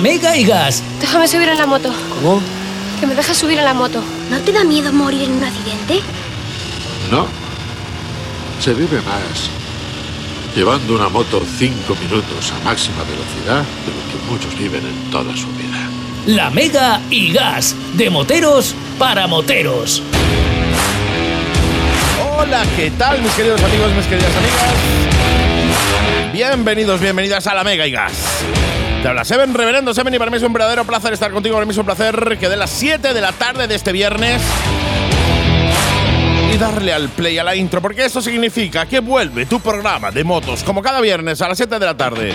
Mega y Gas. Déjame subir en la moto. ¿Cómo? Que me dejes subir en la moto. ¿No te da miedo morir en un accidente? No. Se vive más llevando una moto cinco minutos a máxima velocidad de lo que muchos viven en toda su vida. La Mega y Gas. De moteros para moteros. Hola, ¿qué tal mis queridos amigos, mis queridas amigas? Bienvenidos, bienvenidas a la Mega y Gas. Te habla Seven, Reverendo Seven, y para mí es un verdadero placer estar contigo. Para mí es un placer que de las 7 de la tarde de este viernes y darle al play a la intro, porque eso significa que vuelve tu programa de motos, como cada viernes a las 7 de la tarde.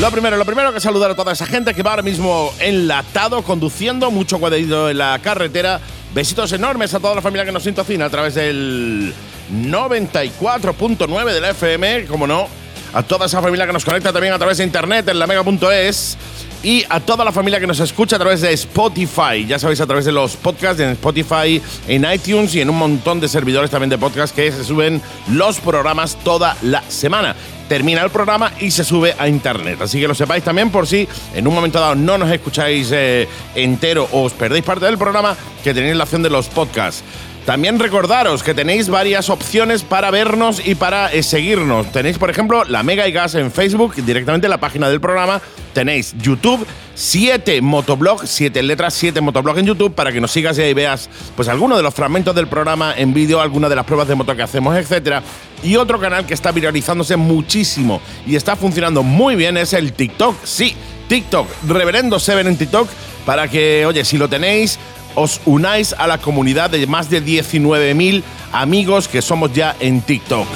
Lo primero, lo primero que saludar a toda esa gente que va ahora mismo enlatado, conduciendo, mucho cuadrito en la carretera. Besitos enormes a toda la familia que nos sintocina a través del 94.9 de la FM, como no, a toda esa familia que nos conecta también a través de internet en la mega.es y a toda la familia que nos escucha a través de Spotify. Ya sabéis, a través de los podcasts en Spotify, en iTunes y en un montón de servidores también de podcast que se suben los programas toda la semana. Termina el programa y se sube a internet. Así que lo sepáis también por si en un momento dado no nos escucháis eh, entero o os perdéis parte del programa, que tenéis la opción de los podcasts. También recordaros que tenéis varias opciones para vernos y para eh, seguirnos. Tenéis, por ejemplo, la Mega y Gas en Facebook, directamente en la página del programa. Tenéis YouTube, 7 Motoblog, 7 letras, 7 Motoblog en YouTube, para que nos sigas y ahí veas pues alguno de los fragmentos del programa en vídeo, alguna de las pruebas de moto que hacemos, etcétera. Y otro canal que está viralizándose muchísimo y está funcionando muy bien es el TikTok. Sí, TikTok, Reverendo Seven en TikTok, para que, oye, si lo tenéis, os unáis a la comunidad de más de 19.000 amigos que somos ya en TikTok.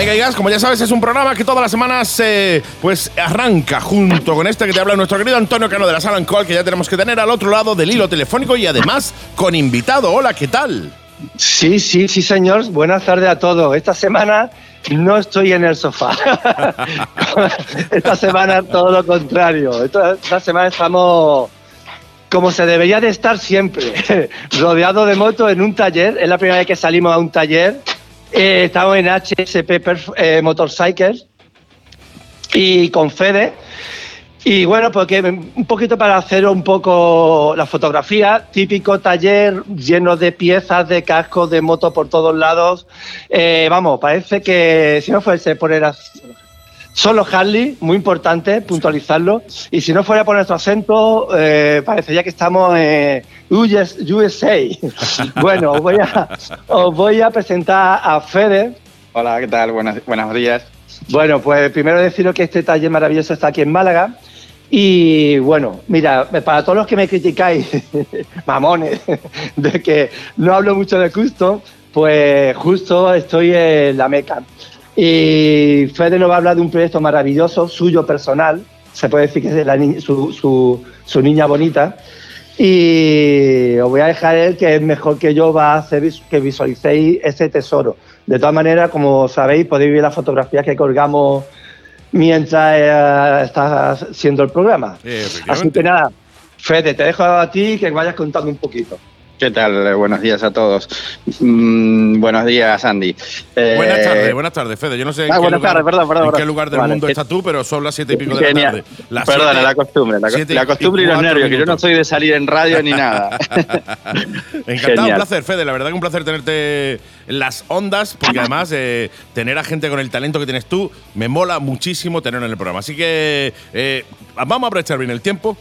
Amiga y como ya sabes, es un programa que todas las semanas eh, pues arranca junto con este que te habla nuestro querido Antonio Cano de la Sala Call, que ya tenemos que tener al otro lado del hilo telefónico y además con invitado. Hola, ¿qué tal? Sí, sí, sí, señor. Buenas tardes a todos. Esta semana no estoy en el sofá. Esta semana todo lo contrario. Esta semana estamos como se debería de estar siempre, rodeado de motos en un taller. Es la primera vez que salimos a un taller. Eh, estamos en HSP Perf- eh, Motorcycles y con Fede. Y bueno, porque un poquito para hacer un poco la fotografía, típico taller lleno de piezas, de cascos, de moto por todos lados. Eh, vamos, parece que si no fuese poner a- solo Harley, muy importante puntualizarlo. Y si no fuera por nuestro acento, eh, parecería que estamos en US USA. bueno, os voy, a, os voy a presentar a Fede. Hola, ¿qué tal? Buenos, buenos días. Bueno, pues primero deciros que este taller maravilloso está aquí en Málaga. Y bueno, mira, para todos los que me criticáis, mamones, de que no hablo mucho de Custom, pues justo estoy en la meca. Y Fede nos va a hablar de un proyecto maravilloso, suyo personal, se puede decir que es de la ni- su, su- su niña bonita. Y os voy a dejar él, que es mejor que yo, va a hacer que visualicéis ese tesoro. De todas maneras, como sabéis, podéis ver las fotografías que colgamos mientras eh, está siendo el programa. Así que nada, Fede, te dejo a ti que vayas contando un poquito. ¿Qué tal? Buenos días a todos. Mm, buenos días, Andy. Eh, Buenas tardes, buenas tardes, Fede. Yo no sé en, Ah, qué, buenas lugar, tardes, perdón, perdón, en qué lugar del Vale, mundo estás tú, pero son las siete y pico de la tarde. Las Perdona, siete- la costumbre. La, siete costumbre y los nervios, que yo no soy de salir en radio ni nada. Encantado, un Genial. placer, Fede. La verdad que un placer tenerte en las ondas, porque además eh, tener a gente con el talento que tienes tú me mola muchísimo tenerlo en el programa. Así que eh, vamos a aprovechar bien el tiempo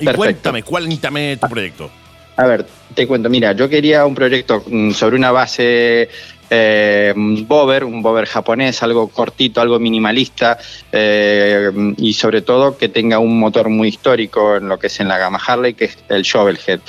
y Perfecto. cuéntame, cuéntame tu proyecto. A ver, te cuento. Mira, yo quería un proyecto mm, sobre una base eh, bober, un bober japonés, algo cortito, algo minimalista eh, y sobre todo que tenga un motor muy histórico en lo que es en la gama Harley, que es el Shovelhead.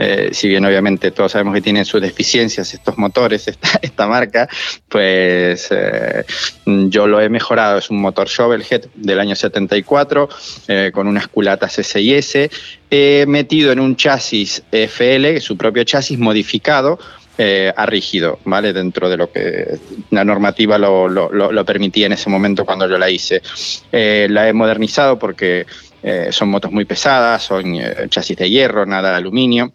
Eh, si bien obviamente todos sabemos que tienen sus deficiencias estos motores, esta, marca, pues eh, yo lo he mejorado. Es un motor Shovelhead del año 74 eh, con unas culatas SIS, eh, metido en un chasis FL, su propio chasis modificado. Eh, a rígido, ¿vale? Dentro de lo que la normativa lo, lo- lo- lo permitía en ese momento cuando yo la hice. Eh, la he modernizado porque eh, son motos muy pesadas, son eh, chasis de hierro, nada de aluminio.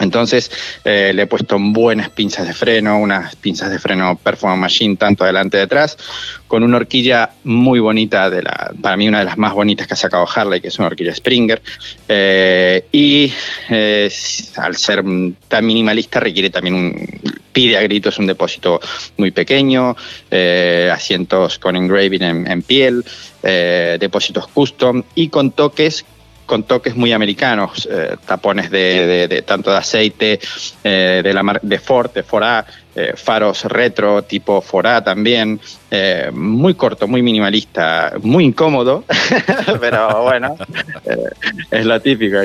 Entonces eh, le he puesto buenas pinzas de freno, unas pinzas de freno Performance Machine tanto adelante y detrás, con una horquilla muy bonita, de la, para mí una de las más bonitas que ha sacado Harley, que es una horquilla Springer. Eh, y eh, al ser tan minimalista requiere también un, pide a gritos un depósito muy pequeño, asientos con engraving en, en piel, depósitos custom y con toques con toques muy americanos, eh, tapones de, tanto de aceite eh, de la de Ford, de Ford A, eh, faros retro tipo Ford A también, muy corto, muy minimalista, muy incómodo, pero bueno, es lo típico.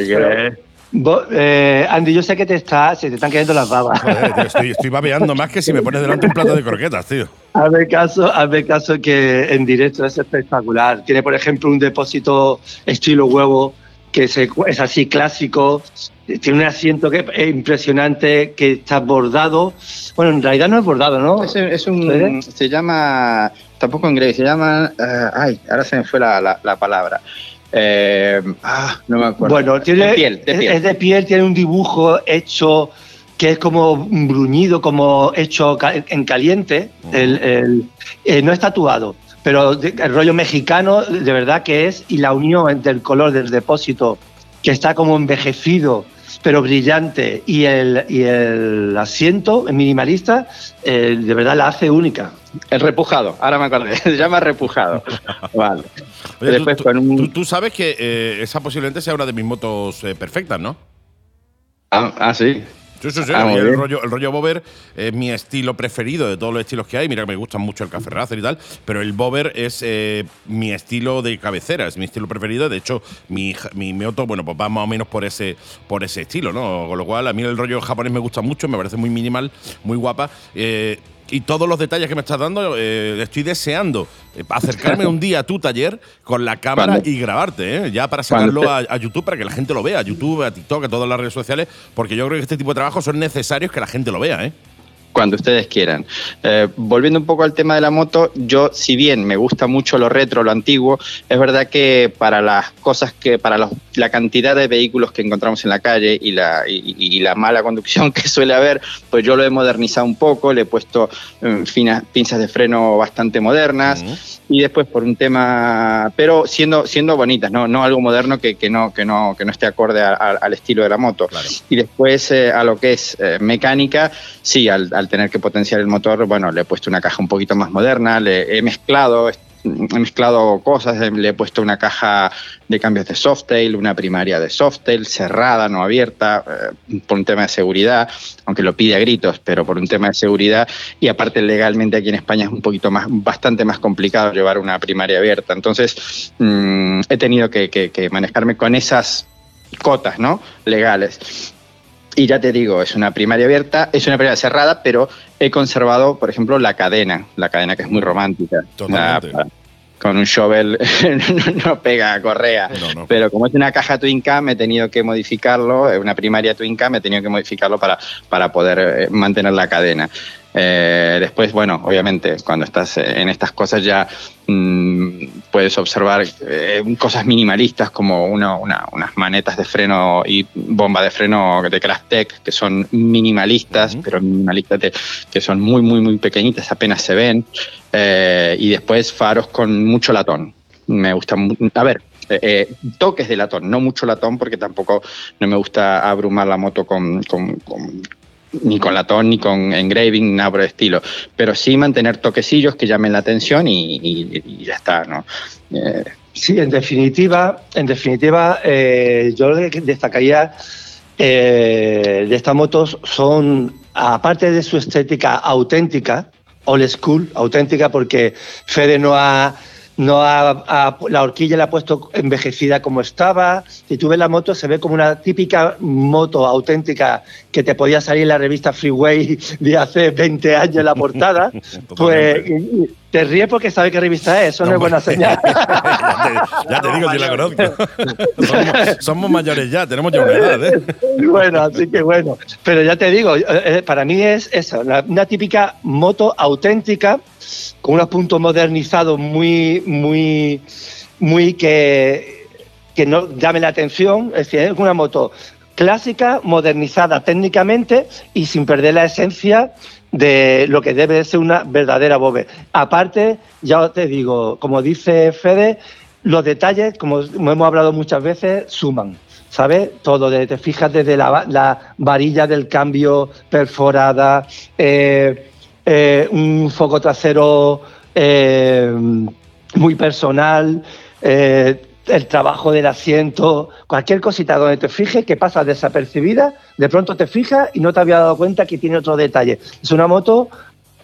Andy, yo sé que te está, se te están cayendo las babas. estoy, estoy babeando más que si me pones delante un plato de croquetas, tío. Hazme caso, hazme caso que en directo es espectacular. Tiene, por ejemplo, un depósito estilo huevo que es así clásico, tiene un asiento que es impresionante, que está bordado. Bueno, en realidad no es bordado, ¿no? Es, un, se llama, tampoco en inglés, se llama, eh, ay, ahora se me fue la, la, palabra. Eh, ah, no me acuerdo. Bueno, tiene, piel, Es, de piel, tiene un dibujo hecho que es como bruñido, como hecho en caliente, el, eh, no es tatuado pero el rollo mexicano de verdad que es, y la unión entre el color del depósito, que está como envejecido, pero brillante, y el, y el asiento minimalista, eh, de verdad la hace única. El repujado, ahora me acordé, se llama repujado. vale. tú, sabes que eh, esa posiblemente sea una de mis motos eh, perfectas, ¿no? Ah, ah, sí. Sí, sí, sí. Ah, el, rollo, el rollo Bober es mi estilo preferido de todos los estilos que hay. Mira que me gustan mucho el Café Racer y tal, pero el Bober es eh, mi estilo de cabecera, es mi estilo preferido. De hecho, mi, mi, mi bueno, pues va más o menos por ese, por ese estilo, ¿no? Con lo cual, a mí el rollo japonés me gusta mucho, me parece muy minimal, muy guapa. Eh, y todos los detalles que me estás dando, eh, estoy deseando eh, acercarme un día a tu taller con la cámara y grabarte, ¿eh? ya para sacarlo a, YouTube, para que la gente lo vea, a YouTube, a TikTok, a todas las redes sociales, porque yo creo que este tipo de trabajos son necesarios que la gente lo vea. ¿eh? Cuando ustedes quieran. Eh, volviendo un poco al tema de la moto, yo, si bien me gusta mucho lo retro, lo antiguo, es verdad que para las cosas que, para la cantidad de vehículos que encontramos en la calle y la, y, la mala conducción que suele haber, pues yo lo he modernizado un poco, le he puesto eh, finas, pinzas de freno bastante modernas y después por un tema, pero siendo, siendo bonitas, no, no algo moderno que, que no, que, no, que no esté acorde al estilo de la moto. Y después eh, a lo que es mecánica, sí, al tener que potenciar el motor, bueno, le he puesto una caja un poquito más moderna, le he mezclado, he mezclado cosas, le he puesto una caja de cambios de Softail, una primaria de Softail, cerrada, no abierta, eh, por un tema de seguridad, aunque lo pide a gritos, pero por un tema de seguridad, y aparte legalmente aquí en España es un poquito más, bastante más complicado llevar una primaria abierta. Entonces, mm, he tenido que, que manejarme con esas cotas, ¿no? Legales. Y ya te digo, es una primaria abierta, es una primaria cerrada, pero he conservado, por ejemplo, la cadena, la cadena que es muy romántica. con un shovel no, pega correa. Pero como es una caja Twin Cam, he tenido que modificarlo, es una primaria Twin Cam, he tenido que modificarlo para, para poder eh, mantener la cadena. Eh, después, bueno, obviamente, cuando estás en estas cosas ya mm, puedes observar eh, cosas minimalistas como unas manetas de freno y bomba de freno de Crafttech que son minimalistas, pero minimalistas que son muy, muy, muy pequeñitas, apenas se ven. Eh, y después faros con mucho latón. Me gusta, a ver, toques de latón, no mucho latón porque tampoco no me gusta abrumar la moto con, ni con latón ni con engraving, nada por el estilo, pero sí mantener toquecillos que llamen la atención y, ya está, ¿no? Eh, sí, en definitiva, en definitiva, eh, yo destacaría eh, de estas motos son, aparte de su estética auténtica, old school, auténtica, porque Fede no ha no la horquilla la ha puesto envejecida como estaba. Si tú ves la moto, se ve como una típica moto auténtica que te podía salir en la revista Freeway de hace 20 años en la portada. pues te ríes porque sabes qué revista es, eso no, es buena señal. ya, te, digo, yo la conozco. somos, mayores ya, tenemos ya una edad. ¿eh? bueno, así que bueno. Pero ya te digo, eh, eh, para mí es eso, una típica moto auténtica con unos puntos modernizados muy, muy, muy que, que no llamen la atención. Es decir, es una moto clásica, modernizada técnicamente y sin perder la esencia de lo que debe ser una verdadera bobe. Aparte, ya te digo, como dice Fede, los detalles, como hemos hablado muchas veces, suman. ¿Sabes? Todo, te fijas desde la, la varilla del cambio perforada, eh, eh, un foco trasero eh, muy personal, eh, el trabajo del asiento, cualquier cosita donde te fijes que pasa desapercibida, de pronto te fijas y no te había dado cuenta que tiene otro detalle. Es una moto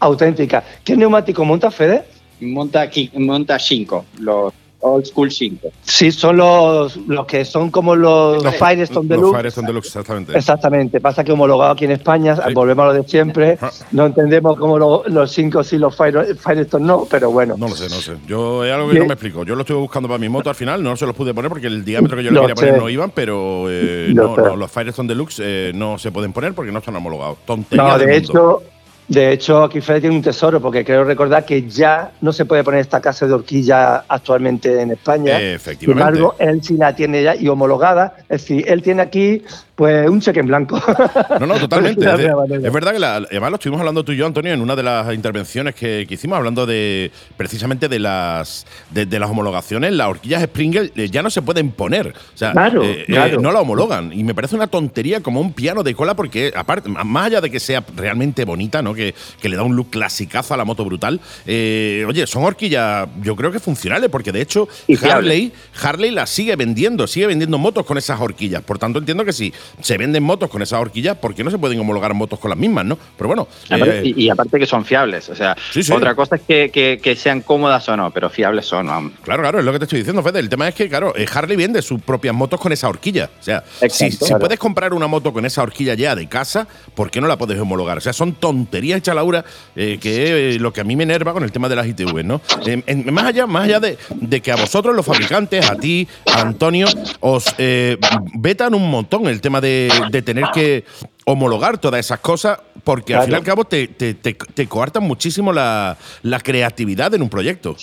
auténtica. ¿Qué neumático monta Fede? Monta, monta 5, los Old School 5. Sí, son los, los que son como los, los Firestone Los Deluxe. Firestone Deluxe, exactamente. Exactamente, pasa que homologado aquí en España, Sí. volvemos a lo de siempre, Ah. no entendemos cómo lo- los 5 sí, los Fire- Firestone no, pero bueno. No lo sé, no sé. Yo es algo que Sí. no me explico. Yo lo estuve buscando para mi moto al final, no se los pude poner porque el diámetro que yo le Lo quería poner no iban, pero eh, no, no, los Firestone Deluxe eh, no se pueden poner porque no están homologados. Tontería No, del de mundo. hecho, de hecho, aquí Fede tiene un tesoro, porque creo recordar que ya no se puede poner esta casa de horquilla actualmente en España. Sin Efectivamente. embargo, él sí la tiene ya y homologada. Es decir, él tiene aquí pues un cheque en blanco. No, no, totalmente. Es, de verdad que la- además lo estuvimos hablando tú y yo, Antonio, en una de las intervenciones que, que hicimos, hablando de precisamente de las de, de las homologaciones. Las horquillas Springer eh, ya no se pueden poner. O sea, Claro, eh, eh, claro. no la homologan. Y me parece una tontería como un piano de cola, porque aparte, más allá de que sea realmente bonita, ¿no? Que, que le da un look clasicazo a la moto brutal. eh, oye, son horquillas, yo creo que funcionales, porque de hecho, Y. Harley Harley la sigue vendiendo, sigue vendiendo motos con esas horquillas. Por tanto, entiendo que si se venden motos con esas horquillas, ¿por qué no se pueden homologar motos con las mismas, no? Pero bueno, Aparte- eh, y, y aparte que son fiables, o sea, Sí, sí. otra cosa es que, que- que sean cómodas o no, pero fiables son. claro, claro, es lo que te estoy diciendo, Fede. El tema es que, claro, eh, Harley vende sus propias motos con esa horquilla. O sea, si, Exacto, si claro. puedes comprar una moto con esa horquilla ya de casa, ¿por qué no la puedes homologar? O sea, son tonterías hechas a Laura, eh, que eh, lo que a mí me enerva con el tema de las ITV, ¿no? En- en- más allá, más allá de, de que a vosotros, los fabricantes, a ti, a Antonio, os eh, vetan un montón el tema de, de tener que homologar todas esas cosas, porque al fin y al cabo te, te, te- te coartan muchísimo la, la creatividad en un proyecto.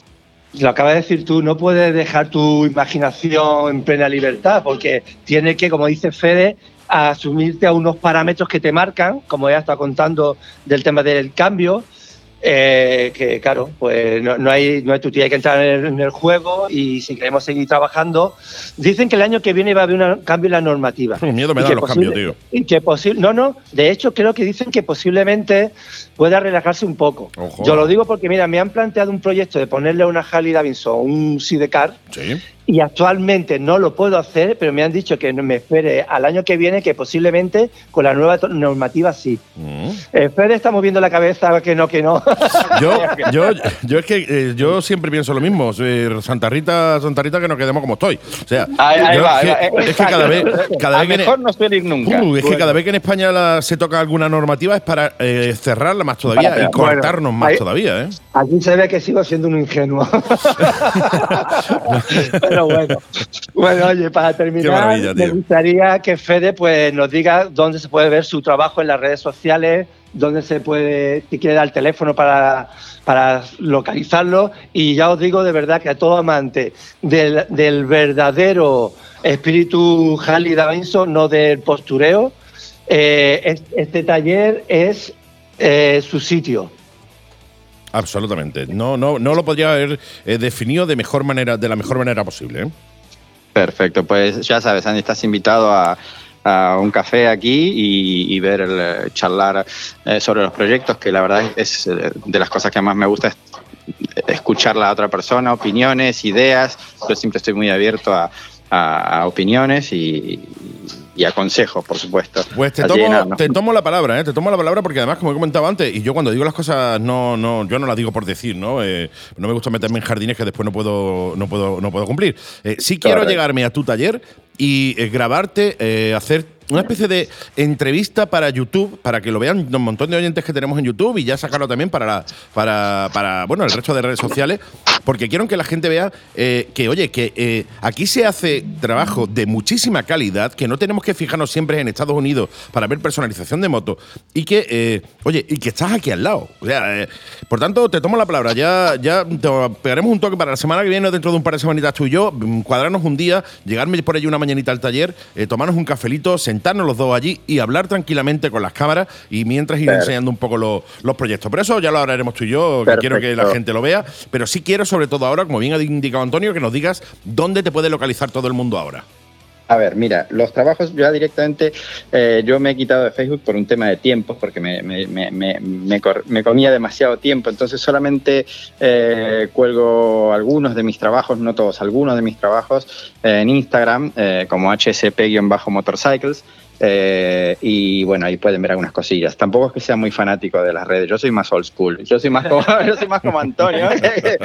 Lo acabas de decir tú, no puedes dejar tu imaginación en plena libertad, porque tiene que, como dice Fede, asumirte a unos parámetros que te marcan, como ella está contando del tema del cambio, eh, que claro, pues no, no hay, no hay hay que entrar en el, en el juego y si queremos seguir trabajando, dicen que el año que viene va a haber un cambio en la normativa. Miedo me que los posible- cambios, tío. Y que posible, no, no, de hecho creo que dicen que posiblemente pueda relajarse un poco. Ojo. Yo lo digo porque, mira, me han planteado un proyecto de ponerle a una Harley Davidson un sidecar Sí. Y actualmente no lo puedo hacer, pero me han dicho que me espere al año que viene, que posiblemente con la nueva to- normativa sí. Mm. Eh, Fede está moviendo la cabeza que no, que no. Yo, yo, yo es que eh, yo siempre pienso lo mismo. Santa Rita, Santa Rita, que nos quedemos como estoy. O sea, Ahí, ahí yo va, es, que, ahí va. es que cada vez, cada A vez que, mejor no suele ir nunca. Uh, es que cada vez que en España la- se toca alguna normativa es para eh, cerrarla más todavía Para- y cortarnos bueno, más ahí- todavía, ¿eh? Aquí se ve que sigo siendo un ingenuo. Pero bueno. Bueno, oye, para terminar, me gustaría que Fede pues, nos diga dónde se puede ver su trabajo en las redes sociales, dónde se puede, si quiere dar el teléfono para, para localizarlo. Y ya os digo de verdad que a todo amante del, del verdadero espíritu Harley Davidson, no del postureo, eh, es- este taller es eh, su sitio. Absolutamente. No, no, no lo podría haber eh, definido de mejor manera, de la mejor manera posible. ¿eh? Perfecto, pues ya sabes, Andy, estás invitado a, un café aquí y, ver, el, eh, charlar sobre los proyectos, que la verdad es de las cosas que más me gusta es escuchar a la otra persona, opiniones, ideas. Yo siempre estoy muy abierto a, opiniones y a consejos, por supuesto. Pues te tomo, te tomo la palabra, ¿eh? Te tomo la palabra porque además, como he comentado antes, y yo cuando digo las cosas no, no, yo no las digo por decir, ¿no? Eh, no me gusta meterme en jardines que después no puedo, no puedo, no puedo cumplir. Eh, sí quiero Correcto. llegarme a tu taller y eh, grabarte, eh, hacer una especie de entrevista para YouTube, para que lo vean un montón de oyentes que tenemos en YouTube y ya sacarlo también para, la- para, para bueno, el resto de redes sociales, porque quiero que la gente vea eh, que, oye, que aquí se hace trabajo de muchísima calidad, que no tenemos que fijarnos siempre en Estados Unidos para ver personalización de moto y que, eh, oye, y que estás aquí al lado. O sea, por tanto, te tomo la palabra, ya, ya pegaremos un toque para la semana que viene, dentro de un par de semanitas tú y yo, mm, cuadrarnos un día, llegarme por allí una mañana mañanita al taller, eh, tomarnos un cafelito, sentarnos los dos allí y hablar tranquilamente con las cámaras y mientras ir Perfecto. enseñando un poco lo- los proyectos. Pero eso ya lo hablaremos tú y yo, que quiero que la gente lo vea. Pero sí quiero, sobre todo ahora, como bien ha indicado Antonio, que nos digas dónde te puede localizar todo el mundo ahora. A ver, mira, los trabajos ya directamente eh, yo me he quitado de Facebook por un tema de tiempo, porque me, me, me, me, comía demasiado tiempo, entonces solamente eh, cuelgo algunos de mis trabajos, no todos, algunos de mis trabajos eh, en Instagram eh, como hsp-motorcycles. Eh, y bueno, ahí pueden ver algunas cosillas. Tampoco es que sea muy fanático de las redes, yo soy más old school, yo soy más como, yo soy más como Antonio, eh,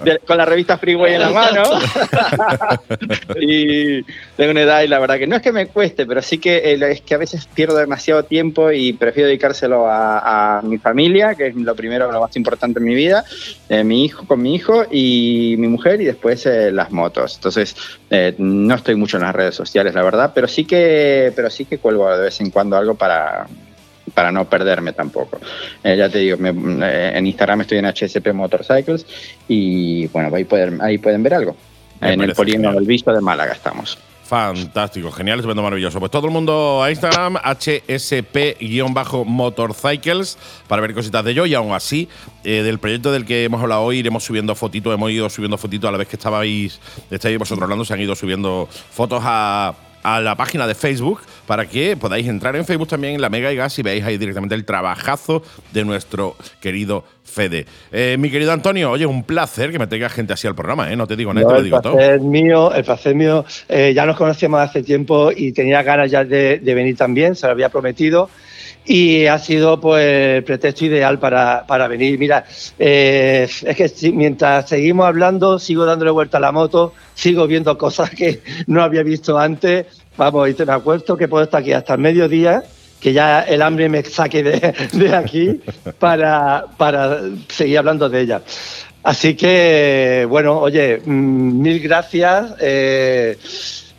de- con la revista Freeway en la mano. y tengo una edad y la verdad que no es que me cueste, pero sí que eh, es que a veces pierdo demasiado tiempo y prefiero dedicárselo a, mi familia, que es lo primero, lo más importante en mi vida, eh, mi hijo con mi hijo y mi mujer y después eh, las motos. Entonces eh, no estoy mucho en las redes sociales, la verdad, pero sí que, pero sí que cuelgo de vez en cuando algo para para no perderme tampoco. Eh, ya te digo, me- eh, en Instagram estoy en HSP Motorcycles y bueno, ahí pueden, ahí pueden ver algo. Me en el polígono del Visto de Málaga estamos. Fantástico, genial, estupendo, maravilloso. Pues todo el mundo a Instagram, HSP-motorcycles, para ver cositas de ello. Y aún así, eh, del proyecto del que hemos hablado hoy, iremos subiendo fotitos, hemos ido subiendo fotitos a la vez que estabais, estáis vosotros hablando, se han ido subiendo fotos a, a la página de Facebook para que podáis entrar en Facebook también en la Mega y Gas y veáis ahí directamente el trabajazo de nuestro querido Fede. Eh, mi querido Antonio, oye, un placer que me traiga gente así al programa, ¿eh? No te digo nada, No, te lo el digo todo. placer mío, el placer mío, eh, ya nos conocíamos hace tiempo y tenía ganas ya de, de venir también, se lo había prometido y ha sido pues el pretexto ideal para, para venir. Mira, eh, es que si- mientras seguimos hablando, sigo dándole vuelta a la moto, sigo viendo cosas que no había visto antes. Vamos, y te me acuerdo que puedo estar aquí hasta el mediodía que ya el hambre me saque de, de aquí para, para seguir hablando de ella. Así que, bueno, oye, mm, mil gracias. eh,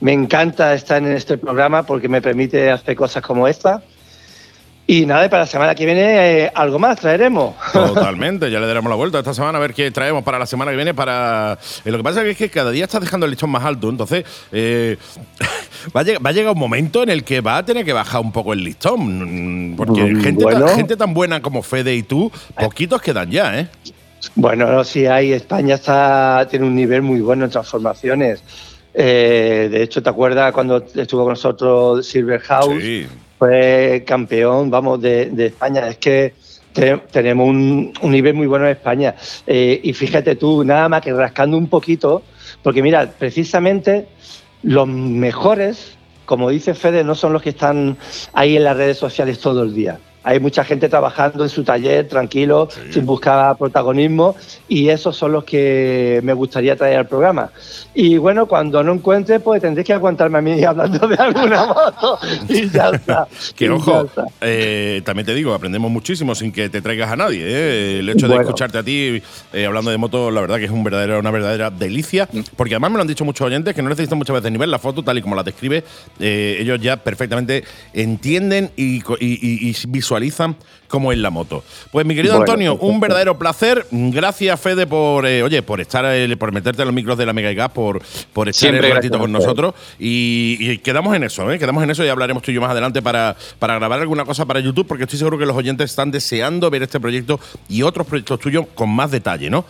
me encanta estar en este programa porque me permite hacer cosas como esta. Y nada, y para la semana que viene eh, algo más traeremos. Totalmente, ya le daremos la vuelta esta semana a ver qué traemos para la semana que viene. Para eh, Lo que pasa es que cada día estás dejando el listón más alto, entonces eh, va, a llegar, va a llegar un momento en el que va a tener que bajar un poco el listón. mm, Porque Mm, gente, bueno. tan, gente tan buena como Fede y tú, poquitos quedan ya, ¿eh? Bueno, no, sí hay. España está, tiene un nivel muy bueno en transformaciones. Eh, de hecho, ¿te acuerdas cuando estuvo con nosotros Silver House? Sí. Fue campeón, vamos, de, de España. Es que te- tenemos un, un nivel muy bueno en España. Eh, y fíjate tú, nada más que rascando un poquito, porque mira, precisamente los mejores, como dice Fede, no son los que están ahí en las redes sociales todo el día. Hay mucha gente trabajando en su taller, tranquilo, sin buscar protagonismo, y esos son los que me gustaría traer al programa. Y bueno, cuando no encuentre, pues tendré que aguantarme a mí hablando de alguna moto, y ya está. Que ojo, está. eh, también te digo, aprendemos muchísimo sin que te traigas a nadie. ¿eh? El hecho de Bueno. escucharte a ti eh, hablando de moto, la verdad que es un verdadero, una verdadera delicia. Porque además me lo han dicho muchos oyentes que no necesitan muchas veces ni ver la foto tal y como la describe. eh, ellos ya perfectamente entienden y, y- y- y visualizan cómo es la moto. Pues mi querido Bueno, Antonio, un perfecto. verdadero placer. Gracias, Fede, por eh, oye, por estar, eh, por meterte en los micros de la Mega y Gas, por, por estar Siempre el ratito con nosotros. Y, y quedamos en eso, ¿eh? Quedamos en eso y hablaremos tú y yo más adelante para, para grabar alguna cosa para YouTube, porque estoy seguro que los oyentes están deseando ver este proyecto y otros proyectos tuyos con más detalle, ¿no?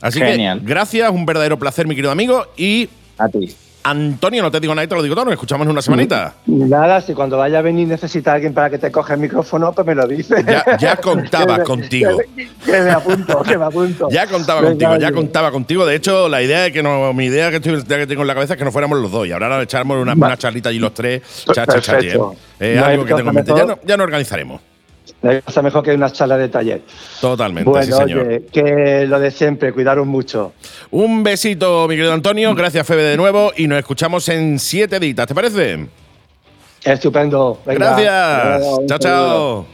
Así Genial. que gracias, un verdadero placer, mi querido amigo. Y A ti. Antonio, no te digo nada, y te lo digo todo, nos escuchamos en una semanita. Nada, si cuando vaya a venir necesita alguien para que te coja el micrófono, pues me lo dice. Ya- ya contaba contigo. Que, que me apunto, que me apunto. Ya contaba Venga, contigo, ya contaba contigo. De hecho, la idea es que no, mi idea que, estoy, que tengo en la cabeza es que no fuéramos los dos. Y ahora echáramos una, una charlita allí los tres. Cha, cha, cha. Eh, No algo que cosa tengo en mente. Ya, no, ya nos organizaremos. Cosa mejor que una charla de taller. Totalmente, sí, Bueno, señor. oye, que lo de siempre, cuidaros mucho. Un besito, mi querido Antonio. Gracias, Febe, de nuevo. Y nos escuchamos en siete ditas, ¿te parece? Estupendo. Venga. Gracias. Chao, chao.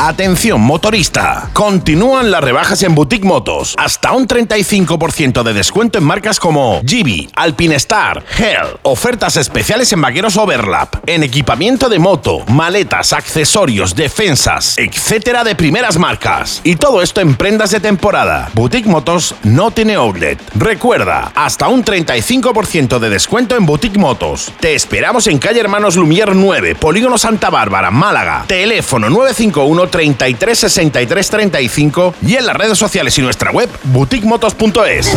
Atención motorista, continúan las rebajas en Boutique Motos, hasta un 35% de descuento en marcas como Gibi, Alpinestar, Hell, ofertas especiales en vaqueros Overlap, en equipamiento de moto, maletas, accesorios, defensas, etcétera de primeras marcas. Y todo esto en prendas de temporada. Boutique Motos no tiene outlet. Recuerda, hasta un 35% de descuento en Boutique Motos. Te esperamos en calle Hermanos Lumier 9, Polígono Santa Bárbara, Málaga. Teléfono 951 33 63 35 y en las redes sociales y nuestra web boutiquemotos.es.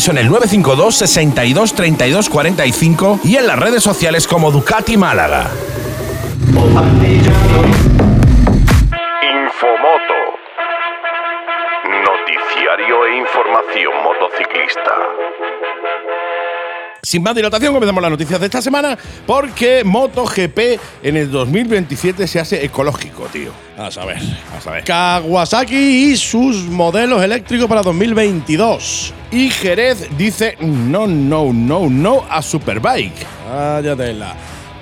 en el 952 62 32 45 y en las redes sociales como Ducati Málaga. Infomoto. Noticiario e información motociclista. Sin más dilatación, comenzamos las noticias de esta semana porque MotoGP en el 2027 se hace ecológico, tío. A saber, a saber. Kawasaki y sus modelos eléctricos para 2022. Y Jerez dice no, no, no, no a Superbike. Vaya tela.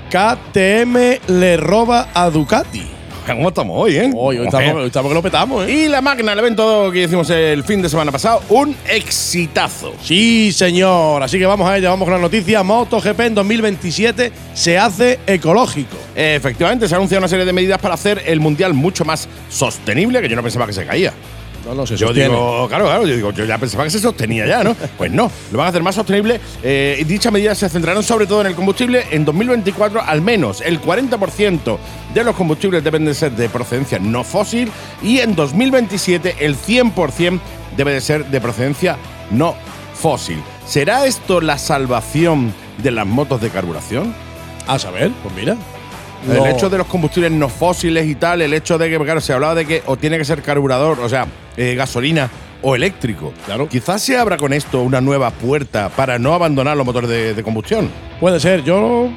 KTM le roba a Ducati. ¿Cómo estamos hoy, eh? Hoy, hoy, estamos, hoy estamos que lo petamos, ¿eh? Y la máquina, el evento que hicimos el fin de semana pasado, un exitazo. Sí, señor. Así que vamos a ello, vamos con la noticia. MotoGP en 2027 se hace ecológico. Efectivamente, se ha anunciado una serie de medidas para hacer el mundial mucho más sostenible, que yo no pensaba que se caía. No, no, se Yo sostiene. digo, claro, claro, yo digo, yo ya pensaba que se sostenía ya, ¿no? Pues no, lo van a hacer más sostenible. Eh, dichas medidas se centrarán sobre todo en el combustible. En 2024, al menos el 40% de los combustibles deben de ser de procedencia no fósil. Y en 2027, el 100% debe de ser de procedencia no fósil. ¿Será esto la salvación de las motos de carburación? A saber, pues mira. El No. hecho de los combustibles no fósiles y tal, el hecho de que, claro, se hablaba de que o tiene que ser carburador, o sea, eh, gasolina o eléctrico. Claro. Quizás se abra con esto una nueva puerta para no abandonar los motores de, de combustión. Puede ser. Yo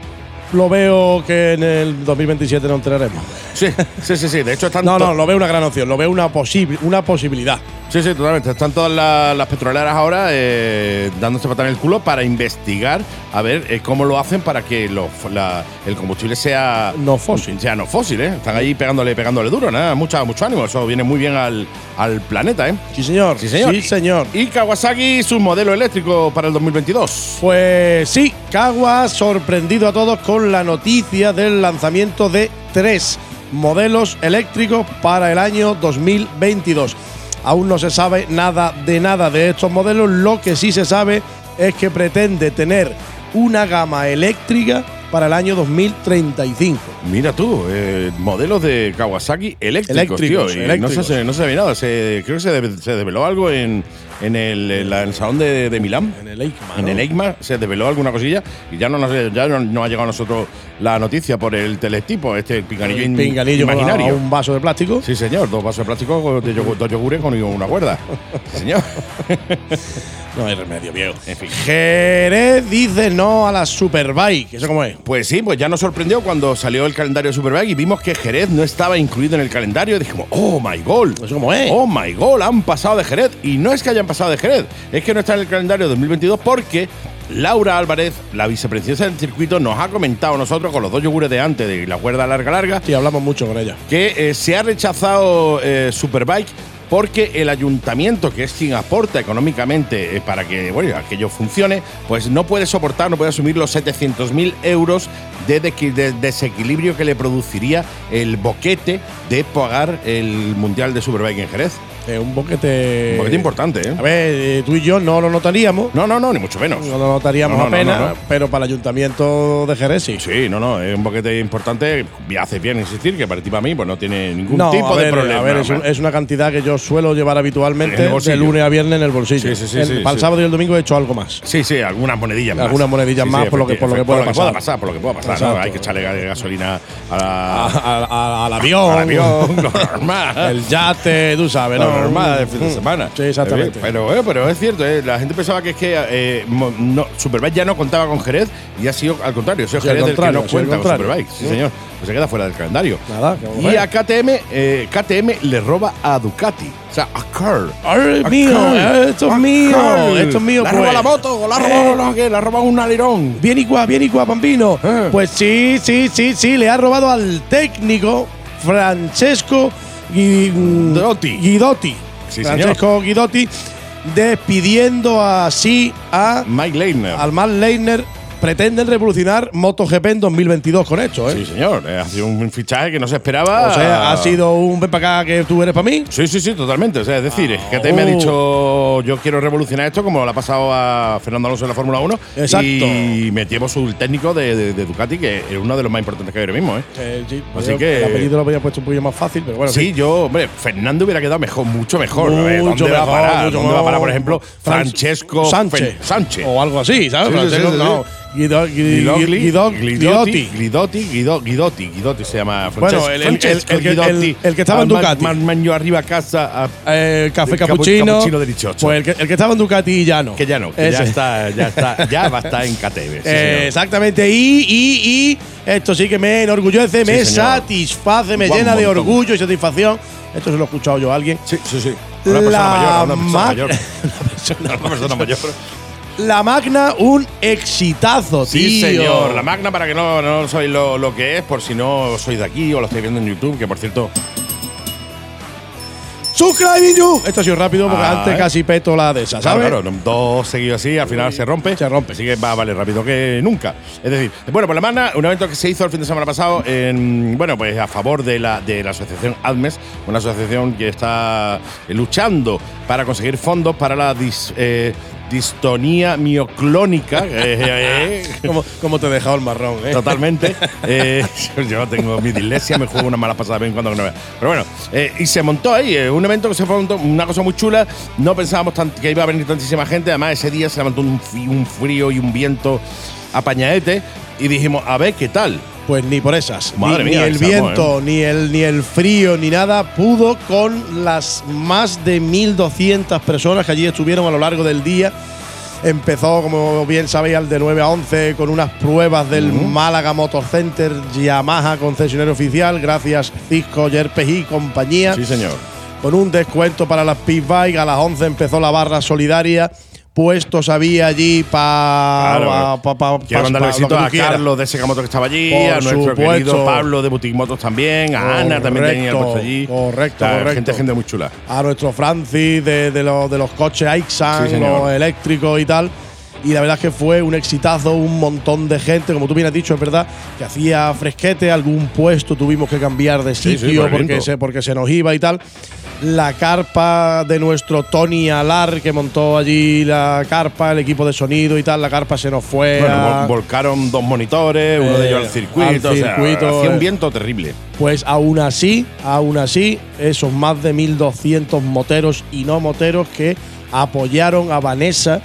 lo veo que en el 2027 no entraremos. Sí, sí, sí, sí. De hecho, están No, no, lo veo una gran opción. Lo veo una, posible, una posibilidad. Sí, sí, totalmente. Están todas las, las petroleras ahora eh, dándose patada en el culo para investigar a ver eh, cómo lo hacen para que lo- la- el combustible sea No fósil. Sea no fósil, ¿eh? Están ahí pegándole, pegándole duro, nada, mucha, mucho ánimo. Eso viene muy bien al, al planeta, ¿eh? Sí, señor. Sí, señor. Sí, señor. Y Kawasaki, su modelo eléctrico para el 2022. Pues sí, Kawa sorprendido a todos con la noticia del lanzamiento de tres modelos eléctricos para el año 2022. Aún no se sabe nada de nada de estos modelos, lo que sí se sabe es que pretende tener una gama eléctrica para el año 2035. Mira tú, eh, modelos de Kawasaki eléctricos, Eléctricos, tío. eléctricos. No, se, no se sabía nada. Se- creo que se, de- se develó algo en, en el, en el salón de, de Milán. En el EICMA, En ¿no? el EICMA se develó alguna cosilla y ya no nos, ya no, no ha llegado a nosotros la noticia por el teletipo, este pinganillo, Un pinganillo imaginario. un vaso de plástico. Sí, señor, dos vasos de plástico de yogur, dos yogures con una cuerda. Señor. No hay remedio, viejo. En fin. Jerez dice no a la Superbike. ¿Eso cómo es? Pues sí, pues ya nos sorprendió cuando salió el calendario de Superbike y vimos que Jerez no estaba incluido en el calendario. Y dijimos, oh my god. ¿Eso cómo es? Oh my god, han pasado de Jerez. Y no es que hayan pasado de Jerez, es que no está en el calendario 2022 porque Laura Álvarez, la vicepresidenta del circuito, nos ha comentado nosotros con los dos yogures de antes de la cuerda larga larga Sí, hablamos mucho con ella. que eh, se ha rechazado eh, Superbike porque el ayuntamiento, que es quien aporta económicamente eh, para que bueno, aquello funcione, pues no puede soportar, no puede asumir los 700.000 euros de desequilibrio que le produciría el boquete de pagar el Mundial de Superbike en Jerez. Es un boquete. Un boquete importante, ¿eh? A ver, eh, tú y yo no lo notaríamos. No, no, no, ni mucho menos. No lo notaríamos No, no, no, apenas, no, pero para el ayuntamiento de Jerez sí. Sí, no, no, es un boquete importante. Y hace bien insistir que para ti, para mí, pues no tiene ningún tipo a de problema. A ver, es, un- ¿no? es una cantidad que yo suelo llevar En habitualmente de lunes a viernes en el bolsillo. Sí, sí, sí, El- sí, para el sí. sábado y el domingo he hecho algo más. Sí, sí, algunas monedillas más. Algunas monedillas más, por lo que- por lo que pueda pasar. por lo que pueda pasar. Hay que echarle ga- gasolina a A- la, a- a- al avión. al avión, lo normal. El yate, tú sabes, ¿no? Normal de fin de Mm. semana. Sí, exactamente. Pero, eh, pero es cierto, eh, la gente pensaba que es que eh, no, Superbike ya no contaba con Jerez y ha sido al contrario. Ha sido Sí, al Jerez el que no cuenta con. Superbike. Sí, señor. Pues se queda fuera del calendario. Nada, Y a KTM, eh, KTM le roba a Ducati. O sea, a Carl. Ay, mío, Carl. eh, esto es mío, Carl. esto es mío, Le ha pues. robado la moto, la. Le ha robado un alerón. Bien cuá, bien cuá, Pampino. Eh. Pues sí, sí, sí, sí, le ha robado al técnico Francesco Guidotti. Guidotti. Sí, Francesco Guidotti despidiendo así a Mike Leitner. al Matt Leitner. Pretenden revolucionar MotoGP en 2022 con esto, ¿eh? Sí, señor. Eh, Ha sido un fichaje que no se esperaba. O sea, ha sido un ven para acá que tú eres para mí. Sí, sí, sí, totalmente. O sea, es decir, Ah, KTM ha oh. dicho yo quiero revolucionar esto como le ha pasado a Fernando Alonso en la Fórmula 1. Exacto. Y metimos el técnico de, de- de Ducati, que es uno de los más importantes que hay ahora mismo. ¿eh? Eh, sí, Así que- El apellido lo había puesto un poquito más fácil, pero bueno. sí, yo, hombre, Fernando hubiera quedado mejor, mucho mejor. Eh, Mucho ¿Dónde va a parar? ¿Dónde va a parar, por ejemplo, Fran- Francesco Sánchez. O algo así, ¿sabes? Sí, sí, sí, sí, no. Guido- Guido- Guido- Guidotti. Glidotti, Guido- Guidotti, Guidotti se llama Bueno, Francesco- el- el- el- Francesco el que- el- Guidotti. el que estaba en Ducati. yo arriba a casa. Eh, café El capu- cappuccino. cappuccino de 18. Pues el que, estaba en Ducati y ya no. que ya no, que ya está, ya está, ya va a estar en sí, Eh, exactamente. Y, y, y esto sí que me enorgullece, me satisface, me llena de orgullo y satisfacción. Esto se lo he escuchado yo a alguien. Sí, sí, sí. Una persona La mayor, una persona ma- mayor. Una persona mayor. La Magna, un exitazo, Sí, tío. señor. La Magna, para que no, no sabéis lo, lo que es, por si no sois de aquí o lo estáis viendo en YouTube, que por cierto. Subscribing you. Esto ha sido rápido porque Ah, antes eh. casi peto la de esa, Claro, ¿sabes? claro, dos seguidos así, al final se rompe. Se rompe. Así que va a valer rápido que nunca. Es decir, bueno, pues la Magna, un evento que se hizo el fin de semana pasado, en, bueno, pues a favor de la, de la asociación ADMES, una asociación que está luchando para conseguir fondos para la dis- eh, distonía mioclónica. eh, eh, eh, ¿Cómo, cómo te he dejado el marrón, eh? Totalmente. Yo tengo mi dislexia, me juego una mala pasada de vez en cuando que no vea. Pero bueno, y se montó ahí, un evento que se montó, una cosa muy chula. No pensábamos que iba a venir tantísima gente. Además, ese día se levantó un, un frío y un viento apañadete. Y dijimos, a ver qué tal. Pues ni por esas. Madre ni, mía, ni el armó, viento, ni, el, ni el frío, ni nada pudo con las más de 1.200 personas que allí estuvieron a lo largo del día. Empezó, como bien sabéis, al de 9 a 11 con unas pruebas del Málaga Motor Center, Yamaha, concesionario oficial, gracias Cisco, Yerpes y compañía. Sí, señor. con un descuento para las Pit Bike. A las 11 empezó la barra solidaria. Puestos había allí para. Claro. pa, pa- Quiero pa- lo besitos a quieras. Carlos de Secamoto que estaba allí, Por a nuestro supuesto. querido Pablo de Boutique Motos también, a Ana también tenía Correcto, puesto allí. correcto, O sea, correcto. Gente, gente muy chula. a nuestro Francis de, de, los- de los coches Aixan, Sí, los eléctricos y tal. Y la verdad es que fue un exitazo, un montón de gente, como tú bien has dicho, es verdad, que hacía fresquete, algún puesto tuvimos que cambiar de Sí, sí, sitio porque, se, porque se nos iba y tal. La carpa de nuestro Tony Alar, que montó allí la carpa, el equipo de sonido y tal, la carpa se nos fue. Bueno, a- volcaron dos monitores, uno de Eh, ellos al circuito. al o sea, circuito, hacía un eh. viento terrible. Pues aún así, aún así, esos más de 1.200 moteros y no moteros que apoyaron a Vanessa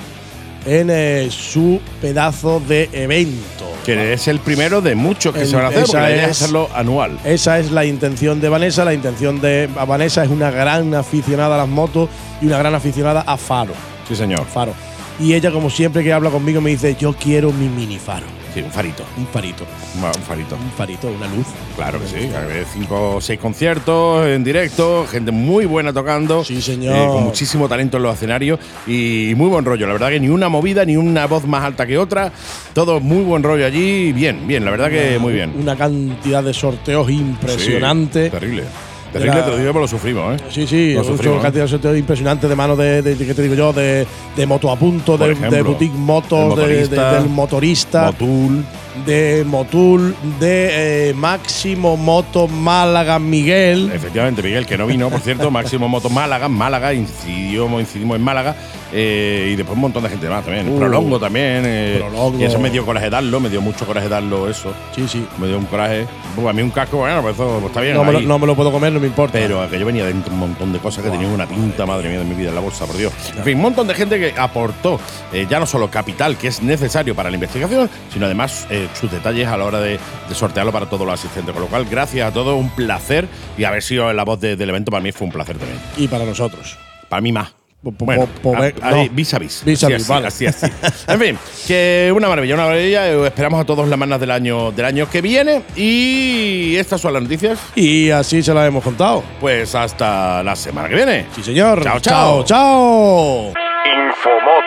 en eh, su pedazo de evento. Que es el primero de muchos que El- se van a hacer, esa es- hacerlo anual. Esa es la intención de Vanessa. La intención de Vanessa es una gran aficionada a las motos y una gran aficionada a Faro. Sí, señor. Faro. Y ella, como siempre que habla conmigo, me dice: Yo quiero mi mini faro. Sí, un farito. Un farito. Un un farito. Un farito, una luz. Claro que sí. Cinco o seis conciertos en directo, gente muy buena tocando. Sí, señor. eh, con muchísimo talento en los escenarios y muy buen rollo. La verdad que ni una movida, ni una voz más alta que otra. Todo muy buen rollo allí. Bien, bien. La verdad que muy bien. Una cantidad de sorteos impresionante. Sí, terrible. Terrible, te lo digo, pero lo sufrimos, ¿eh? Sí, sí, Lo un sufrimos, ¿eh? cantidad de sorteos impresionantes de mano de, de- de- ¿qué te digo yo? De, de moto a punto, de, de boutique motos, del motorista, Motul. De Motul, de eh, Máximo Moto Málaga Miguel. Efectivamente, Miguel, que no vino, por cierto, Máximo Moto Málaga, Málaga, incidimos, incidimos en Málaga, eh, y después un montón de gente más también. Prolongo también. eh, Prolongo. Y eso me dio coraje darlo, me dio mucho coraje darlo eso. Sí, sí. Me dio un coraje. Pues a mí un casco, bueno, pues eso pues está bien. No me, lo, ahí. no me lo puedo comer, no me importa. Pero aquello venía dentro un montón de cosas que tenían una pinta, madre mía, de mi vida en la bolsa, por Dios. En fin, un montón de gente que aportó ya no solo capital que es necesario para la investigación, sino además eh, sus detalles a la hora de, de sortearlo para todos los asistentes. Con lo cual, gracias a todos, un placer. Y haber sido la voz de- del evento para mí fue un placer también. y para nosotros. Para mí más. Po- po- Bueno, po- a- ahí, vis a vis. Vis a Así, vis, así, vale. así, así. en fin, que una maravilla, una maravilla. Eh, Esperamos a todos las manas del año, del año que viene. Y estas son las noticias. Y así se las hemos contado. Pues hasta la semana que viene. Sí, señor. Chao, chao. Chao, chao. Infomoto.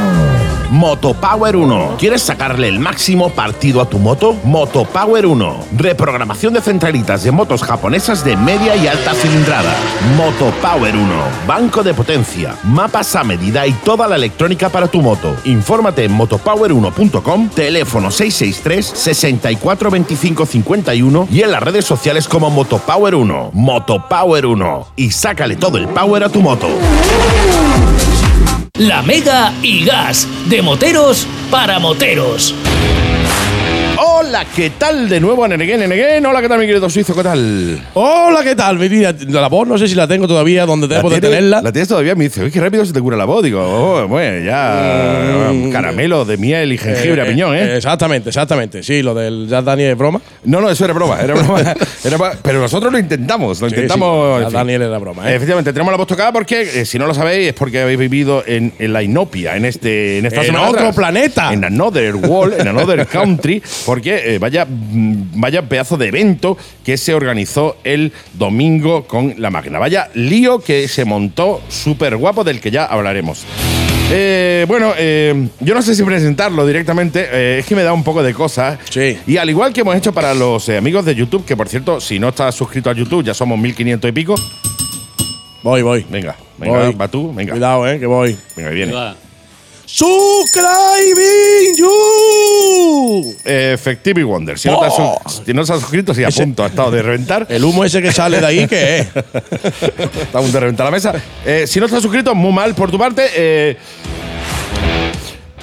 Motopower 1. ¿Quieres sacarle el máximo partido a tu moto? Motopower 1. Reprogramación de centralitas de motos japonesas de media y alta cilindrada. Motopower 1. Banco de potencia, mapas a medida y toda la electrónica para tu moto. Infórmate en motopower1.com, teléfono 663 64 25 51 y en las redes sociales como Motopower 1. Motopower 1. Y sácale todo el power a tu moto. La Mega y Gas, de moteros para moteros. Hola, ¿qué tal de nuevo, Neneguen, Neneguen? Hola, ¿qué tal, mi querido suizo? ¿Qué tal? Hola, ¿qué tal? Mi? La voz no sé si la tengo todavía donde debo de tenerla. La tienes todavía, me dice, uy, qué rápido se te cura la voz. Digo, oh, bueno, ya. Mm. caramelo de miel y jengibre a Eh, piñón, ¿eh? Exactamente, exactamente. Sí, lo del Jazz Daniel es broma. no, no, eso era broma, era broma. Era broma, pero nosotros lo intentamos, lo Sí, intentamos. sí, Jazz. Daniel era broma, ¿eh? Efectivamente, tenemos la voz tocada porque, eh, si no lo sabéis, es porque habéis vivido en, en la inopia, en, este, en esta En otro atrás. planeta. En another world, en another country, porque eh, vaya, mm, vaya pedazo de evento que se organizó el domingo con la máquina. Vaya lío que se montó súper guapo, del que ya hablaremos. Eh, bueno, eh, yo no sé si presentarlo directamente, eh, es que me da un poco de cosas. Sí. Y al igual que hemos hecho para los eh, amigos de YouTube, que por cierto, si no estás suscrito a YouTube, ya somos 1500 y pico. Voy, voy. Venga, venga, Voy. va tú, venga. Cuidado, eh, que voy. Venga, viene. Subscribing you. Effective Wonder. Si no, te has, Oh. sus- si no se has suscrito, si a Ese- punto ha estado de reventar. El humo ese que sale de ahí, ¿qué es? Está a punto de reventar la mesa. Eh, si no estás suscrito, muy mal por tu parte. eh,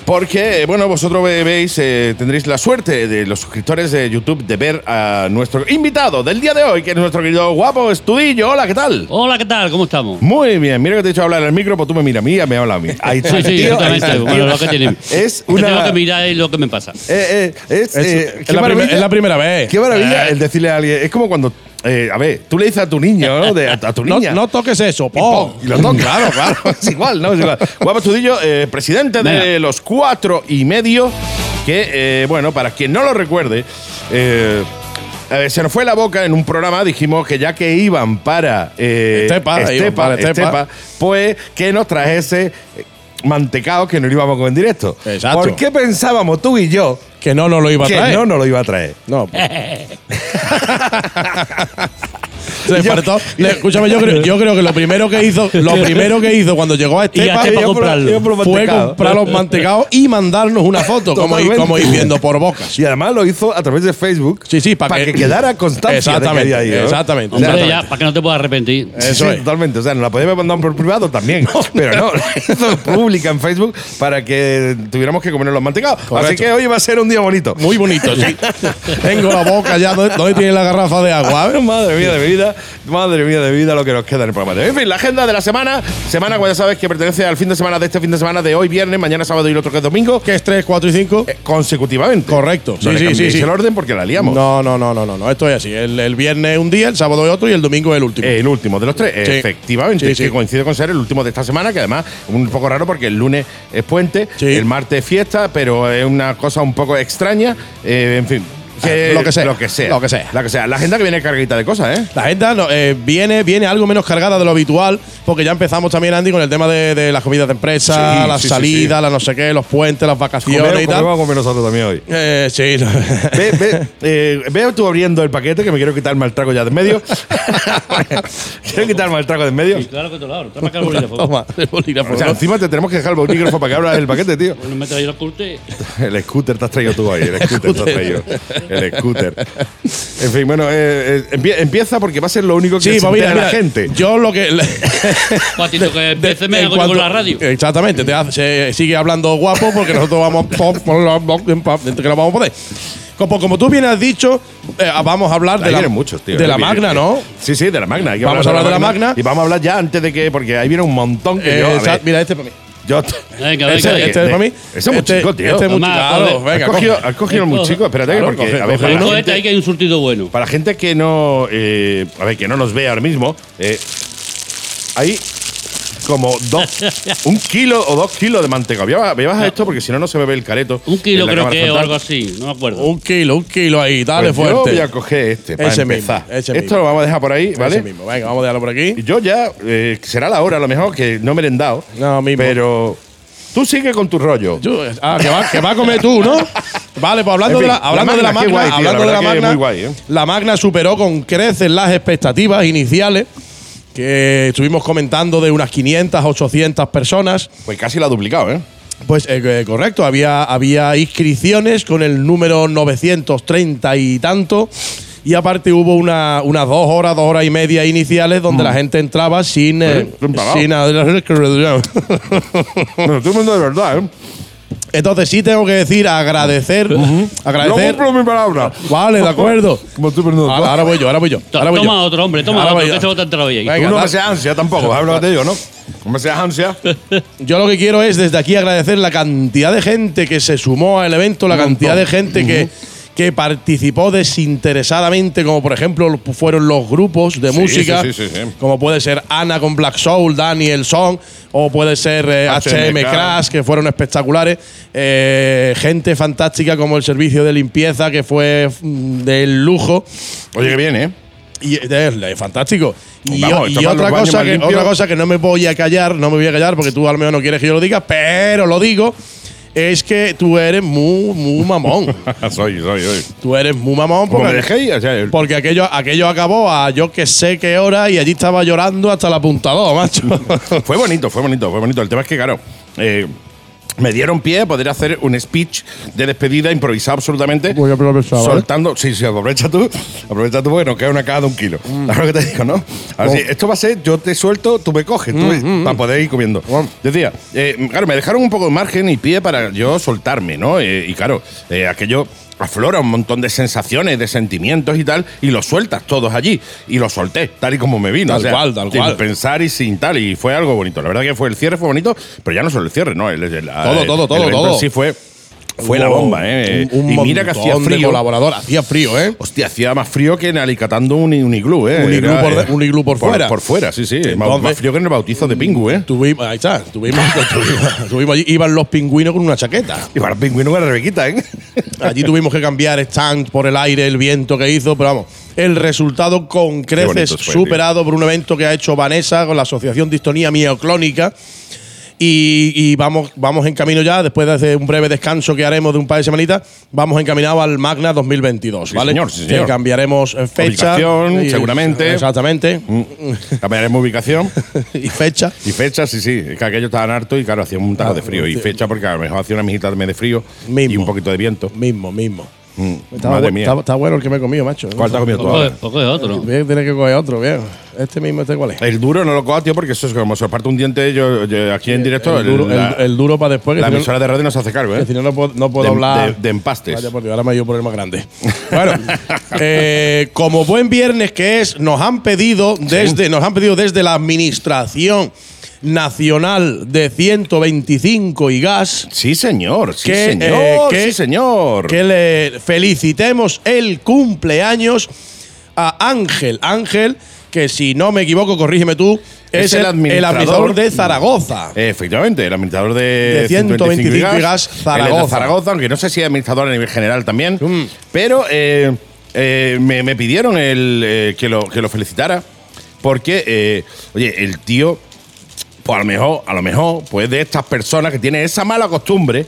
porque, eh, bueno, vosotros ve- veis, eh, tendréis la suerte de los suscriptores de YouTube de ver a nuestro invitado del día de hoy, que es nuestro querido guapo Estudillo. Hola, ¿qué tal? Hola, ¿qué tal? ¿Cómo estamos? Muy bien, mira que te he dicho hablar en el micro, pues tú me miras a mí y me hablas a mí. Ahí está. Sí, sí, tío, ahí está, exactamente. tío. Bueno, lo que tiene. Es Que tengo una. que mirar y lo que me pasa. Eh, eh, es, Es, eh, es qué la, es primera vez. Qué maravilla Eh, el decirle a alguien. Es como cuando. Eh, a ver, tú le dices a tu niño, ¿no? De- a, a tu no, niña. no toques eso. po. y lo toca. Claro, claro. Es igual, ¿no? Es igual. Guapo Estudillo, eh, presidente de Venga. los cuatro y medio. Que, eh, bueno, para quien no lo recuerde. eh, se nos fue la boca en un programa, dijimos que ya que iban para eh, Estepa, iban para Estepa. pues que nos trajese mantecado que no lo íbamos a comer en directo. Exacto. ¿Por qué pensábamos tú y yo Que no nos lo iba a que traer. no nos lo iba a traer? No. pues. Se faltó- le- escúchame, yo creo, yo creo que lo primero que hizo, lo primero que hizo cuando llegó a Y Estepa fue comprar los mantecados y mandarnos una foto, como, ir- Totalmente. como ir viendo por bocas. Y además lo hizo a través de Facebook. Sí, sí, para para que- que, quedara constancia. de que Exactamente, había ido, ¿no? exactamente. O sea, Hombre, ya, para que no te puedas arrepentir. Sí, Eso sí, es. totalmente. O sea, nos la podíamos mandar por privado también. pero no, la hizo pública en Facebook para que tuviéramos que comernos los mantecados. Así Correcto. que hoy va a ser un día bonito. Muy bonito, sí. Tengo la boca ya. ¿Dónde, dónde tiene la garrafa de agua? A ver. Madre mía de vida, madre mía de vida lo que nos queda en el programa. de hoy. En fin, la agenda de la semana. Semana, como ya sabes, que pertenece al fin de semana de este fin de semana de hoy, viernes, mañana sábado y el otro que es domingo. Que es 3, 4 y 5. eh, consecutivamente. Correcto. No Sí, le sí, sí, el orden porque la liamos. No, no, no, no, no, no. Esto es así. El, el viernes un día, el sábado es otro y el domingo es el último. El último de los tres, Sí. efectivamente. Sí, es sí. que coincide con ser el último de esta semana, que además es un poco raro porque el lunes es puente, el martes es fiesta, pero es una cosa un poco extraña. Eh, en fin. Que- lo que sea. Lo que sea. Lo que sea. La que sea. La agenda que viene cargadita de cosas, ¿eh? La agenda no, eh, viene, viene algo menos cargada de lo habitual, porque ya empezamos también, Andy, con el tema de, de las comidas de empresa, Sí, las sí, sí, salidas, las no sé qué, los puentes, las vacaciones y tal. a comer nosotros también hoy. Eh, sí. Ve, ve, eh, ve tú abriendo el paquete que me quiero quitar el mal trago ya de en medio. quiero quitar el mal trago de en medio. Y claro que te lo abro. Toma acá el bolígrafo. Toma, el bolígrafo. O sea, encima te tenemos que dejar el bolígrafo para que abras el paquete, tío. No me traes los curtes. El scooter te has traído tú ahí, el scooter te has traído. El scooter. En fin, bueno, eh, eh, empie- empieza porque va a ser lo único que Sí, se pues mira, la gente. Yo lo que. Patito, que empiece me hago yo cuanto- con la radio. Exactamente, te hace- se sigue hablando guapo porque nosotros vamos que no vamos a poder. Como, como tú bien has dicho, eh, vamos a hablar de Ahí la, muchos, tío. de la Magna, ¿no? Sí, sí, de la Magna. Hay que Vamos a hablar de la Magna. Y vamos a hablar ya antes de que. Porque ahí viene un montón que yo. a Eh, exacto, mira, este para mí. Yo Venga, Este, venga. este de- es para mí. ese es muy Este- chico, tío. Este es muy chico. Claro, coge. venga, has coge. cogido, has cogido muy chico. Espérate, Claro, porque. coge, a ver, coge para, uno. la Cógete gente, ahí que hay un surtido bueno. para gente que no. eh, a ver, que no nos ve ahora mismo. Eh, hay como dos. un kilo o dos kilos de manteca. Voy a, voy a bajar esto porque si no, no se me ve el careto. Un kilo creo que o algo así. No me acuerdo. Un kilo, un kilo ahí, dale Pues Yo fuerte. voy a coger este para Ese mismo, empezar. ese Esto mismo. lo vamos a dejar por ahí, ¿vale? Ese mismo. Venga, vamos a dejarlo por aquí. Y Yo ya, eh, será la hora a lo mejor que no me he merendado. No, mismo. Pero tú sigue con tu rollo. Yo- ah, que va, que va a comer tú, ¿no? Vale, pues hablando En fin, de la, hablando la de la Magna, qué Magna, guay, tío, hablando la de la verdad que Magna, muy guay, ¿eh? la Magna superó con creces las expectativas iniciales que estuvimos comentando de unas 500, 800 personas. Pues casi la ha duplicado, ¿eh? Pues eh, eh, correcto, había, había inscripciones con el número 930 y tanto. Y aparte hubo una- unas dos horas, dos horas y media iniciales donde la gente entraba sin. eh, pagado. sin Bueno, tú mundo de verdad, ¿eh? Entonces sí tengo que decir agradecer. Agradecer. Yo cumplo mi palabra. Vale, de acuerdo. Como tú, Fernando. Ahora, ahora voy yo, ahora voy yo. To- Ahora voy Toma yo. otro, hombre, toma Ahora otro, voy que yo. ahí. Venga, Tú no me seas ansia tampoco, ¿sabes lo que te digo, no? No me seas ansia. Yo lo que quiero es desde aquí agradecer la cantidad de gente que se sumó al evento, la cantidad de gente que, que participó desinteresadamente, como por ejemplo fueron los grupos de Sí, música, sí, sí, como puede ser Ana con Black Soul, Daniel Song, o puede ser eh, HM. Crash, que fueron espectaculares. Eh, gente fantástica como el servicio de limpieza, que fue mm, del lujo. Oye, que viene, ¿eh? Y es, es fantástico. Y, Vamos, y otra, cosa que, otra cosa que no me voy a callar, no me voy a callar porque tú a lo mejor no quieres que yo lo diga, pero lo digo, es que tú eres muy, muy mamón. soy, soy, soy. tú eres muy mamón porque, dejéis, o sea, el- porque aquello, aquello acabó a yo que sé qué hora y allí estaba llorando hasta el apuntador, macho. fue bonito, fue bonito, fue bonito. El tema es que, claro, eh, me dieron pie a poder hacer un speech de despedida improvisado absolutamente. Voy a aprovechar, soltando. Sí, sí, aprovecha tú. Aprovecha tú porque nos queda una cada de un kilo. Mm. ¿Sabes lo que te digo, no? Así, esto va a ser, yo te suelto, tú me coges, tú Mm, me- para poder ir comiendo. Decía, eh, claro, me dejaron un poco de margen y pie para yo soltarme, ¿no? Eh, y claro, eh, aquello aflora un montón de sensaciones, de sentimientos y tal, y los sueltas todos allí. Y los solté, tal y como me vino. Tal o sea, cual, tal sin cual. pensar y sin tal. Y fue algo bonito. La verdad que fue el cierre, fue bonito, pero ya no solo el cierre, ¿no? El, el- Todo, el- todo, todo, todo. Sí fue. Fue la bomba, ¿eh? Un, un y mira que hacía frío. colaboradores. Hacía frío, ¿eh? Hostia, hacía más frío que en Alicatando un, un iglú, ¿eh? Un iglú Era, por eh, un iglú por fuera. Por fuera, sí, sí. Más- Entonces- más frío que en el bautizo de Pingu, ¿eh? Tuvimos, ahí está, tuvimos, tuvimos, tuvimos allí, iban los pingüinos con una chaqueta. Y para el pingüino con la Rebequita, ¿eh? Allí tuvimos que cambiar stand por el aire, el viento que hizo, pero vamos, el resultado con creces fue, superado por un evento que ha hecho Vanessa con la Asociación Distonía Mioclónica. Y, y vamos, vamos en camino ya, después de hacer un breve descanso que haremos de un par de semanitas, vamos encaminados al Magna 2022, Sí, ¿vale? señor, sí, Que señor. cambiaremos eh, fecha. Ubicación, y- seguramente. Exactamente. Cambiaremos ubicación y fecha. y fecha, sí, sí. Es que aquello estaban harto y claro, hacía un tajo de frío. Y fecha porque a lo mejor hacía una mijita de frío y un poquito de viento. Mismo, mismo. Mm, Estaba, Madre bu- mía. está, está bueno el que me he comido, macho. ¿Cuál te has comido tú poco de otro. Bien, tiene que coger otro, bien. Este mismo, ¿este cuál es? El duro no lo cojo, tío, porque eso es como se os parte un diente yo, yo aquí en directo. el, duro, la, el- el duro para después. Que la si no- emisora de radio no se hace cargo, ¿eh? si no, no puedo, no puedo de, hablar. de- de empastes. Vaya por Dios, ahora me ido por el más grande. bueno, eh, como buen viernes que es, nos han pedido desde, nos han pedido desde la Administración Nacional de 125 y Gas Sí, señor. Sí, Que, señor. eh, que- sí, señor. que le felicitemos el cumpleaños a Ángel. Ángel, que si no me equivoco, corrígeme tú, es, el, el administrador de Zaragoza. Efectivamente, el administrador de, De 125 gigas, el de Zaragoza. Zaragoza, aunque no sé si es administrador a nivel general también. Pero eh, eh, me, me pidieron el, que, lo, que lo felicitara porque, oye, el tío, pues a lo mejor, a lo mejor, pues de estas personas que tienen esa mala costumbre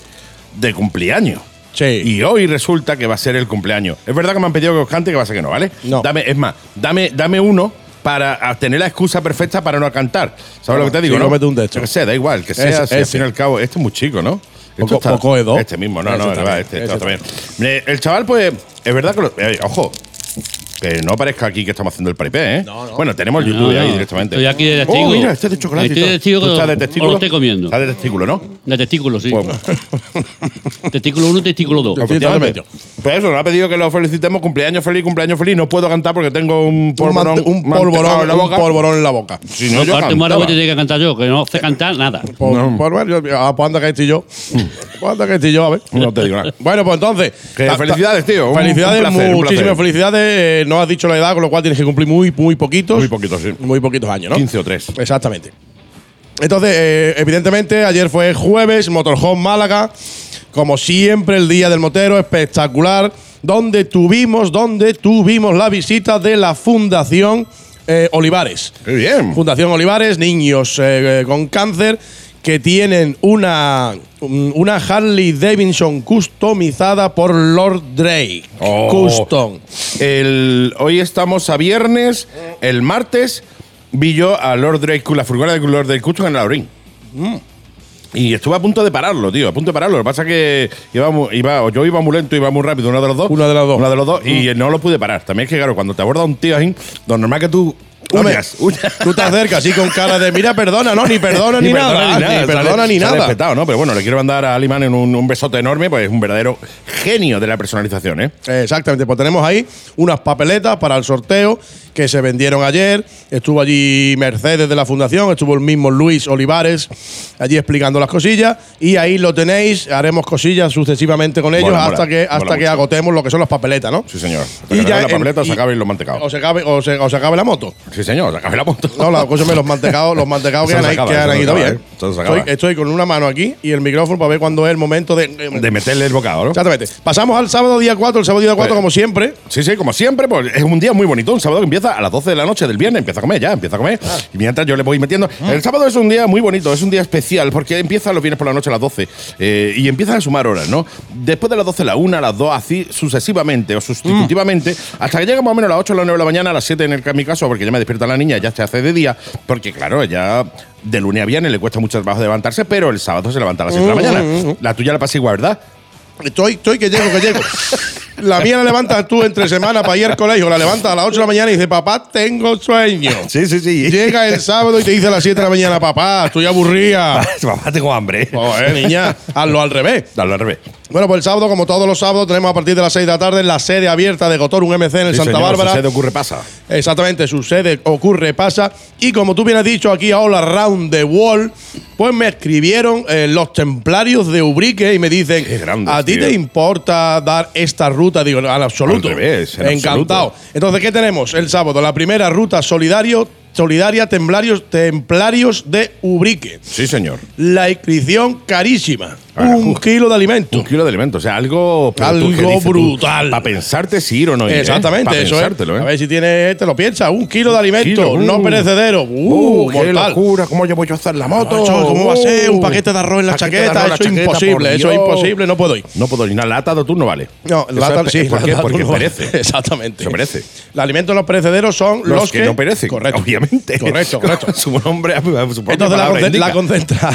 de cumpleaños. Sí. Y hoy resulta que va a ser el cumpleaños. Es verdad que me han pedido que os cante, que va a ser que no, ¿vale? No. Dame, es más, dame, dame uno para tener la excusa perfecta para no cantar. ¿Sabes lo que te digo? Sí, no? un de que sé, da igual, que sea, Ese, si al ese. fin y al cabo. Este es muy chico, ¿no? Poco- está- poco Edo. Este mismo, no, Ese no, está va, bien, este está está bien. El chaval, pues, es verdad que. lo- eh, ojo. Que no aparezca aquí que estamos haciendo el paripé, ¿eh? Bueno, tenemos el YouTube no. ahí directamente. Estoy aquí de testigo. Oh, mira, este es de chocolate. y Estoy de todo. testigo ¿Tú que estás de o lo testículo? estoy comiendo. Estás de testículo, ¿no? De testículo, sí. Pues, testículo 1 testículo 2. Efectivamente. Pues eso, nos ha pedido que lo felicitemos. Cumpleaños feliz, cumpleaños feliz. No puedo cantar porque tengo un Un, polvorón, mante- un mantecado polvorón, en la un boca. polvorón en la boca. Si no, yo Aparte, cantaba. te tengo que cantar yo, que no sé cantar nada. Pues bueno, yo- ah, pues anda que estoy yo. Pues anda que estoy yo, a ver. No te digo nada. Bueno, pues entonces. Que ta- ta- felicidades, tío. Un- Felicidades, un placer, un muchísimas felicidades. Eh, No has dicho la edad, con lo cual tienes que cumplir muy, muy poquitos. Muy poquito, sí. Muy poquitos años, ¿no? 15 o 3. Exactamente. Entonces, eh, evidentemente, ayer fue jueves, Motorhome Málaga. Como siempre, el día del motero, espectacular. Donde tuvimos, donde tuvimos la visita de la Fundación eh, Olivares. Qué bien. Fundación Olivares, niños eh, con cáncer que tienen una, un- una Harley Davidson customizada por Lord Drake. Oh. Custom. El, hoy estamos a viernes. El martes vi yo a Lord Drake, con la furgoneta de Lord Drake Custom en la Laurín. Y estuve a punto de pararlo, tío, a punto de pararlo. Lo que pasa es que iba, yo iba muy lento, iba muy rápido, uno de los dos. Uno de los dos. Uno de los dos, y no lo pude parar. También es que, claro, cuando te aborda un tío así, lo normal que tú. Huyas, huyas. Tú te acercas así con cara de mira, perdona, no, ni perdona ni, nada, ni perdona sale- ni nada. petado, ¿no? Pero bueno, le quiero mandar a Aliman en un, un besote enorme, pues es un verdadero genio de la personalización, ¿eh? Exactamente, pues tenemos ahí unas papeletas para el sorteo que se vendieron ayer. Estuvo allí Mercedes de la Fundación, estuvo el mismo Luis Olivares allí explicando las cosillas. Y ahí lo tenéis, haremos cosillas sucesivamente con ellos Mola, hasta mola, que, hasta mola que mucho. agotemos lo que son las papeletas, ¿no? Sí, señor. Hasta Y que ya la en- papeleta, y- se acabe los mantecados. O se acabe, o se, o se acabe la moto. Sí, señor, se acabe la moto. No, la, escúchame, los mantecados, los mantecados que Eso han, se ahí- acaba, que han eso se ido acaba, bien. Eso se acaba. Estoy, estoy con una mano aquí y el micrófono para ver cuándo es el momento de. De meterle el bocado, ¿no? Exactamente. Pasamos al sábado día 4, el sábado día 4, Pues- como siempre. Sí, sí, como siempre, pues es un día muy bonito. Un sábado que empieza a las 12 de la noche del viernes, empieza a comer ya, empieza a comer. Ah. Y mientras yo le voy metiendo. El sábado es un día muy bonito, es un día especial, porque empieza los viernes por la noche a las 12 eh, y empiezan a sumar horas, ¿no? Después de las 12, la 1, las 2, así sucesivamente o sustitutivamente, hasta que llega más o menos a las 8 o las 9 de la mañana, a las 7 en el, en mi caso, porque ya me despierta la niña, ya se hace de día, porque claro, ya de lunes a viernes le cuesta mucho trabajo levantarse, pero el sábado se levanta a las 7 de la mañana. La tuya la pasa igual, ¿verdad? Estoy, estoy que llego, que llego. La mía la levantas tú entre semana para ir al colegio, la levantas a las 8 de la mañana y dice, papá, tengo sueño. Sí, sí, sí. Llega el sábado y te dice a las 7 de la mañana, papá, estoy aburrida. Papá, tengo hambre. Joder, niña, hazlo al revés. Dale al revés. Bueno, pues el sábado, como todos los sábados, tenemos a partir de las 6 de la tarde la sede abierta de Gotor, un MC en el Sí, Santa señor, Bárbara. su sede ocurre pasa. Exactamente, su sede ocurre, pasa. Y como tú bien has dicho aquí a All Around the Wall, pues me escribieron eh, los templarios de Ubrique y me dicen: Qué grandes, ¿A ti te importa dar esta ruta? Digo, al absoluto. Al revés, en Encantado. absoluto. Entonces, ¿qué tenemos el sábado? La primera ruta solidario, solidaria templarios, templarios de Ubrique. Sí, señor. La inscripción carísima. Un kilo de alimento. Un kilo de alimentos, o sea, algo. Algo brutal. Para pensarte si ir o no ir. ¿eh? Exactamente, Pa' eso es. ¿eh? A ver si tiene, te lo piensa, un kilo de alimento, Kilo, uh. no perecedero. Uh, Uh, qué locura, ¿cómo yo voy a hacer la moto? ¿Cómo va a ser? Un Uh, paquete de arroz en la chaqueta. Eso es imposible, eso es imposible, no puedo ir. No puedo ir. Una lata de atún no vale. No, lata, sí, ¿Por qué? Porque no- perece. Exactamente. Eso perece. Los alimentos no perecederos son los, que, no perecen. Correcto. Obviamente. Correcto, correcto. su nombre, Entonces la concentra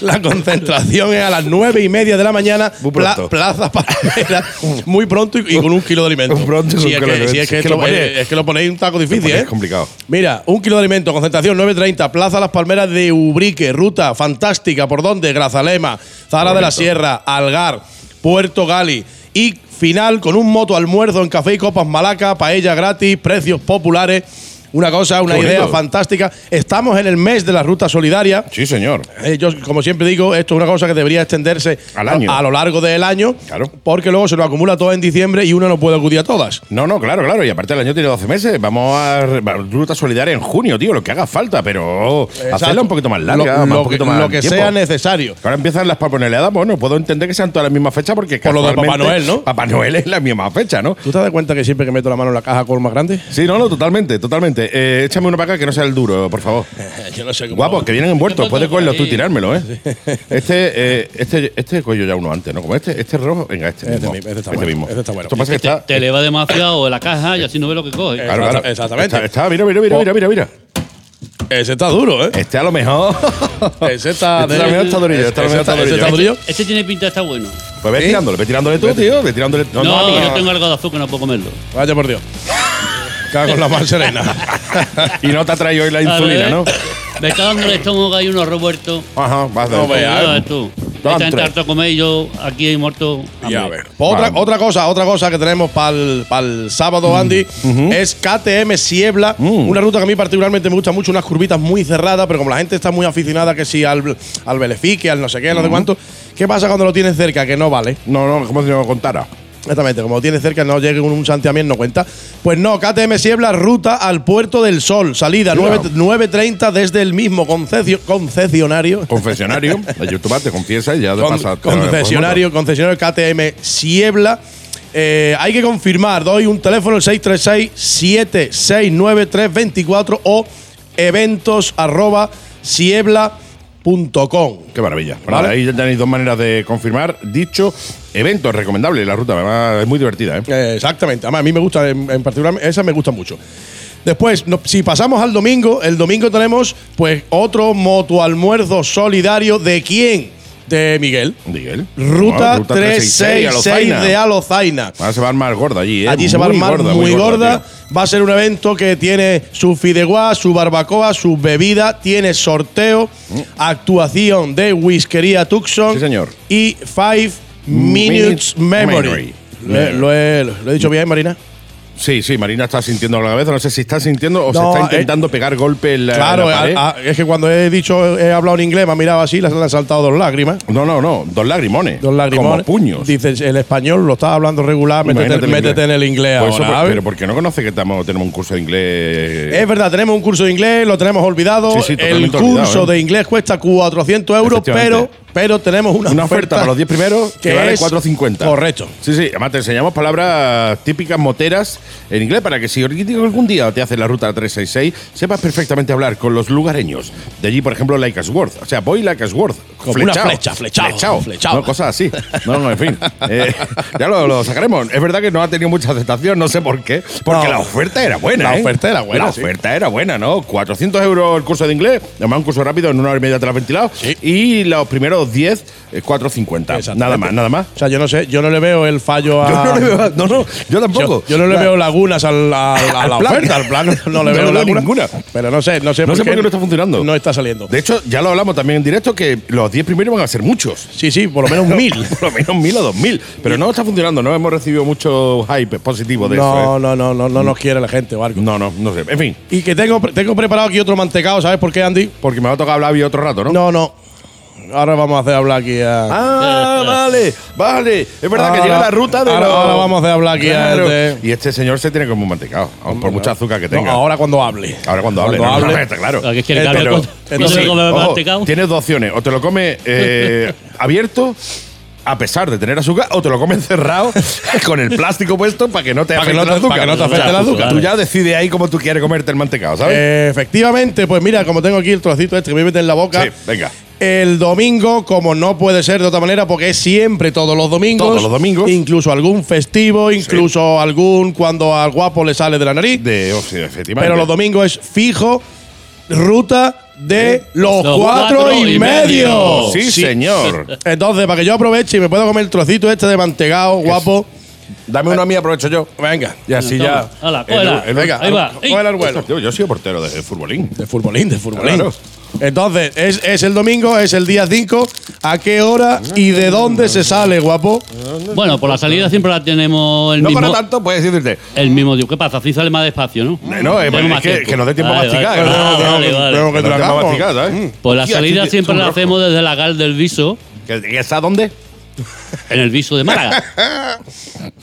la concentración es a las nueve y media de la mañana, Muy pla- pronto. Plaza Palmera, muy pronto y, y con un kilo de alimento. Pronto y es que, es Es lo pone- es que lo ponéis un taco difícil, ¿eh? complicado. Mira, un kilo de alimento, concentración 9.30, Plaza Las Palmeras de Ubrique, ruta fantástica, ¿por dónde? Grazalema, Zara de la Sierra, Algar, Puerto Gali y final con un moto almuerzo en Café y Copas Malaca, paella gratis, precios populares. Una cosa, una idea fantástica. Estamos en el mes de la ruta solidaria. Sí, señor. Eh, yo, como siempre digo, esto es una cosa que debería extenderse Al año. A, a lo largo del año. Claro. Porque luego se nos acumula todo en diciembre y uno no puede acudir a todas. No, no, claro, claro. Y aparte el año tiene 12 meses. Vamos a ruta solidaria en junio, tío, lo que haga falta, pero hacerla Exacto. un poquito más larga, Lo, más- lo un poquito que, más lo que tiempo. sea necesario. Ahora empiezan las paponeleadas, bueno, puedo entender que sean todas las mismas fechas porque Por lo de Papá Noel, ¿no? Papá Noel es la misma fecha, ¿no? ¿Tú te das cuenta que siempre que meto la mano en la caja con más grande? Sí, no, no, totalmente, totalmente. Eh, échame uno para acá que no sea el duro, por favor. Yo no sé cómo. Guapo, que vienen envueltos. ¿Qué Puedes pasa por cogerlo tú y tirármelo, ¿eh? Este, eh, este, este coño ya uno antes, ¿no? Como este, este rojo, venga, este, Este mismo. mismo, este está bueno, mismo. este está bueno. Esto pasa que Te, está. te eleva demasiado la caja y así no ves lo que coge. Claro, claro. Exactamente. Está, está- mira, mira, mira, mira, mira, mira. Ese está duro, ¿eh? Este a lo mejor. Ese está Este a lo mejor está durillo, este a lo Ese mejor está- durillo. Este tiene pinta de estar bueno. Pues ve ¿Sí? tirándole, ve tirándole tú, tío, ve tirándole. No, amigo. yo tengo algo de azúcar, no puedo comerlo. Vaya por Dios. Cago en la más serena. Y no te ha traído hoy la insulina, ver, ¿no? Me está dando el estómago ahí unos revueltos. Ajá, vas a No veas. Tú. Esta gente harto comer y yo aquí he muerto. Ya. Pues otra, otra cosa, otra cosa que tenemos para el sábado, Andy, es KTM Siebla, una ruta que a mí particularmente me gusta mucho, unas curvitas muy cerradas, pero como la gente está muy aficionada que si al, al Belefique, al no sé qué, no sé cuánto, ¿qué pasa cuando lo tienes cerca? Que no vale. No, no, como si no contara. Exactamente, como lo tienes cerca, no llegue un, un santiamén, no cuenta. Pues no, KTM Siebla, ruta al Puerto del Sol, salida Mira. 9 9.30 desde el mismo concecio- concesionario. Confesionario, la youtuber te confiesa y ya de Con- pasa. te- concesionario, concesionario KTM Siebla. Eh, hay que confirmar, doy un teléfono el 636-769324 o eventos arroba siebla.com. Qué maravilla. Pues Vale. ahí tenéis dos maneras de confirmar. Dicho evento, recomendable la ruta, es muy divertida, ¿eh? Eh, exactamente, además a mí me gusta, en, particular, esa me gusta mucho. Después, si pasamos al domingo, el domingo tenemos pues otro moto almuerzo solidario de quién? De Miguel. Miguel. Ruta, No, 366 Alozaina. de Alozaina. Ahora se va a armar gorda allí, ¿eh? Allí se va a armar gorda, muy, gorda. Va a ser un evento que tiene su fideuá, su barbacoa, su bebida, tiene sorteo, actuación de Whiskería Tucson Mm. Sí, señor. y Five Minutes Minutes Memory. Memory. Lo he- Lo, he, lo he dicho bien, Marina? Sí, sí, Marina está sintiendo la cabeza. No sé si está sintiendo o se No, está eh, intentando pegar golpe en la, claro, en la pared. a- a- es que cuando he dicho, he hablado en inglés, me ha mirado así, le han saltado dos lágrimas. No, no, no. Dos lagrimones. Dos lágrimas. Como puños. Dices, el español lo estás hablando regular, métete, el en el inglés Pues eso, ahora, pues, ¿sabes? pero porque no conoce que estamos, tenemos un curso de inglés. Es verdad, tenemos un curso de inglés, lo tenemos olvidado. Sí, sí, el curso olvidado, ¿eh? de inglés cuesta 400 euros, pero. Pero tenemos una, Una oferta para los 10 primeros que, vale es 4.50. Correcto. Sí, sí. Además, te enseñamos palabras típicas moteras en inglés para que si algún día te haces la ruta 366, sepas perfectamente hablar con los lugareños. De allí, por ejemplo, Laicasworth. O sea, voy Laicasworth. Como una flecha, flechao, flechao. No, cosas así. No, no, en fin. Eh, ya lo, lo sacaremos. Es verdad que no ha tenido mucha aceptación, no sé por qué. Porque No. la oferta era buena. La ¿eh? oferta era buena, La sí. oferta era buena, ¿no? 400 euros el curso de inglés. Además, un curso rápido, en una hora y media te lo has ventilado. Sí. Y los primeros 10, eh, 4.50. Exactamente. Nada más, nada más. O sea, yo no sé, yo no le veo el fallo a. Yo no le veo, no, no, yo tampoco. Yo, yo no le veo lagunas al, al- a la plan. oferta, al plan no le No veo lagunas. ninguna. Pero no sé, no sé, No sé por qué no está funcionando. No está saliendo. De hecho, ya lo hablamos también en directo que los 10 primeros van a ser muchos. sí, sí, por lo menos mil. Por lo menos 1000 o 2000. Pero no está funcionando, no hemos recibido mucho hype positivo de no, eso. ¿eh? no, no, no, no nos quiere la gente o algo. No, no, no sé. En fin, Y que tengo, tengo preparado aquí otro mantecado, ¿sabes por qué, Andy? porque me va a tocar hablar bien otro rato, ¿no? No, no. Ahora vamos a hacer hablar aquí a. Ah, vale, vale. Es verdad que Ahora- llega la ruta de ahora- los- ahora vamos a hacer hablar aquí a este. Y este señor se tiene como un mantecado, aun por mucha azúcar que No, tenga. ahora cuando hable. Ahora cuando hable, Cuando no, hable. no, está claro. ¿A qué quiere Eh, que hable pero- cuando- cuando sí, se come Ojo, mantecado? tienes dos opciones. O te lo comes eh, abierto, a pesar de tener azúcar, o te lo comes cerrado con el plástico puesto para que no te Para que afecte no te- azúcar. para que no te afecte el azúcar. Tú ya decides ahí cómo tú quieres comerte el mantecado, ¿sabes? Eh, efectivamente, pues mira, como tengo aquí el trocito este que me mete en la boca. sí, venga. El domingo, como no puede ser de otra manera, porque es siempre todos los domingos. Todos los domingos. Incluso algún festivo, incluso algún cuando al guapo le sale de la nariz. De, oh, sí, efectivamente. Pero los domingos es fijo, ruta de los, Los cuatro, cuatro y y medio. medio. Sí, señor. Entonces, para que yo aproveche y me pueda comer el trocito este de mantecado, guapo. Dame uno a mí, aprovecho yo. Venga. Y así Toma. ya. Hala, el- cógela. el- Venga, Ahí va. coge el. Tío, yo soy portero de futbolín. De futbolín, de futbolín. Claro. Entonces, es, es el domingo, es el día 5. ¿A qué hora y de dónde se sale, guapo? Bueno, por la salida siempre la tenemos el No mismo. para tanto, puedes decirte. El mismo, digo, ¿qué pasa? Así sale más despacio, ¿no? No, eh, Tenemos es más que, tiempo. que nos dé tiempo a Vale, masticar. vale. que no- Ah, no- vale, vale. no- que no Que dé tiempo a tragamos. masticar, ¿sabes? Pues la Hostia, salida siempre la hacemos desde la GAL del Viso, ¿Que, que está dónde? En el Viso de Málaga.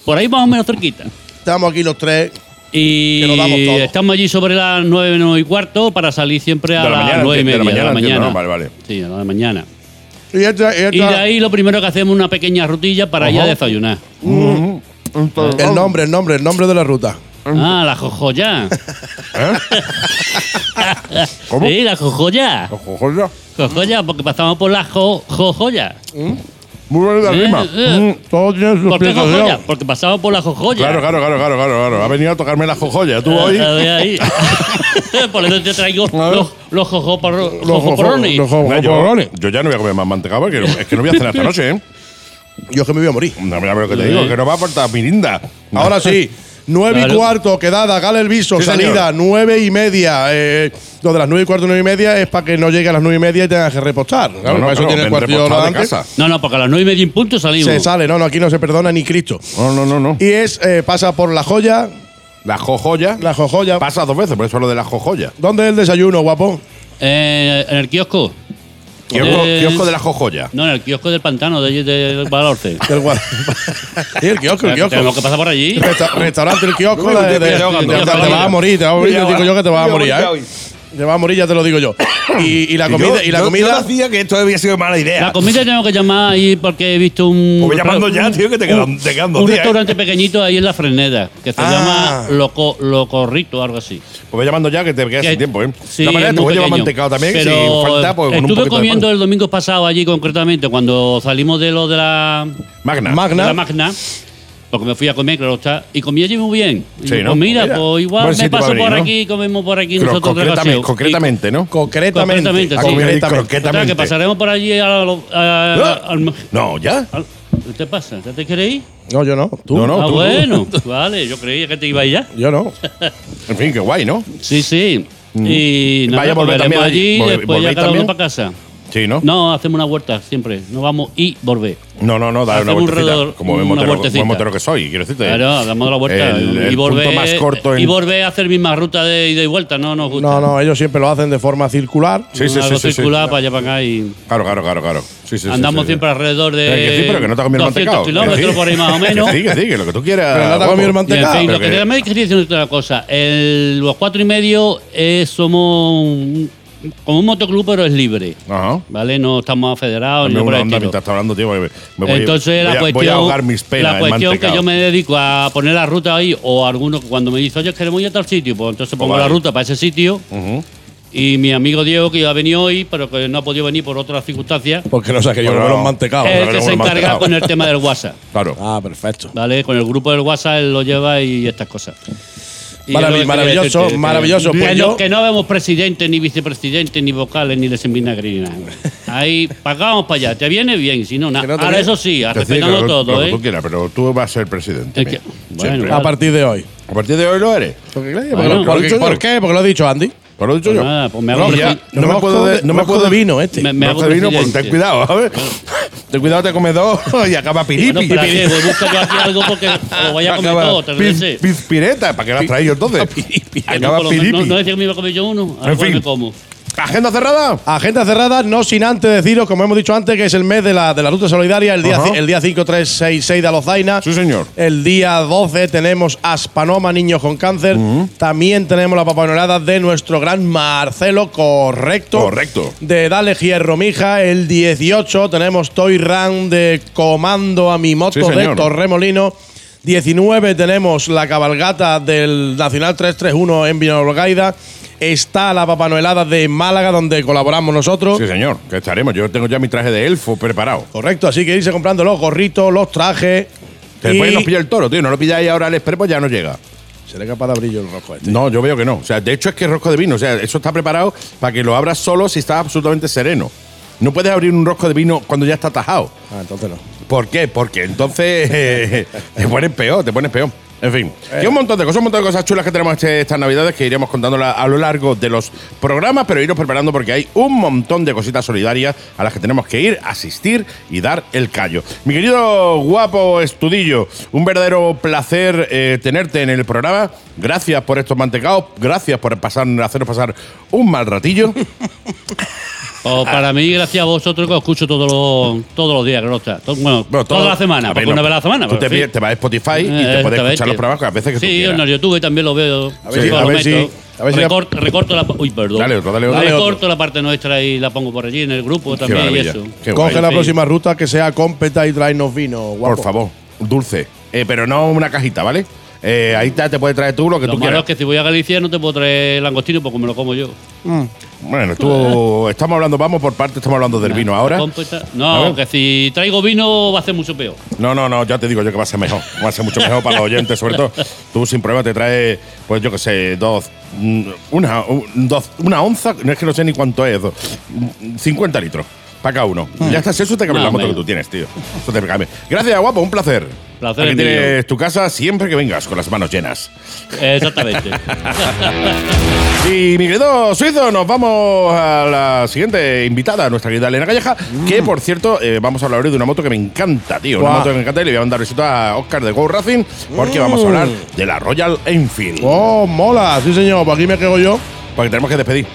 Por ahí más o menos cerquita. Estamos aquí los tres. Y Que lo damos todo. estamos allí sobre las nueve, nueve y cuarto para salir siempre a De la las mañana, nueve y de la media de la mañana, entiendo, mañana. ¿no? Vale, vale. Sí, a la de mañana. Y, esta- y esta- Y de ahí lo primero que hacemos es una pequeña rutilla para ir a desayunar. el nombre, el nombre, el nombre de la ruta. Ah, la jojoya. ¿Cómo? Sí, la jojoya. Jojoya. Jojoya, porque pasamos por la jo- jojoya. Muy buena la Eh, rima. eh. Mm, todo tiene su ¿Por qué jojoya? Porque pasamos por la jojoya. Claro, claro, claro, claro, claro, claro. Ha venido a tocarme la jojoya. Tú hoy. A ver, ahí. por eso te traigo ver. los, los jojoporro- Los jojo- jojoporrones. los jojo- Mira, yo, ya no voy a comer más mantecado porque no- es que no voy a cenar esta noche, ¿eh? Yo es que me voy a morir. No, mira lo que te digo, que no va a aportar mirinda. Ahora sí. Nueve y Claro. cuarto, quedada, gala el viso, Sí, salida, señor. nueve y media. Eh, lo de las nueve y cuarto, nueve y media es para que no llegue a las nueve y media y tengas que repostar. Claro, No, no, para eso claro, tiene el cuartillo delante. casa. No, no, porque a las nueve y media en punto salimos. Se sale, no, no, aquí no se perdona ni Cristo. No, no, no, no. Y es, eh, pasa por la joya, La jojoya. la jojoya. Pasa dos veces, por eso lo de la jojoya. ¿Dónde es el desayuno, guapo? Eh, en el kiosco. Kiosco, Eh, kiosco de la jojoya. No, en el kiosco del pantano de, de, Valorce. Del gua- sí, el kiosco, el kiosco. Tenemos que pasar por allí. Resta- restaurante, el kiosco, de- de- te- te vas a morir, te vas a morir, yo digo yo que te vas a morir, ¿eh? Te vas a morir, ya te lo digo yo. Y, y la comida, y la comida. decía que esto había sido mala idea. La comida tengo que llamar ahí porque he visto un. Pues llamando ya, un- tío, que te quedan- un- te quedan dos Un días, ¿eh? restaurante pequeñito ahí en la Freneda, que se Ah. llama Loco, Locorrito, algo así. Pues voy llamando ya que te quedas Que- sin tiempo, ¿eh? Sí, la manera te voy a llevar mantecado también, Pero si falta, pues con un estuve de comiendo el domingo pasado allí concretamente, cuando salimos de lo de la, Magna. de Magna. la Magna, porque me fui a comer, claro está, y comí allí muy bien. Y Sí, digo, ¿no? Pues mira, Mira, pues igual buen me paso por aquí, comemos por aquí Pero nosotros concretamente, concretamente, ¿no? Concretamente. Concretamente, sí. Concretamente. O sea, que pasaremos por allí a a- Ah. al, No, ya. al- ¿Qué te pasa? ¿Ya te quieres ir? No, yo no. ¿Tú? No, no. ah, tú, tú. bueno. vale, yo creía que te iba a ir ya. Yo no. En fin, qué guay, ¿no? Sí, sí. Y nada, Vaya a volver volveremos también allí allí. y Vol- después ya ¿volvéis cada uno para casa. Sí, ¿no? No, hacemos una vuelta siempre. Nos vamos y volver. No, no, no, dale una un vueltecita. redor- como buen motero, buen motero que soy, quiero decirte. Claro, damos la vuelta El- y volver. punto más corto en- Y volver a hacer misma ruta de ida y vuelta, no nos gusta. No, no, ellos siempre lo hacen de forma circular. Sí, sí, Algo sí, sí, sí. circular para allá para acá y Claro, claro, claro, claro. Sí, sí, sí, andamos sí, sí. siempre alrededor de. Eh, que sí, pero que no te ha comido el 200 mantecado. kilómetros por ahí más o menos. Sí, que sí, que lo que tú quieras. Pero no te ha comido el Y en mantecado. fin, lo que que- también quería decir otra cosa. El- los cuatro y medio es, somos un- como un motoclub, pero es libre. Ajá. ¿Vale? No estamos federados ni Dame nada por una el onda estilo. mientras está hablando, tío. Me voy, Entonces voy la a, cuestión, voy a ahogar mis penas la en cuestión que yo me dedico a poner la ruta ahí o alguno que cuando me dice, oye, queremos ir a tal sitio, pues entonces pongo vale. la ruta para ese sitio y mi amigo Diego, que iba a venir hoy, pero que no ha podido venir por otras circunstancias, Porque no sé que yo Bueno, no me los mantecados. es el que se encarga con el tema del WhatsApp. Claro. Ah, perfecto. ¿Vale? Con el grupo del WhatsApp él lo lleva y estas cosas. Marav- maravilloso, que- maravilloso. Que, Pues no, yo- que no vemos presidente, ni vicepresidente, ni vocales, ni les vinagre, ni nada. Ahí pagamos para allá. ¿Te viene bien? Si no, nada. No Ahora, eso sí, respetando todo, lo que ¿eh? tú quieras, pero tú vas a ser presidente. Es que- mira. bueno. A partir de hoy. A partir de hoy lo eres. Porque, Bueno, porque- ¿Por qué? Porque lo ha dicho Andy. Pues lo he dicho Pues yo. nada, pues me hago No, presi- ya, no me puedo de- de, no me de vino este. Me- me no hago te vino, pues ten cuidado, ¿sabes? Ten cuidado, te comes dos y acaba piripi. Bueno, que voy a yo aquí algo porque o voy a comer todo, te pis- sé. pispireta, ¿para qué la traído entonces? Acaba piripi. no, no decía que me iba a comer yo uno. Ahora En fin. me como. ¿Agenda cerrada? Agenda cerrada, no sin antes deciros, como hemos dicho antes, que es el mes de la, de la ruta solidaria, el día, Ajá. el día 5, 3, 6, 6 de Alozaina. Sí, señor. El día 12 tenemos Aspanoma, niños con cáncer. También tenemos la papanolada de nuestro gran Marcelo, correcto. Correcto. De Dale Hierro Mija. El 18 tenemos Toy Run de Comando a mi moto Sí, de. Torremolino. 19 tenemos la cabalgata del Nacional 331 en Vinalolgaida. Está la papanoelada de Málaga, donde colaboramos nosotros. Sí, señor, que estaremos. Yo tengo ya mi traje de elfo preparado. Correcto, así que irse comprando los gorritos, los trajes. Que después y- nos pilla el toro, tío. No lo pilláis ahora al express, pues ya no llega. Seré capaz de abrir el rojo este. No, yo veo que no. O sea, de hecho es que es rosco de vino. O sea, eso está preparado para que lo abras solo si estás absolutamente sereno. no puedes abrir un rosco de vino cuando ya está tajado. Ah, entonces no. ¿Por qué? Porque entonces eh, te pones peor, te pones peor. En fin, que un montón de cosas, un montón de cosas chulas que tenemos este- estas navidades que iremos contándolas a lo largo de los programas, pero irnos preparando porque hay un montón de cositas solidarias a las que tenemos que ir, asistir y dar el callo. Mi querido guapo estudillo, un verdadero placer eh, tenerte en el programa. Gracias por estos mantecados, gracias por pasar, hacernos pasar un mal ratillo. O para mí, gracias a vosotros que os escucho todos los, todos los días, que no está. Todo- bueno, Bueno, todo- toda la semana, ver, porque una no, vez a la semana. Tú te, pi- te vas a Spotify y te Eh, puedes escuchar los programas a veces que tú Sí, quieras. en el YouTube también lo veo. A ver sí, si- a lo ver si- meto. a ver si- Recort- recorto la. Uy, perdón. Dale otro, dale otro. Dale recorto otro. la parte nuestra y la pongo por allí en el grupo Qué también y eso. qué Coge guay. la Sí. próxima ruta que sea cómpeta y traernos vino, guapo. Por favor, dulce. Eh, pero no una cajita, ¿vale? Eh, ahí te, te puedes traer tú lo que Lo tú malo quieras. es que si voy a Galicia no te puedo traer langostino porque me lo como yo. Bueno, tú estamos hablando, vamos por parte, estamos hablando del vino ahora. No, que si traigo vino va a ser mucho peor. No, no, no, ya te digo yo que va a ser mejor. Va a ser mucho mejor para los oyentes, sobre todo. Tú sin problema te traes, pues yo qué sé, dos, mm, una, un- dos, una onza, no es que no sé ni cuánto es, dos, mm, 50 litros para cada uno. Ya está, eso te en la moto que tú tienes, tío. Eso te cabe. Gracias, guapo, un placer. Placer Aquí es mío. tienes tu casa siempre que vengas con las manos llenas. Exactamente. Y mi querido Suizo, nos vamos a la siguiente invitada, nuestra querida Elena Calleja, que por cierto, eh, vamos a hablar hoy de una moto que me encanta, tío. Una Guau. moto que me encanta y le voy a mandar besito a Oscar de Go Racing, porque vamos a hablar de la Royal Enfield. Oh, mola. Sí, señor. Por aquí me quedo yo. Porque tenemos que despedir.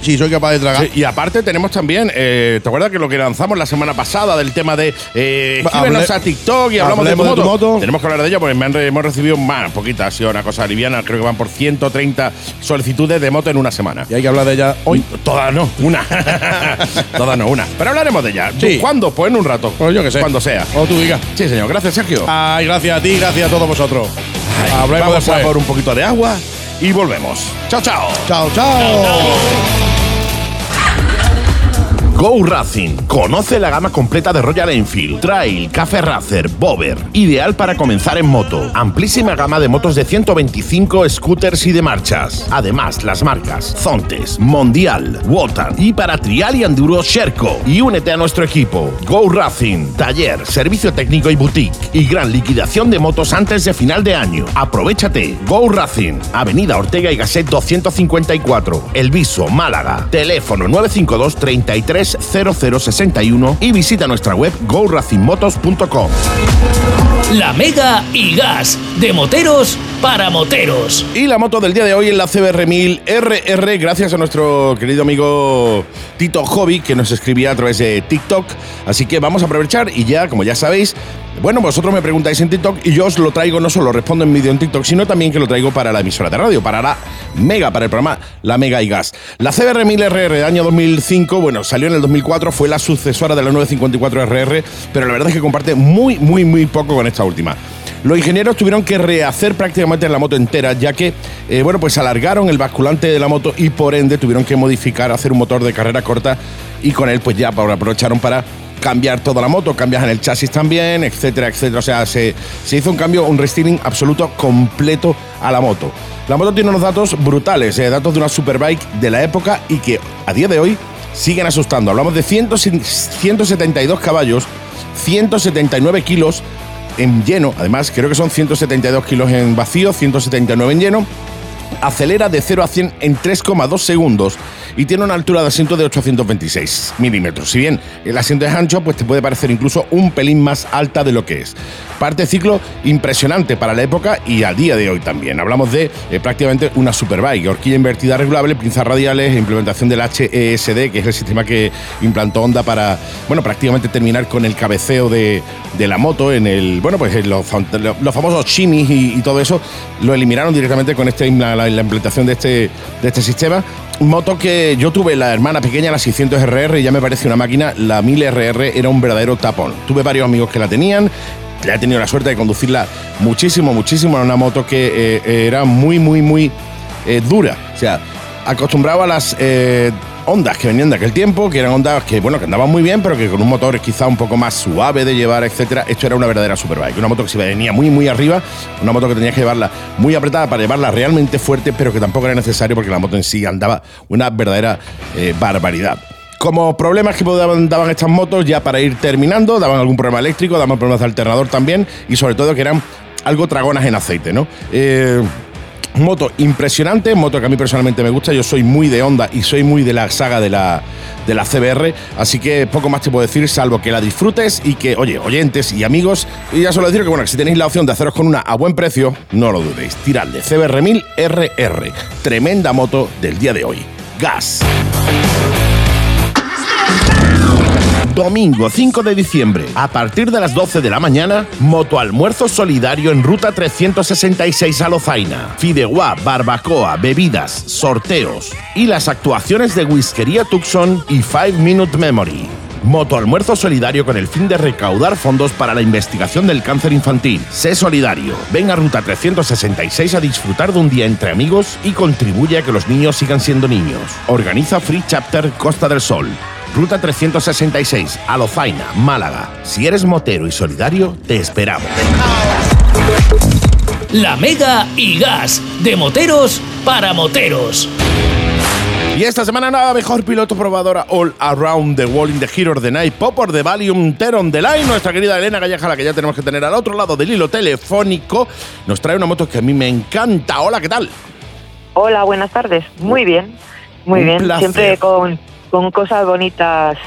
Sí, soy capaz de tragar. Sí, y aparte tenemos también, eh, ¿te acuerdas que lo que lanzamos la semana pasada del tema de eh, Hable- a TikTok y hablamos de tu, hablemos de tu moto? Tenemos que hablar de ella porque me han hemos recibido más, poquita, ha sido una cosa liviana, creo que van por 130 solicitudes de moto en una semana. Y hay que hablar de ella hoy. Todas no, una. Todas no, una. Pero hablaremos de ella. Sí. ¿Cuándo? Pues en un rato. Pues yo que sé. Cuando sea. O tú digas. Sí, señor. Gracias, Sergio. Ay, gracias a ti, gracias a todos vosotros. Ay, Hablemos Vamos a por un poquito de agua y volvemos. Chao, chao. Chao, chao. Go Racing. Conoce la gama completa de Royal Enfield, Trail, Café Racer, Bover. Ideal para comenzar en moto. Amplísima gama de motos de 125 scooters y de marchas. Además, las marcas Zontes, Mondial, Wotan y para trial y enduro Sherco. Y únete a nuestro equipo. Go Racing. Taller, servicio técnico y boutique. Y gran liquidación de motos antes de final de año. Aprovechate. Go Racing. Avenida Ortega y Gasset 254. El Viso, Málaga. Teléfono 952 33 0061 y visita nuestra web goracingmotos.com. La Mega y Gas, de moteros para moteros. Y la moto del día de hoy es la CBR 1000 RR, gracias a nuestro querido amigo Tito Hobby, que nos escribía a través de TikTok. Así que vamos a aprovechar y ya, como ya sabéis, bueno, vosotros me preguntáis en TikTok y yo os lo traigo, no solo respondo en vídeo en TikTok, sino también que lo traigo para la emisora de radio, para la Mega, para el programa La Mega y Gas. La CBR 1000 RR de año 2005, bueno, salió en el 2004, fue la sucesora de la 954 RR, pero la verdad es que comparte muy, muy, muy poco con esta última. Los ingenieros tuvieron que rehacer prácticamente la moto entera, ya que, eh, bueno, pues alargaron el basculante de la moto y por ende tuvieron que modificar, hacer un motor de carrera corta y con él pues ya aprovecharon para cambiar toda la moto, cambias en el chasis también, etcétera, etcétera. O sea, se, se hizo un cambio, un restyling absoluto completo a la moto. La moto tiene unos datos brutales, eh, datos de una superbike de la época y que a día de hoy siguen asustando. Hablamos de 100 172 caballos, 179 kilos en lleno, además creo que son 172 kilos en vacío, 179 en lleno, acelera de 0 a 100 en 3,2 segundos y tiene una altura de asiento de 826 milímetros. Si bien el asiento es ancho, pues te puede parecer incluso un pelín más alta de lo que es. Parte ciclo impresionante para la época y a día de hoy también. Hablamos de eh, prácticamente una superbike, horquilla invertida regulable, pinzas radiales, implementación del HESD, que es el sistema que implantó Honda para, bueno, prácticamente terminar con el cabeceo de, de la moto en el, bueno, pues en los, los famosos chimis y, todo eso, lo eliminaron directamente con este, la, la- la implementación de este, de este sistema. Moto que yo tuve la hermana pequeña, la 600 RR, y ya me parece una máquina. La 1000 RR era un verdadero tapón. Tuve varios amigos que la tenían. Ya he tenido la suerte de conducirla muchísimo, muchísimo. Era una moto que eh, era muy, muy, muy eh, dura. O sea, acostumbrado a las eh, ondas que venían de aquel tiempo, que eran ondas que, bueno, que andaban muy bien, pero que con un motor quizá un poco más suave de llevar, etcétera. Esto era una verdadera superbike. Una moto que se venía muy, muy arriba. Una moto que tenías que llevarla muy apretada para llevarla realmente fuerte, pero que tampoco era necesario porque la moto en sí andaba una verdadera eh, barbaridad. Como problemas que daban, estas motos, ya para ir terminando, daban algún problema eléctrico, daban problemas de alternador también, y sobre todo que eran algo tragonas en aceite, ¿no? Eh, Moto impresionante, moto que a mí personalmente me gusta. Yo soy muy de Honda y soy muy de la saga de la, de la CBR. Así que poco más te puedo decir, salvo que la disfrutes y que, oye, oyentes y amigos, y ya solo decir que, bueno, si tenéis la opción de haceros con una a buen precio, no lo dudéis. Tiradle CBR 1000 RR. Tremenda moto del día de hoy. Gas. Domingo 5 de diciembre, a partir de las 12 de la mañana, motoalmuerzo solidario en ruta 366 a Lozaina. Fideuá, barbacoa, bebidas, sorteos y las actuaciones de Whiskería Tucson y 5 Minute Memory. Motoalmuerzo solidario con el fin de recaudar fondos para la investigación del cáncer infantil. Sé solidario. Ven a Ruta 366 a disfrutar de un día entre amigos y contribuye a que los niños sigan siendo niños. Organiza Free Chapter Costa del Sol. Ruta 366, Alozaina, Málaga. Si eres motero y solidario, te esperamos. La Mega y Gas, de moteros para moteros. Y esta semana nada mejor piloto probadora All Around the World in the Hero of the Night Popper de Valium Teron the Line. Nuestra querida Elena Galleja, la que ya tenemos que tener al otro lado del hilo telefónico, nos trae una moto que a mí me encanta. Hola, ¿qué tal? Hola, buenas tardes. Muy bien, muy Un bien. placer. Siempre con, con cosas bonitas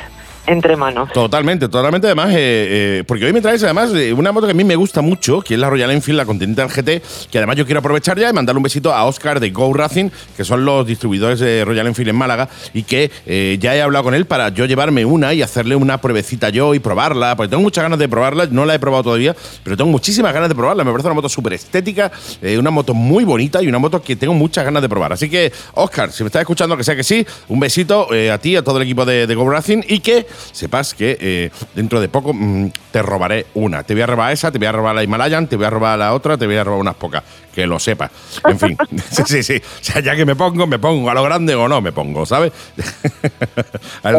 entre manos. Totalmente, totalmente. Además, eh, eh, porque hoy me traes además eh, una moto que a mí me gusta mucho, que es la Royal Enfield, la Continental GT, que además yo quiero aprovechar ya y mandarle un besito a Oscar de Go Racing, que son los distribuidores de Royal Enfield en Málaga, y que ya he hablado con él para yo llevarme una y hacerle una pruebecita yo y probarla, porque tengo muchas ganas de probarla, no la he probado todavía, pero tengo muchísimas ganas de probarla. Me parece una moto súper estética, una moto muy bonita y una moto que tengo muchas ganas de probar. Así que, Oscar, si me estás escuchando, que sea que sí, un besito a ti, a todo el equipo de Go Racing y que sepas que eh, dentro de poco mm, te robaré una. Te voy a robar esa, te voy a robar la Himalayan, te voy a robar la otra, te voy a robar unas pocas. Que lo sepas. En fin, sí, sí, sí. O sea, ya que me pongo, me pongo. A lo grande o no me pongo, ¿sabes? Hay-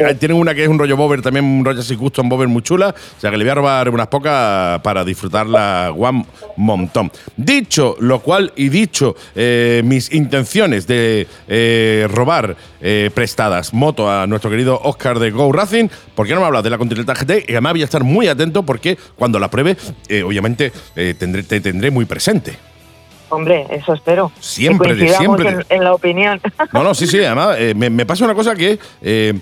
hay- tienen una que es un rollo bober, también un rollo así custom bober muy chula. O sea, que le voy a robar unas pocas para disfrutarla one montón. Dicho lo cual y dicho eh, mis intenciones de eh, robar eh, prestadas moto a nuestro querido Oscar de Go Racing, ¿por qué no me hablas de la Continental GT? Y además voy a estar muy atento porque cuando la pruebe, obviamente tendré, te tendré muy presente. Hombre, eso espero. Siempre, Que de coincidamos siempre. En, en la opinión. No, no, sí, sí. Además, eh, me, me pasa una cosa que. eh,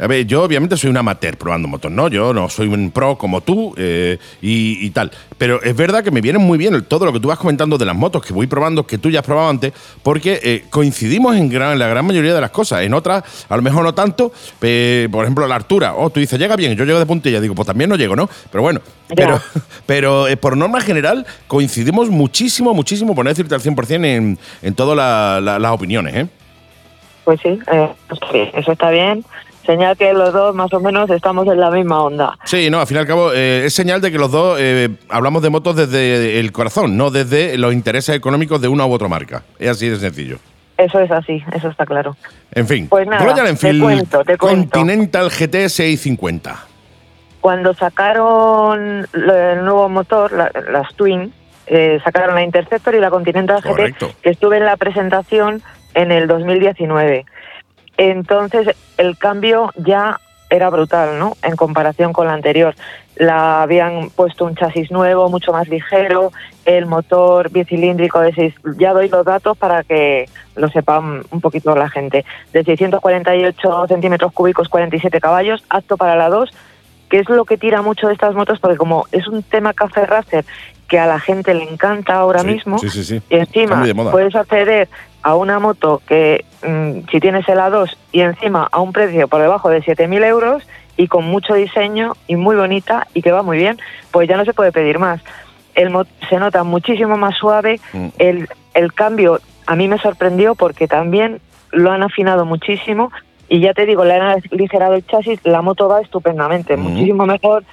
a ver, yo obviamente soy un amateur probando motos, ¿no? Yo no soy un pro como tú eh, y, y tal. Pero es verdad que me viene muy bien todo lo que tú vas comentando de las motos que voy probando, que tú ya has probado antes, porque eh, coincidimos en, gran- en la gran mayoría de las cosas. En otras, a lo mejor no tanto. pe- por ejemplo, la altura. Oh, tú dices, llega bien, yo llego de puntilla. Digo, pues también no llego, ¿no? Pero bueno, pero, pero eh, por norma general coincidimos muchísimo, muchísimo, por no decirte al 100% en, en todas la- la- las opiniones, ¿eh? Pues sí, eh, está bien, eso está bien. Señal que los dos más o menos estamos en la misma onda. Sí, no, al fin y al cabo eh, es señal de que los dos eh, hablamos de motos desde el corazón, no desde los intereses económicos de una u otra marca. Es así de sencillo. Eso es así, eso está claro. En fin, Pues nada, Royal te Enfield cuento, te cuento. Continental GT 650. Cuando sacaron el nuevo motor, la- las Twin, eh, sacaron la Interceptor y la Continental Correcto. GT, que estuve en la presentación en el 2019. Entonces, el cambio ya era brutal, ¿no? En comparación con la anterior. La habían puesto un chasis nuevo, mucho más ligero, el motor bicilíndrico de 6, ya doy los datos para que lo sepan un poquito la gente, de 648 centímetros cúbicos, 47 caballos, apto para la 2, que es lo que tira mucho de estas motos, porque como es un tema café racer que a la gente le encanta ahora Sí, mismo, Sí, sí, sí. y encima puedes acceder a una moto que mm, si tienes el A2 y encima a un precio por debajo de 7.000 euros y con mucho diseño y muy bonita y que va muy bien, pues ya no se puede pedir más. El se nota muchísimo más suave, Mm. el, el cambio a mí me sorprendió porque también lo han afinado muchísimo y ya te digo, le han aligerado el chasis, la moto va estupendamente, Mm. muchísimo mejor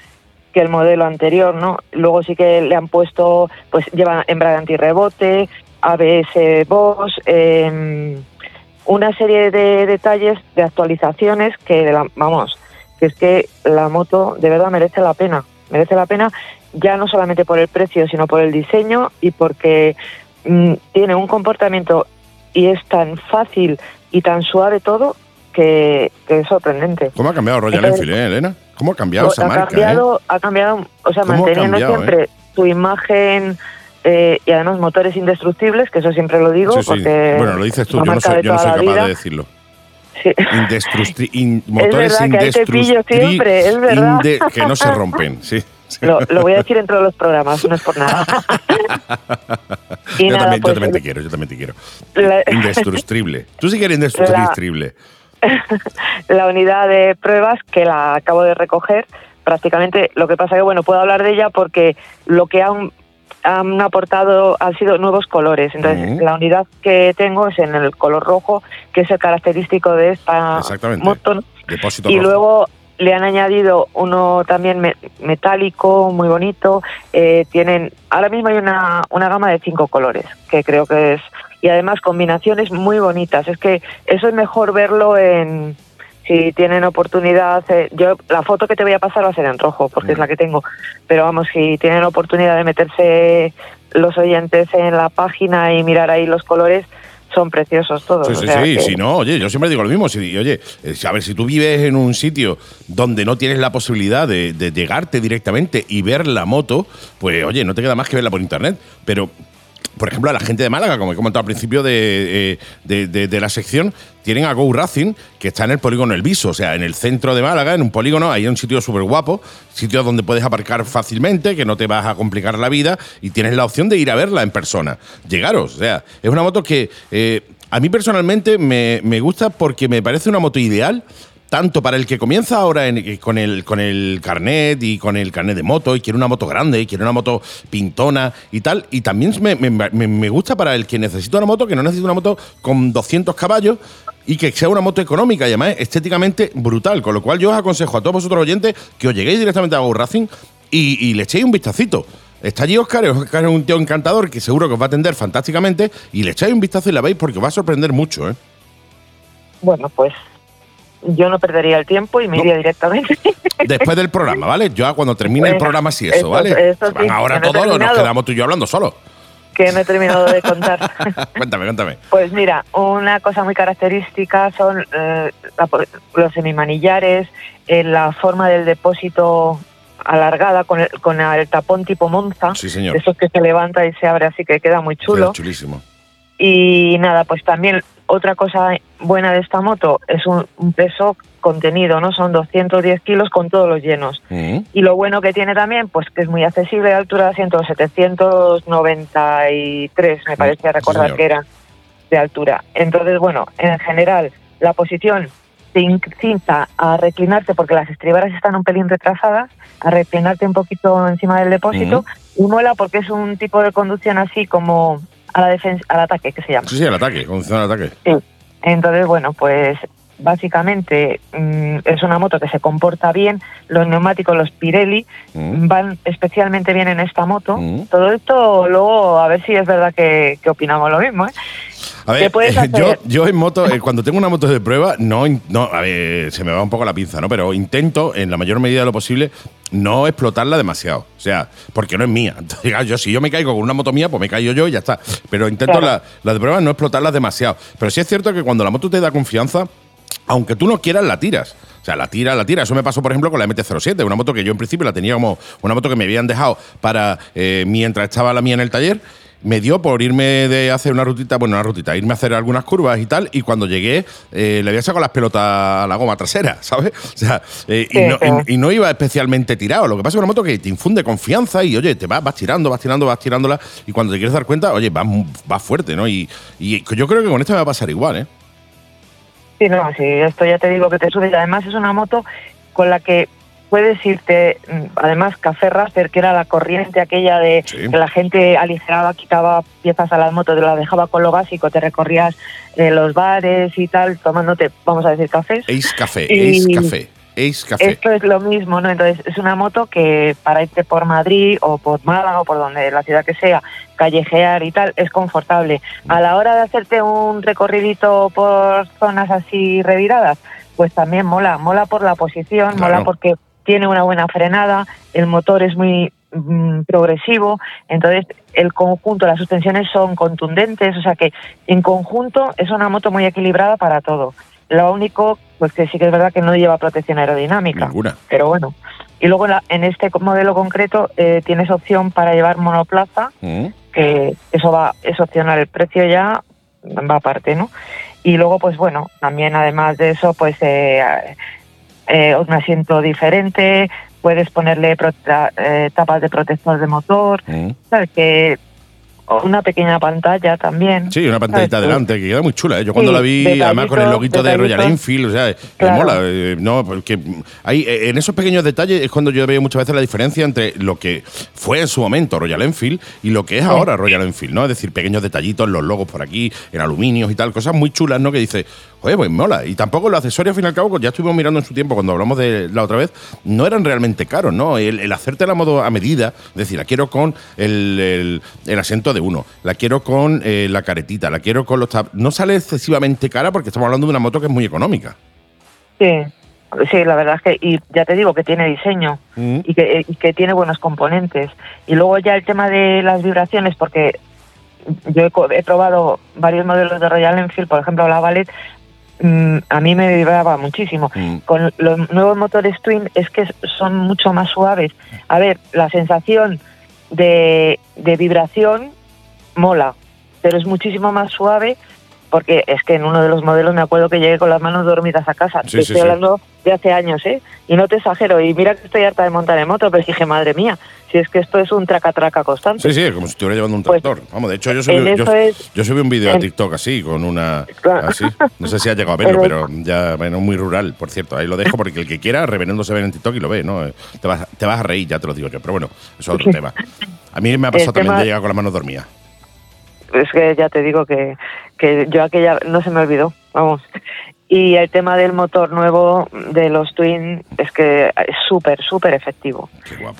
que el modelo anterior, ¿no? Luego sí que le han puesto, pues lleva embrague antirrebote, ABS Boss, eh, una serie de detalles, de actualizaciones que, la- vamos, que es que la moto de verdad merece la pena, merece la pena ya no solamente por el precio, sino por el diseño y porque mm, tiene un comportamiento y es tan fácil y tan suave todo que, que es sorprendente. ¿Cómo ha cambiado Royal Entonces- Enfield, eh, Elena? ¿Cómo ha cambiado esa ha marca? cambiado, ha cambiado, o sea, ¿Cómo ha manteniendo cambiado, siempre su imagen eh, y además motores indestructibles, que eso siempre lo digo, Sí, sí. porque Bueno, lo dices tú, yo no soy, yo no capaz vida. de decirlo. Sí. In- motores verdad que inde- no se rompen, sí. Lo, lo voy a decir en todos los programas, no es por nada. Y yo, nada, también, yo pues, también te quiero, yo también te quiero. La- Indestructible. Tú sí que eres indestructible. la unidad de pruebas que la acabo de recoger prácticamente lo que pasa que bueno puedo hablar de ella porque lo que han, han aportado han sido nuevos colores entonces la unidad que tengo es en el color rojo que es el característico de esta moto. Depósito y rojo. luego le han añadido uno también me- metálico, muy bonito. Eh, tienen ahora mismo hay una, una gama de cinco colores que creo que es y además combinaciones muy bonitas. Es que eso es mejor verlo en si tienen oportunidad. eh, yo la foto que te voy a pasar va a ser en rojo porque es la que tengo. Pero vamos, si tienen oportunidad de meterse los oyentes en la página y mirar ahí los colores. Son preciosos todos. Sí, o sí, sea sí, que- si no, oye, yo siempre digo lo mismo. Si, oye, eh, a ver, si tú vives en un sitio donde no tienes la posibilidad de, de llegarte directamente y ver la moto, pues oye, no te queda más que verla por internet. Pero, por ejemplo, a la gente de Málaga, como he comentado al principio de, eh, de- de- la sección, tienen a Go Racing, que está en el polígono El Viso, o sea, en el centro de Málaga, en un polígono, ahí hay un sitio súper guapo, sitio donde puedes aparcar fácilmente, que no te vas a complicar la vida y tienes la opción de ir a verla en persona. Llegaros, o sea, es una moto que eh, a mí personalmente me, me gusta porque me parece una moto ideal tanto para el que comienza ahora con, el, con el carnet y con el carnet de moto y quiere una moto grande y quiere una moto pintona y tal, y también me, me- gusta para el que necesita una moto que no necesita una moto con 200 caballos y que sea una moto económica y además estéticamente brutal, con lo cual yo os aconsejo a todos vosotros oyentes que os lleguéis directamente a Go Racing y, y le echéis un vistacito. Está allí Oscar, Oscar es un tío encantador que seguro que os va a atender fantásticamente y le echáis un vistazo y la veis porque os va a sorprender mucho, ¿eh? Bueno, pues yo no perdería el tiempo y me iría directamente. Después del programa, ¿vale? Yo cuando termine el Venga, programa sí eso, eso- ¿vale? eso van ahora que no todos, nos quedamos tú y yo hablando solo. que no he terminado de contar. cuéntame, cuéntame. Pues mira, una cosa muy característica son eh, los semimanillares, eh, la forma del depósito alargada con el, con el tapón tipo Monza, Sí, señor. esos que se levanta y se abre así que queda muy chulo. Queda chulísimo. Y nada, pues también otra cosa buena de esta moto es un, un peso contenido, ¿no? Son 210 kilos con todos los llenos. Y lo bueno que tiene también, pues que es muy accesible de altura de asiento, 793, me parece recordar señor. que era de altura. Entonces, bueno, en general, la posición te incita a reclinarte porque las estribaras están un pelín retrasadas, a reclinarte un poquito encima del depósito, y mola porque es un tipo de conducción así como a la defensa, al ataque, que se llama. Sí, sí, el ataque, condición al ataque. Sí. Entonces, bueno, pues básicamente mm, es una moto que se comporta bien. Los neumáticos, los Pirelli, Mm. van especialmente bien en esta moto. Todo esto luego a ver si es verdad que, que opinamos lo mismo. ¿eh? A ¿Qué ver, yo, en moto, eh, cuando tengo una moto de prueba, no, no, a ver, se me va un poco la pinza, ¿no? Pero intento, en la mayor medida de lo posible, no explotarla demasiado. O sea, porque no es mía. Entonces, yo, si yo me caigo con una moto mía, pues me caigo yo y ya está. Pero intento Claro. la, la de prueba no explotarlas demasiado. Pero sí es cierto que cuando la moto te da confianza, aunque tú no quieras, la tiras. O sea, la tira, la tira. Eso me pasó, por ejemplo, con la MT-07, una moto que yo en principio la tenía como una moto que me habían dejado para eh, mientras estaba la mía en el taller. Me dio por irme de hacer una rutita, bueno, una rutita, irme a hacer algunas curvas y tal. Y cuando llegué, eh, le había sacado las pelotas a la goma trasera, ¿sabes? O sea, eh, y, no, sí. y- y no iba especialmente tirado. Lo que pasa es una moto que te infunde confianza y, oye, te vas, vas tirando, vas tirando, vas tirándola. Y cuando te quieres dar cuenta, oye, vas, vas fuerte, ¿no? Y, y yo creo que con esta me va a pasar igual, ¿eh? Sí, no, sí, esto ya te digo que te sube. Y además es una moto con la que puedes irte, mm, además Café Racer, que era la corriente aquella de que la gente aligeraba, quitaba piezas a las motos, te las dejaba con lo básico, te recorrías eh, los bares y tal, tomándote, vamos a decir, cafés. Ace Café, Y- Ace Café, Ace Café. Esto es lo mismo, ¿no? Entonces, es una moto que para irte por Madrid o por Málaga o por donde la ciudad que sea, callejear y tal, es confortable. A la hora de hacerte un recorridito por zonas así reviradas, pues también mola. Mola por la posición, Claro. mola porque tiene una buena frenada, el motor es muy mm, progresivo, entonces el conjunto, las suspensiones son contundentes, o sea que en conjunto es una moto muy equilibrada para todo. Lo único, pues que sí que es verdad que no lleva protección aerodinámica. Ninguna. Pero bueno. Y luego en, la- en este modelo concreto eh, tienes opción para llevar monoplaza, Mm. que eso va es opcional, el precio ya va aparte, ¿no? Y luego, pues bueno, también además de eso, pues eh, eh, un asiento diferente, puedes ponerle eh, tapas de protector de motor, Mm. ¿sabes? Que una pequeña pantalla también. Sí, una pantallita ¿sabes? adelante que queda muy chula. ¿eh? Yo cuando Sí, la vi, además con el loguito de Royal. Enfield, o sea, eh, Claro. mola. eh, no, porque hay, eh, en esos pequeños detalles es cuando yo veo muchas veces la diferencia entre lo que fue en su momento Royal Enfield y lo que es ahora Royal Enfield, ¿no? Es decir, pequeños detallitos, los logos por aquí, en aluminios y tal, cosas muy chulas, ¿no? Que dice, oye, pues mola. Y tampoco los accesorios, al fin y al cabo, ya estuvimos mirando en su tiempo cuando hablamos de la otra vez, no eran realmente caros, ¿no? El, el hacerte la modo a medida, es decir, la quiero con el, el- el asiento de uno, la quiero con eh, la caretita, la quiero con los tap- No sale excesivamente cara porque estamos hablando de una moto que es muy económica. Sí, sí, la verdad es que, y ya te digo que tiene diseño Mm. y que, y que tiene buenos componentes. Y luego ya el tema de las vibraciones, porque yo he, he probado varios modelos de Royal Enfield, por ejemplo la Ballet, mm, a mí me vibraba muchísimo. Mm. Con los nuevos motores Twin es que son mucho más suaves. A ver, la sensación de, de vibración mola, pero es muchísimo más suave porque es que en uno de los modelos me acuerdo que llegué con las manos dormidas a casa. Sí, estoy sí. hablando de hace años, ¿eh? Y no te exagero. Y mira que estoy harta de montar en moto, pero dije, madre mía, si es que esto es un traca-traca constante. Sí, sí, es como si estuviera llevando un Pues, tractor. Vamos, de hecho, yo subí, yo, es- yo subí un vídeo a TikTok así, con una. Claro. Así. No sé si ha llegado a verlo, Pero- pero ya, bueno, muy rural, por cierto. Ahí lo dejo porque el que quiera, reverendo se ve en TikTok y lo ve, ¿no? Te vas, te vas a reír, ya te lo digo yo. Pero bueno, eso es otro tema. A mí me ha pasado también de llegar con las manos dormidas. Es que ya te digo que, que yo aquella no se me olvidó, vamos. Y el tema del motor nuevo de los Twin es que es súper, súper efectivo.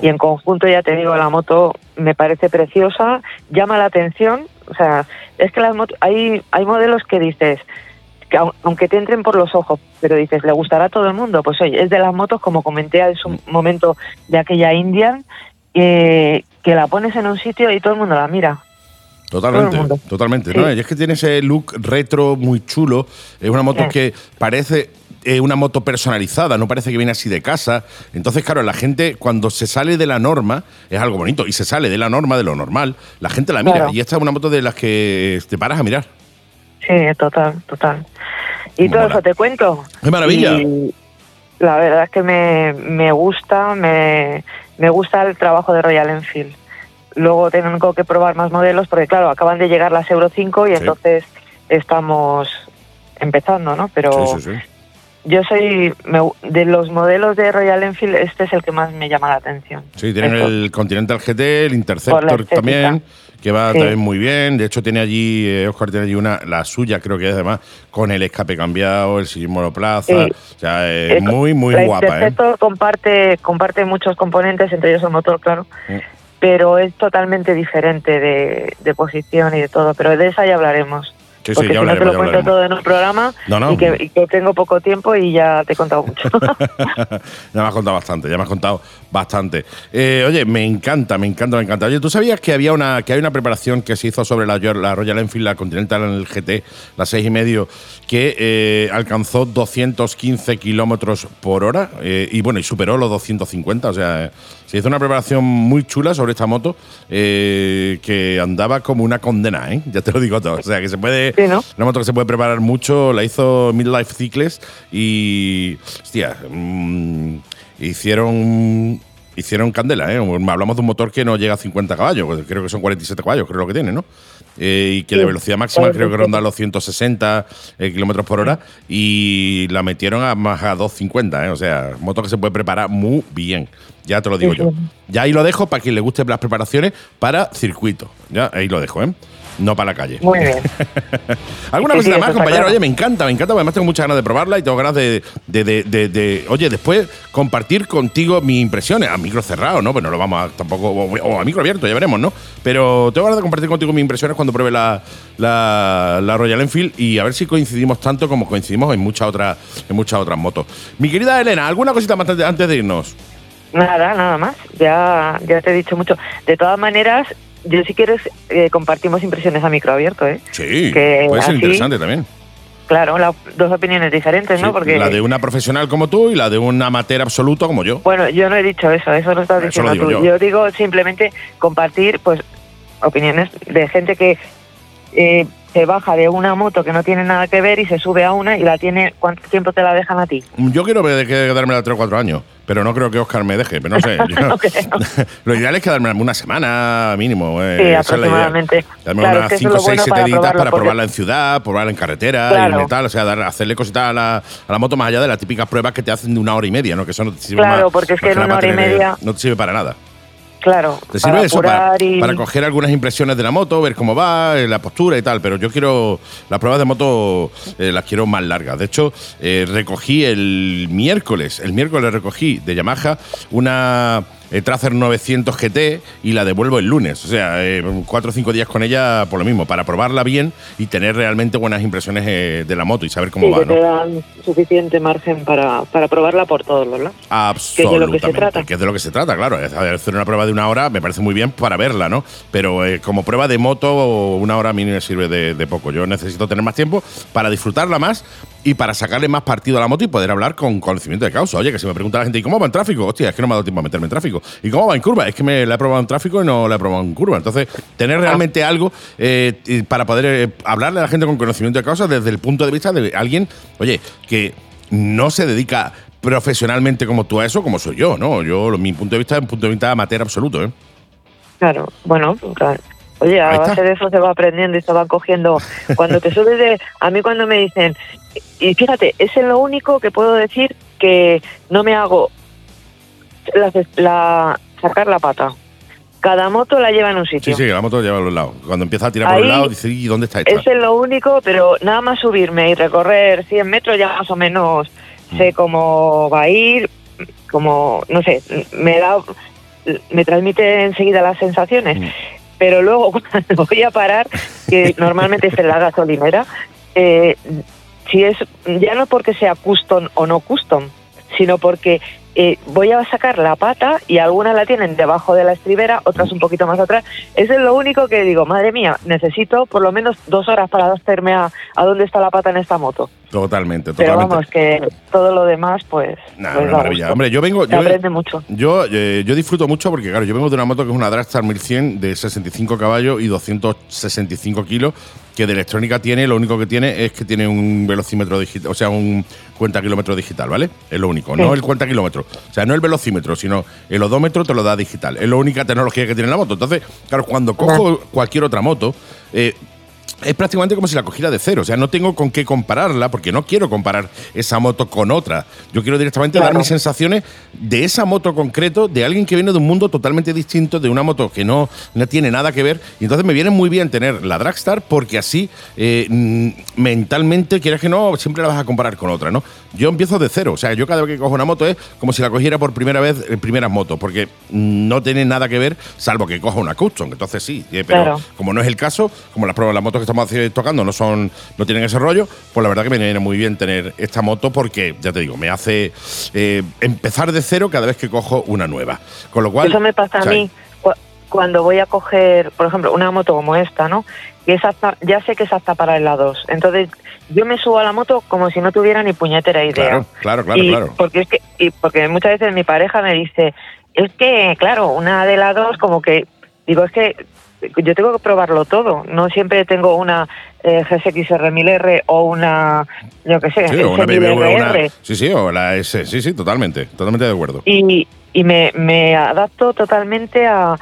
Y en conjunto, ya te digo, la moto me parece preciosa, llama la atención. O sea, es que las motos, hay, hay modelos que dices, que au- aunque te entren por los ojos, pero dices, ¿le gustará a todo el mundo? Pues oye, es de las motos, como comenté en su momento de aquella Indian, que, que la pones en un sitio y todo el mundo la mira. Totalmente, totalmente. Sí. ¿no? Y es que tiene ese look retro muy chulo. Es una moto Sí. que parece eh, una moto personalizada, no parece que viene así de casa. Entonces, claro, la gente cuando se sale de la norma, es algo bonito, y se sale de la norma, de lo normal, la gente la mira. Claro. Y esta es una moto de las que te paras a mirar. Sí, total, total. Y todo eso te cuento. ¡Qué maravilla! Y la verdad es que me, me gusta, me, me gusta el trabajo de Royal Enfield. Luego tengo que probar más modelos porque, claro, acaban de llegar las Euro 5 y Sí. entonces estamos empezando, ¿no? Pero Sí, sí, sí. yo soy, me de los modelos de Royal Enfield, este es el que más me llama la atención. Sí, tienen Eso. el Continental GT, el Interceptor también, que va Sí. también muy bien. De hecho, tiene allí, eh, Oscar tiene allí una, la suya, creo que es además, con el escape cambiado, el sillín monoplaza. Sí. O sea, es Eh, muy, muy la guapa, ¿eh? Interceptor comparte, comparte muchos componentes, entre ellos el motor, claro, Mm. Pero es totalmente diferente de, de posición y de todo. Pero de esa ya hablaremos. Sí, sí, porque ya si no te lo ya cuento todo en un programa No, no. Y, que, y que tengo poco tiempo y ya te he contado mucho. ya me has contado bastante, ya me has contado bastante. Eh, oye, me encanta, me encanta, me encanta. Oye, ¿tú sabías que había una, que hay una preparación que se hizo sobre la, la Royal Enfield, la Continental en el GT, la 6,5, y medio, que eh, alcanzó 215 kilómetros por hora eh, y bueno, y superó los 250. O sea, se hizo una preparación muy chula sobre esta moto eh, que andaba como una condena, ¿eh? Ya te lo digo todo. O sea, que se puede. Sí, ¿no? Una moto que se puede preparar mucho, la hizo Midlife Cycles y. Hostia, mm, hicieron. Hicieron candela, ¿eh? Hablamos de un motor que no llega a 50 caballos, pues creo que son 47 caballos, creo que tiene, ¿no? Eh, y que Sí, velocidad máxima creo que 47. ronda los 160 eh, kilómetros por hora y la metieron a más a 250, ¿eh? O sea, moto que se puede preparar muy bien, ya te lo digo Sí, yo. Ya ahí lo dejo para quien le guste las preparaciones para circuito, ya ahí lo dejo, ¿eh? No para la calle. Muy bien. ¿Alguna Sí, cosita sí, más, compañero? Oye, me encanta, me encanta, además tengo muchas ganas de probarla y tengo ganas de, de, de- de- de- oye, después compartir contigo mis impresiones, a micro cerrado, ¿no? Pues no lo vamos a tampoco, o, o a micro abierto, ya veremos, ¿no? Pero tengo ganas de compartir contigo mis impresiones cuando pruebe la, la, la Royal Enfield y a ver si coincidimos tanto como coincidimos en muchas otras, en muchas otras motos. Mi querida Elena, ¿alguna cosita más antes de irnos? Nada, nada más. Ya, ya te he dicho mucho. De todas maneras, yo si quieres eh, compartimos impresiones a micro abierto, ¿eh? Sí, Que puede ser interesante también. claro, la- dos opiniones diferentes, ¿no? Porque La de una profesional como tú y la de un amateur absoluto como yo. Bueno, yo no he dicho eso, eso lo estás Eso diciendo tú. yo. Yo. digo simplemente compartir pues opiniones de gente que eh, se baja de una moto que no tiene nada que ver y se sube a una y la tiene. ¿Cuánto tiempo te la dejan a ti? Yo quiero ver- quedármela 3 o 4 años, pero no creo que Oscar me deje. Pero no sé. yo- lo ideal es quedarme una semana mínimo. eh, Sí, aproximadamente. Darme Claro, unas es que eso 5, es lo 6, bueno 7 para días para probarla en ciudad, probarla en carretera Claro. y tal. O sea, dar- hacerle cositas a la, a la moto más allá de las típicas pruebas que te hacen de una hora y media, ¿no? Que eso no te sirve Claro, más- porque es que en una hora y media- No te sirve para nada. Claro. Te sirve para eso para, apurar y- para coger algunas impresiones de la moto, ver cómo va, eh, la postura y tal. Pero yo quiero. Las pruebas de moto eh, las quiero más largas. De hecho, eh, recogí el miércoles. El miércoles recogí de Yamaha una. Eh, Tracer 900 GT y la devuelvo el lunes. O sea, eh, cuatro o cinco días con ella por lo mismo, para probarla bien y tener realmente buenas impresiones eh, de la moto y saber cómo sí, va, que ¿no? te dan suficiente margen para, para probarla por todos los lados. Absolutamente. de lo que se trata. Que es de lo que se trata, claro. Es Hacer una prueba de una hora me parece muy bien para verla, ¿no? Pero eh, como prueba de moto, una hora a mí no me sirve de, de poco. Yo necesito tener más tiempo para disfrutarla más y para sacarle más partido a la moto y poder hablar con conocimiento de causa. Oye, que si me pregunta la gente, ¿y cómo va en tráfico? Hostia, es que no me ha dado tiempo a meterme en tráfico. ¿Y cómo va en curva? Es que me la he probado en tráfico y no la he probado en curva. Entonces, tener realmente algo eh, para poder eh, hablarle a la gente con conocimiento de causa desde el punto de vista de alguien, oye, que no se dedica profesionalmente como tú a eso, como soy yo, ¿no? Yo, mi punto de vista es un punto de vista amateur absoluto, ¿eh? Claro, bueno, claro. Oye, a base de eso se va aprendiendo y se van cogiendo. Cuando te subes de. A mí, cuando me dicen. Y fíjate, es lo único que puedo decir que no me hago. La, la- sacar la pata. Cada moto la lleva en un Sí, sitio. sí, que la moto lleva a los lados. Cuando empieza a tirar por el lado, dice, ¿y dónde está esta? Ese es lo único, pero nada más subirme y recorrer 100 metros ya más o menos Mm. sé cómo va a ir, como, no sé, me da, me transmite enseguida las sensaciones. Mm. Pero luego cuando voy a parar, que normalmente es en la gasolinera, eh, si es, ya no porque sea custom o no custom, sino porque eh, voy a sacar la pata y algunas la tienen debajo de la estribera, otras un poquito más atrás. Eso es lo único que digo, madre mía, necesito por lo menos dos horas para hacerme a, a dónde está la pata en esta moto. Totalmente, Pero totalmente. vamos, que todo lo demás, pues... Nah, pues una maravilla. gusto. Hombre, yo vengo. Yo, aprende mucho. yo, eh, yo disfruto mucho porque, claro, yo vengo de una moto que es una Dragstar 1100 de 65 caballos y 265 kilos, que de electrónica tiene, lo único que tiene es que tiene un velocímetro digital, o sea, un cuenta kilómetro digital, ¿vale? Es lo único, no el cuenta kilómetro. O sea, no el velocímetro, sino el odómetro te lo da digital. Es la única tecnología que tiene la moto. Entonces, claro, cuando cojo cualquier otra moto, eh, es prácticamente como si la cogiera de cero. O sea, no tengo con qué compararla porque no quiero comparar esa moto con otra. Yo quiero directamente dar mis sensaciones de esa moto concreto, de alguien que viene de un mundo totalmente distinto, de una moto que no, no tiene nada que ver. Y entonces me viene muy bien tener la Dragstar porque así eh, mm, mentalmente, quieras que no, siempre la vas a comparar con otra, ¿no? Yo empiezo de cero. O sea, yo cada vez que cojo una moto es como si la cogiera por primera vez en primeras motos porque no tiene nada que ver, salvo que coja una custom. Entonces sí, eh, pero Claro. como no es el caso, como las pruebas, las motos que estamos tocando no son, no tienen ese rollo, pues la verdad que me viene muy bien tener esta moto porque, ya te digo, me hace eh, empezar de cero cada vez que cojo una nueva. Con lo cual. Eso me pasa o a mí cu- cuando voy a coger, por ejemplo, una moto como esta, ¿no? Que es apta- ya sé que es apta para el A2. Entonces, yo me subo a la moto como si no tuviera ni puñetera idea. Claro, claro, claro, y claro. Porque es que, y porque muchas veces mi pareja me dice, es que, claro, una de las dos, como que, digo, es que yo tengo que probarlo todo. No siempre tengo una eh, GSX-R 1000R o una, yo qué sé, Sí, o una BMW, o una- S1000RR. sí, sí, o la S, sí, sí, totalmente, totalmente de acuerdo. y, y me, me adapto totalmente a...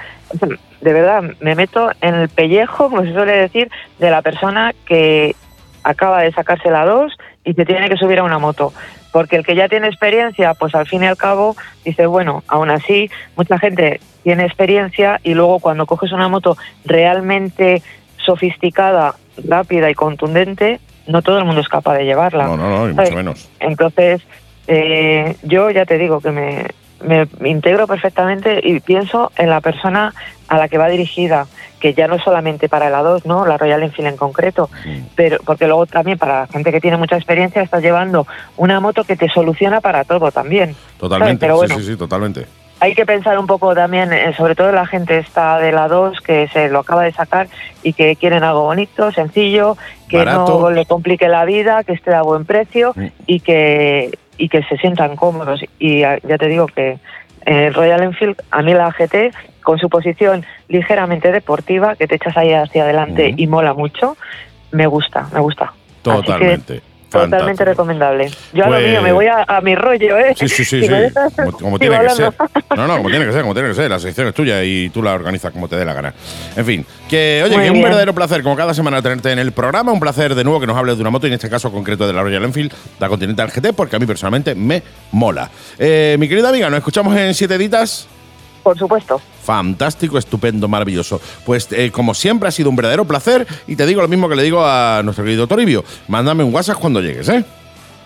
De verdad, me meto en el pellejo, como se suele decir, de la persona que acaba de sacarse la 2 y se tiene que subir a una moto. Porque el que ya tiene experiencia, pues al fin y al cabo, dice, bueno, aún así, mucha gente tiene experiencia y luego cuando coges una moto realmente sofisticada, rápida y contundente, no todo el mundo es capaz de llevarla. No, no, no, y mucho menos. Entonces, eh, yo ya te digo que me, me integro perfectamente y pienso en la persona a la que va dirigida, que ya no es solamente para la 2, ¿no? la Royal Enfield en concreto, Mm. pero porque luego también para la gente que tiene mucha experiencia estás llevando una moto que te soluciona para todo también. Totalmente, Pero sí, bueno. sí, sí, totalmente. hay que pensar un poco también, eh, sobre todo la gente está de la 2 que se lo acaba de sacar y que quieren algo bonito, sencillo, que Barato. no le complique la vida, que esté a buen precio Mm. y que y que se sientan cómodos. Y ah, ya te digo que el Royal Enfield, a mí la GT, con su posición ligeramente deportiva, que te echas ahí hacia adelante y mola mucho, me gusta, me gusta. Así Totalmente. Recomendable. Yo a Pues- lo mío me voy a, a mi rollo, ¿eh? Sí, sí, sí, sí. Como, tiene que ser. No, no, como tiene que ser, como tiene que ser. La sección es tuya y tú la organizas como te dé la gana. En fin, que oye, Muy que un bien. verdadero placer, como cada semana, tenerte en el programa. Un placer de nuevo que nos hables de una moto y en este caso concreto de la Royal Enfield, la Continental GT, porque a mí personalmente me mola. Eh, mi querida amiga, nos escuchamos en siete editas. Por supuesto. Fantástico, estupendo, maravilloso. Pues eh, como siempre ha sido un verdadero placer y te digo lo mismo que le digo a nuestro querido Toribio. Mándame un WhatsApp cuando llegues, ¿eh?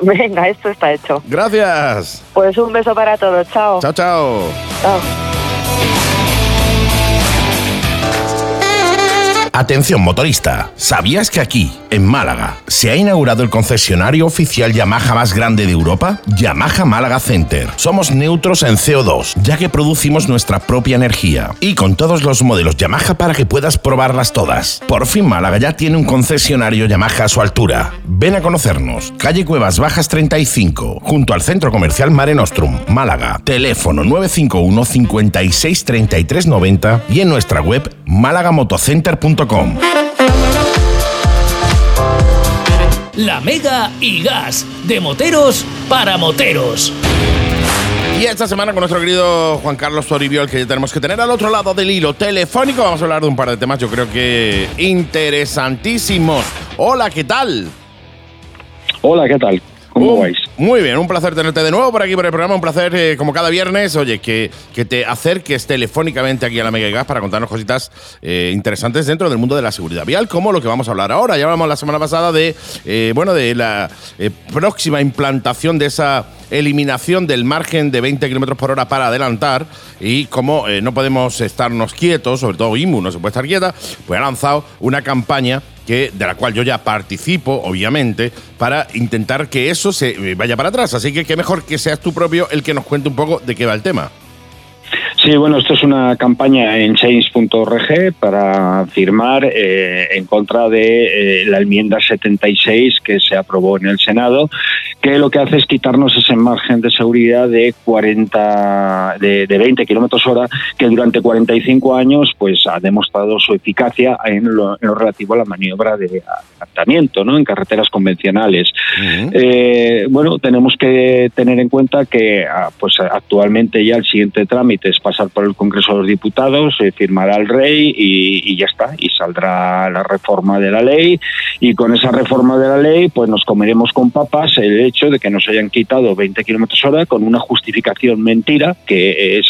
Venga, esto está hecho. Gracias. Pues un beso para todos. Chao. Chao, chao. Chao. Atención motorista, ¿sabías que aquí, en Málaga, se ha inaugurado el concesionario oficial Yamaha más grande de Europa? Yamaha Málaga Center. Somos neutros en CO2, ya que producimos nuestra propia energía. Y con todos los modelos Yamaha para que puedas probarlas todas. Por fin Málaga ya tiene un concesionario Yamaha a su altura. Ven a conocernos. Calle Cuevas Bajas 35, junto al Centro Comercial Mare Nostrum, Málaga. Teléfono 951 56 33 90 y en nuestra web málagamotocenter.com. La Mega y Gas, de moteros para moteros. Y esta semana con nuestro querido Juan Carlos Toribio, el que tenemos que tener al otro lado del hilo telefónico, vamos a hablar de un par de temas yo creo que interesantísimos. Hola, ¿qué tal? Hola, ¿qué tal? ¿Cómo Uh, vais? Muy bien, un placer tenerte de nuevo por aquí por el programa, un placer eh, como cada viernes, oye, que, que te acerques telefónicamente aquí a la Mega Gas para contarnos cositas eh, interesantes dentro del mundo de la seguridad vial, como lo que vamos a hablar ahora. Ya hablamos la semana pasada de, eh, bueno, de la próxima implantación de esa eliminación del margen de 20 kilómetros por hora para adelantar y como eh, no podemos estarnos quietos, sobre todo IMU no se puede estar quieta, pues ha lanzado una campaña que, de la cual yo ya participo, obviamente, para intentar que eso se eh, vaya para atrás. Así que qué mejor que seas tú propio el que nos cuente un poco de qué va el tema. Sí, bueno, esto es una campaña en change.org para firmar eh, en contra de eh, la enmienda 76 que se aprobó en el Senado, que lo que hace es quitarnos ese margen de seguridad de 40, de, de 20 kilómetros hora, que durante 45 años pues ha demostrado su eficacia en lo, en lo relativo a la maniobra de adelantamiento, ¿no? En carreteras convencionales. Eh, bueno, tenemos que tener en cuenta que ah, pues actualmente ya el siguiente trámite es pasar por el Congreso de los Diputados, se firmará el rey y, y ya está, y saldrá la reforma de la ley y con esa reforma de la ley pues nos comeremos con papas el hecho de que nos hayan quitado 20 kilómetros hora con una justificación mentira que es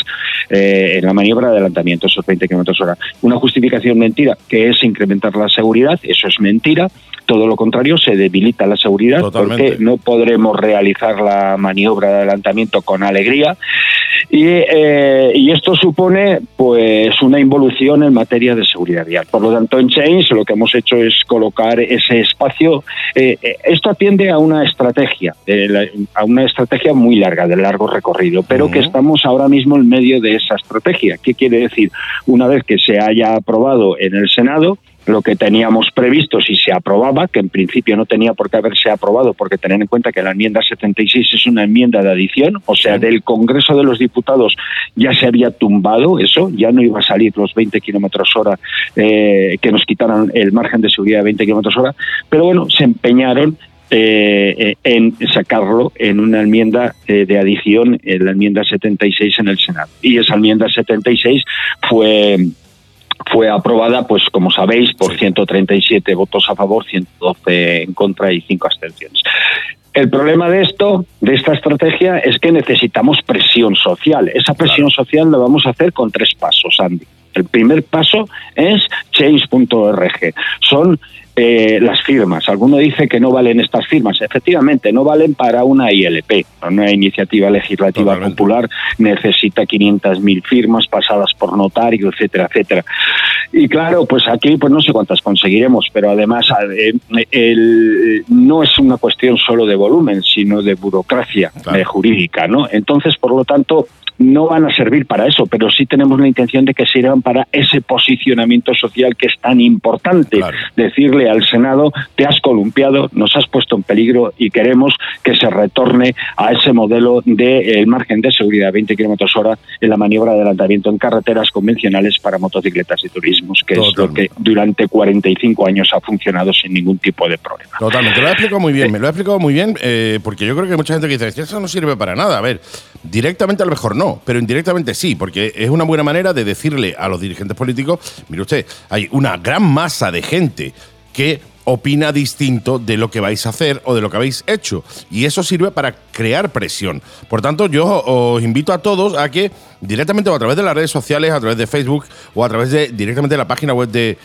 eh, en la maniobra de adelantamiento esos 20 kilómetros hora. Una justificación mentira que es incrementar la seguridad, eso es mentira. Todo lo contrario, se debilita la seguridad Totalmente. porque no podremos realizar la maniobra de adelantamiento con alegría. Y, eh, y esto supone pues una involución en materia de seguridad vial. Por lo tanto, en Change lo que hemos hecho es colocar ese espacio. eh, eh, esto atiende a una estrategia, eh, la- a una estrategia muy larga, de largo recorrido, pero que estamos ahora mismo en medio de esa estrategia. ¿Qué quiere decir? Una vez que se haya aprobado en el Senado, lo que teníamos previsto si se aprobaba, que en principio no tenía por qué haberse aprobado, porque tener en cuenta que la enmienda 76 es una enmienda de adición, o sea, del Congreso de los Diputados ya se había tumbado eso, ya no iba a salir los 20 kilómetros hora eh, que nos quitaran el margen de seguridad de 20 kilómetros hora, pero bueno, se empeñaron eh, eh, en sacarlo en una enmienda eh, de adición, en la enmienda 76 en el Senado. Y esa enmienda 76 fue fue aprobada, pues como sabéis, por 137 votos a favor, 112 en contra y 5 abstenciones. El problema de esto, de esta estrategia, es que necesitamos presión social. Esa presión social la vamos a hacer con tres pasos, Andy. El primer paso es change.org. Son eh, las firmas. Alguno dice que no valen estas firmas. Efectivamente, no valen para una ILP. Una iniciativa legislativa popular necesita 500.000 firmas pasadas por notario, etcétera, etcétera. Y claro, pues aquí pues no sé cuántas conseguiremos, pero además eh, el- no es una cuestión solo de volumen, sino de burocracia eh, jurídica, ¿no? Entonces, por lo tanto, no van a servir para eso, pero sí tenemos la intención de que sirvan para ese posicionamiento social que es tan importante. Decirle al Senado, te has columpiado, nos has puesto en peligro y queremos que se retorne a ese modelo de margen de seguridad 20 kilómetros hora en la maniobra de adelantamiento en carreteras convencionales para motocicletas y turismos, que es lo que durante 45 años ha funcionado sin ningún tipo de problema. Totalmente, lo he explicado muy bien, me lo he explicado muy bien, eh, porque yo creo que hay mucha gente que dice, eso no sirve para nada. A ver, directamente a lo mejor no, pero indirectamente sí, porque es una buena manera de decirle a los dirigentes políticos, mire usted, hay una gran masa de gente que opina distinto de lo que vais a hacer o de lo que habéis hecho. Y eso sirve para crear presión. Por tanto, yo os invito a todos a que directamente o a través de las redes sociales, a través de Facebook o a través de directamente de la página web de,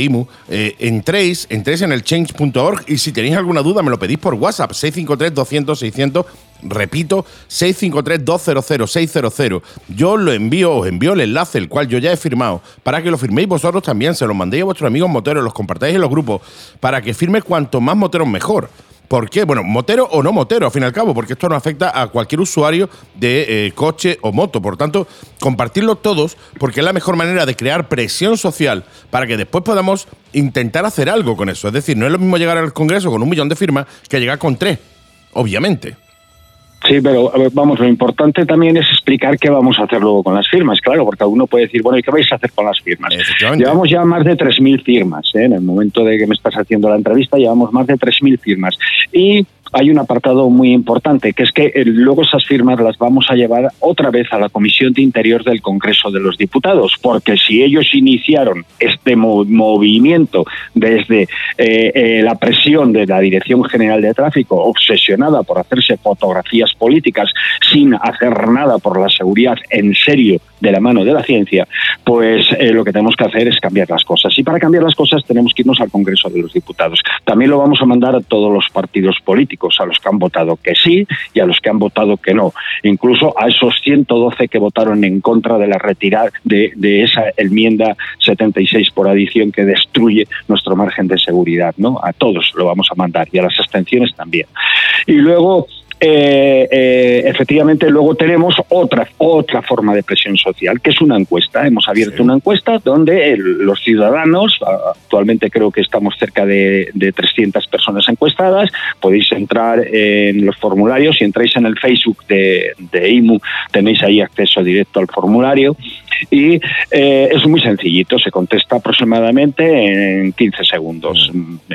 IMU, eh, entréis, entréis en el change.org y si tenéis alguna duda me lo pedís por WhatsApp 653 200 600 Repito, 653-200-600. Yo lo envío, os envío el enlace, el cual yo ya he firmado, para que lo firméis vosotros también, se lo mandéis a vuestros amigos moteros, los compartáis en los grupos, para que firme cuanto más moteros mejor. ¿Por qué? Bueno, motero o no motero, al fin y al cabo, porque esto no afecta a cualquier usuario de eh, coche o moto. Por tanto, compartirlo todos, porque es la mejor manera de crear presión social para que después podamos intentar hacer algo con eso. Es decir, no es lo mismo llegar al Congreso con un millón de firmas que llegar con tres, obviamente. Sí, pero vamos, lo importante también es explicar qué vamos a hacer luego con las firmas, claro, porque uno puede decir, bueno, ¿y qué vais a hacer con las firmas? Llevamos ya más de 3.000 firmas, ¿eh? en el momento de que me estás haciendo la entrevista, llevamos más de 3.000 firmas. Y hay un apartado muy importante, que es que eh, luego esas firmas las vamos a llevar otra vez a la Comisión de Interior del Congreso de los Diputados, porque si ellos iniciaron este movimiento desde eh, eh, la presión de la Dirección General de Tráfico, obsesionada por hacerse fotografías políticas sin hacer nada por la seguridad en serio de la mano de la ciencia, pues lo que tenemos que hacer es cambiar las cosas. Y para cambiar las cosas tenemos que irnos al Congreso de los Diputados. También lo vamos a mandar a todos los partidos políticos a los que han votado que sí y a los que han votado que no. Incluso a esos 112 que votaron en contra de la retirada de, de esa enmienda 76 por adición que destruye nuestro margen de seguridad. ¿no? A todos lo vamos a mandar y a las abstenciones también. Y luego eh, eh, efectivamente luego tenemos otra, otra forma de presión social, que es una encuesta. Hemos abierto una encuesta donde los ciudadanos, actualmente creo que estamos cerca de, 300 personas encuestadas, podéis entrar en los formularios, si entráis en el Facebook de, de IMU tenéis ahí acceso directo al formulario y eh, es muy sencillito, se contesta aproximadamente en 15 segundos.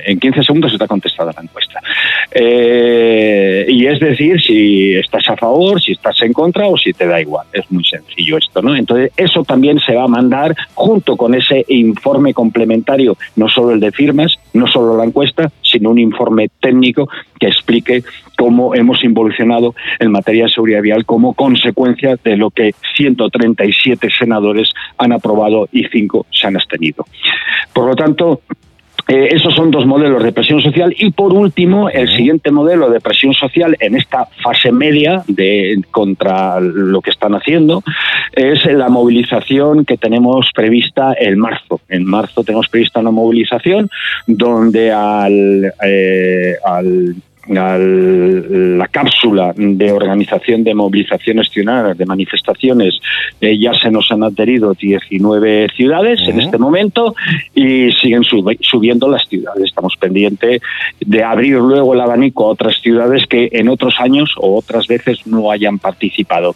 En 15 segundos está contestada la encuesta. Y es decir, si estás a favor, si estás en contra o si te da igual. Es muy sencillo esto, ¿no? Entonces, eso también se va a mandar junto con ese informe complementario, no solo el de firmas, no solo la encuesta, sino un informe técnico que explique cómo hemos involucionado en materia de seguridad vial como consecuencia de lo que 137 senadores han aprobado y cinco se han abstenido. Por lo tanto, eh, esos son dos modelos de presión social y por último el siguiente modelo de presión social en esta fase media de contra lo que están haciendo es la movilización que tenemos prevista en marzo. En marzo tenemos prevista una movilización donde al, eh, al la cápsula de organización de movilizaciones ciudadanas, de manifestaciones, eh, ya se nos han adherido 19 ciudades en este momento y siguen subiendo las ciudades. Estamos pendientes de abrir luego el abanico a otras ciudades que en otros años o otras veces no hayan participado.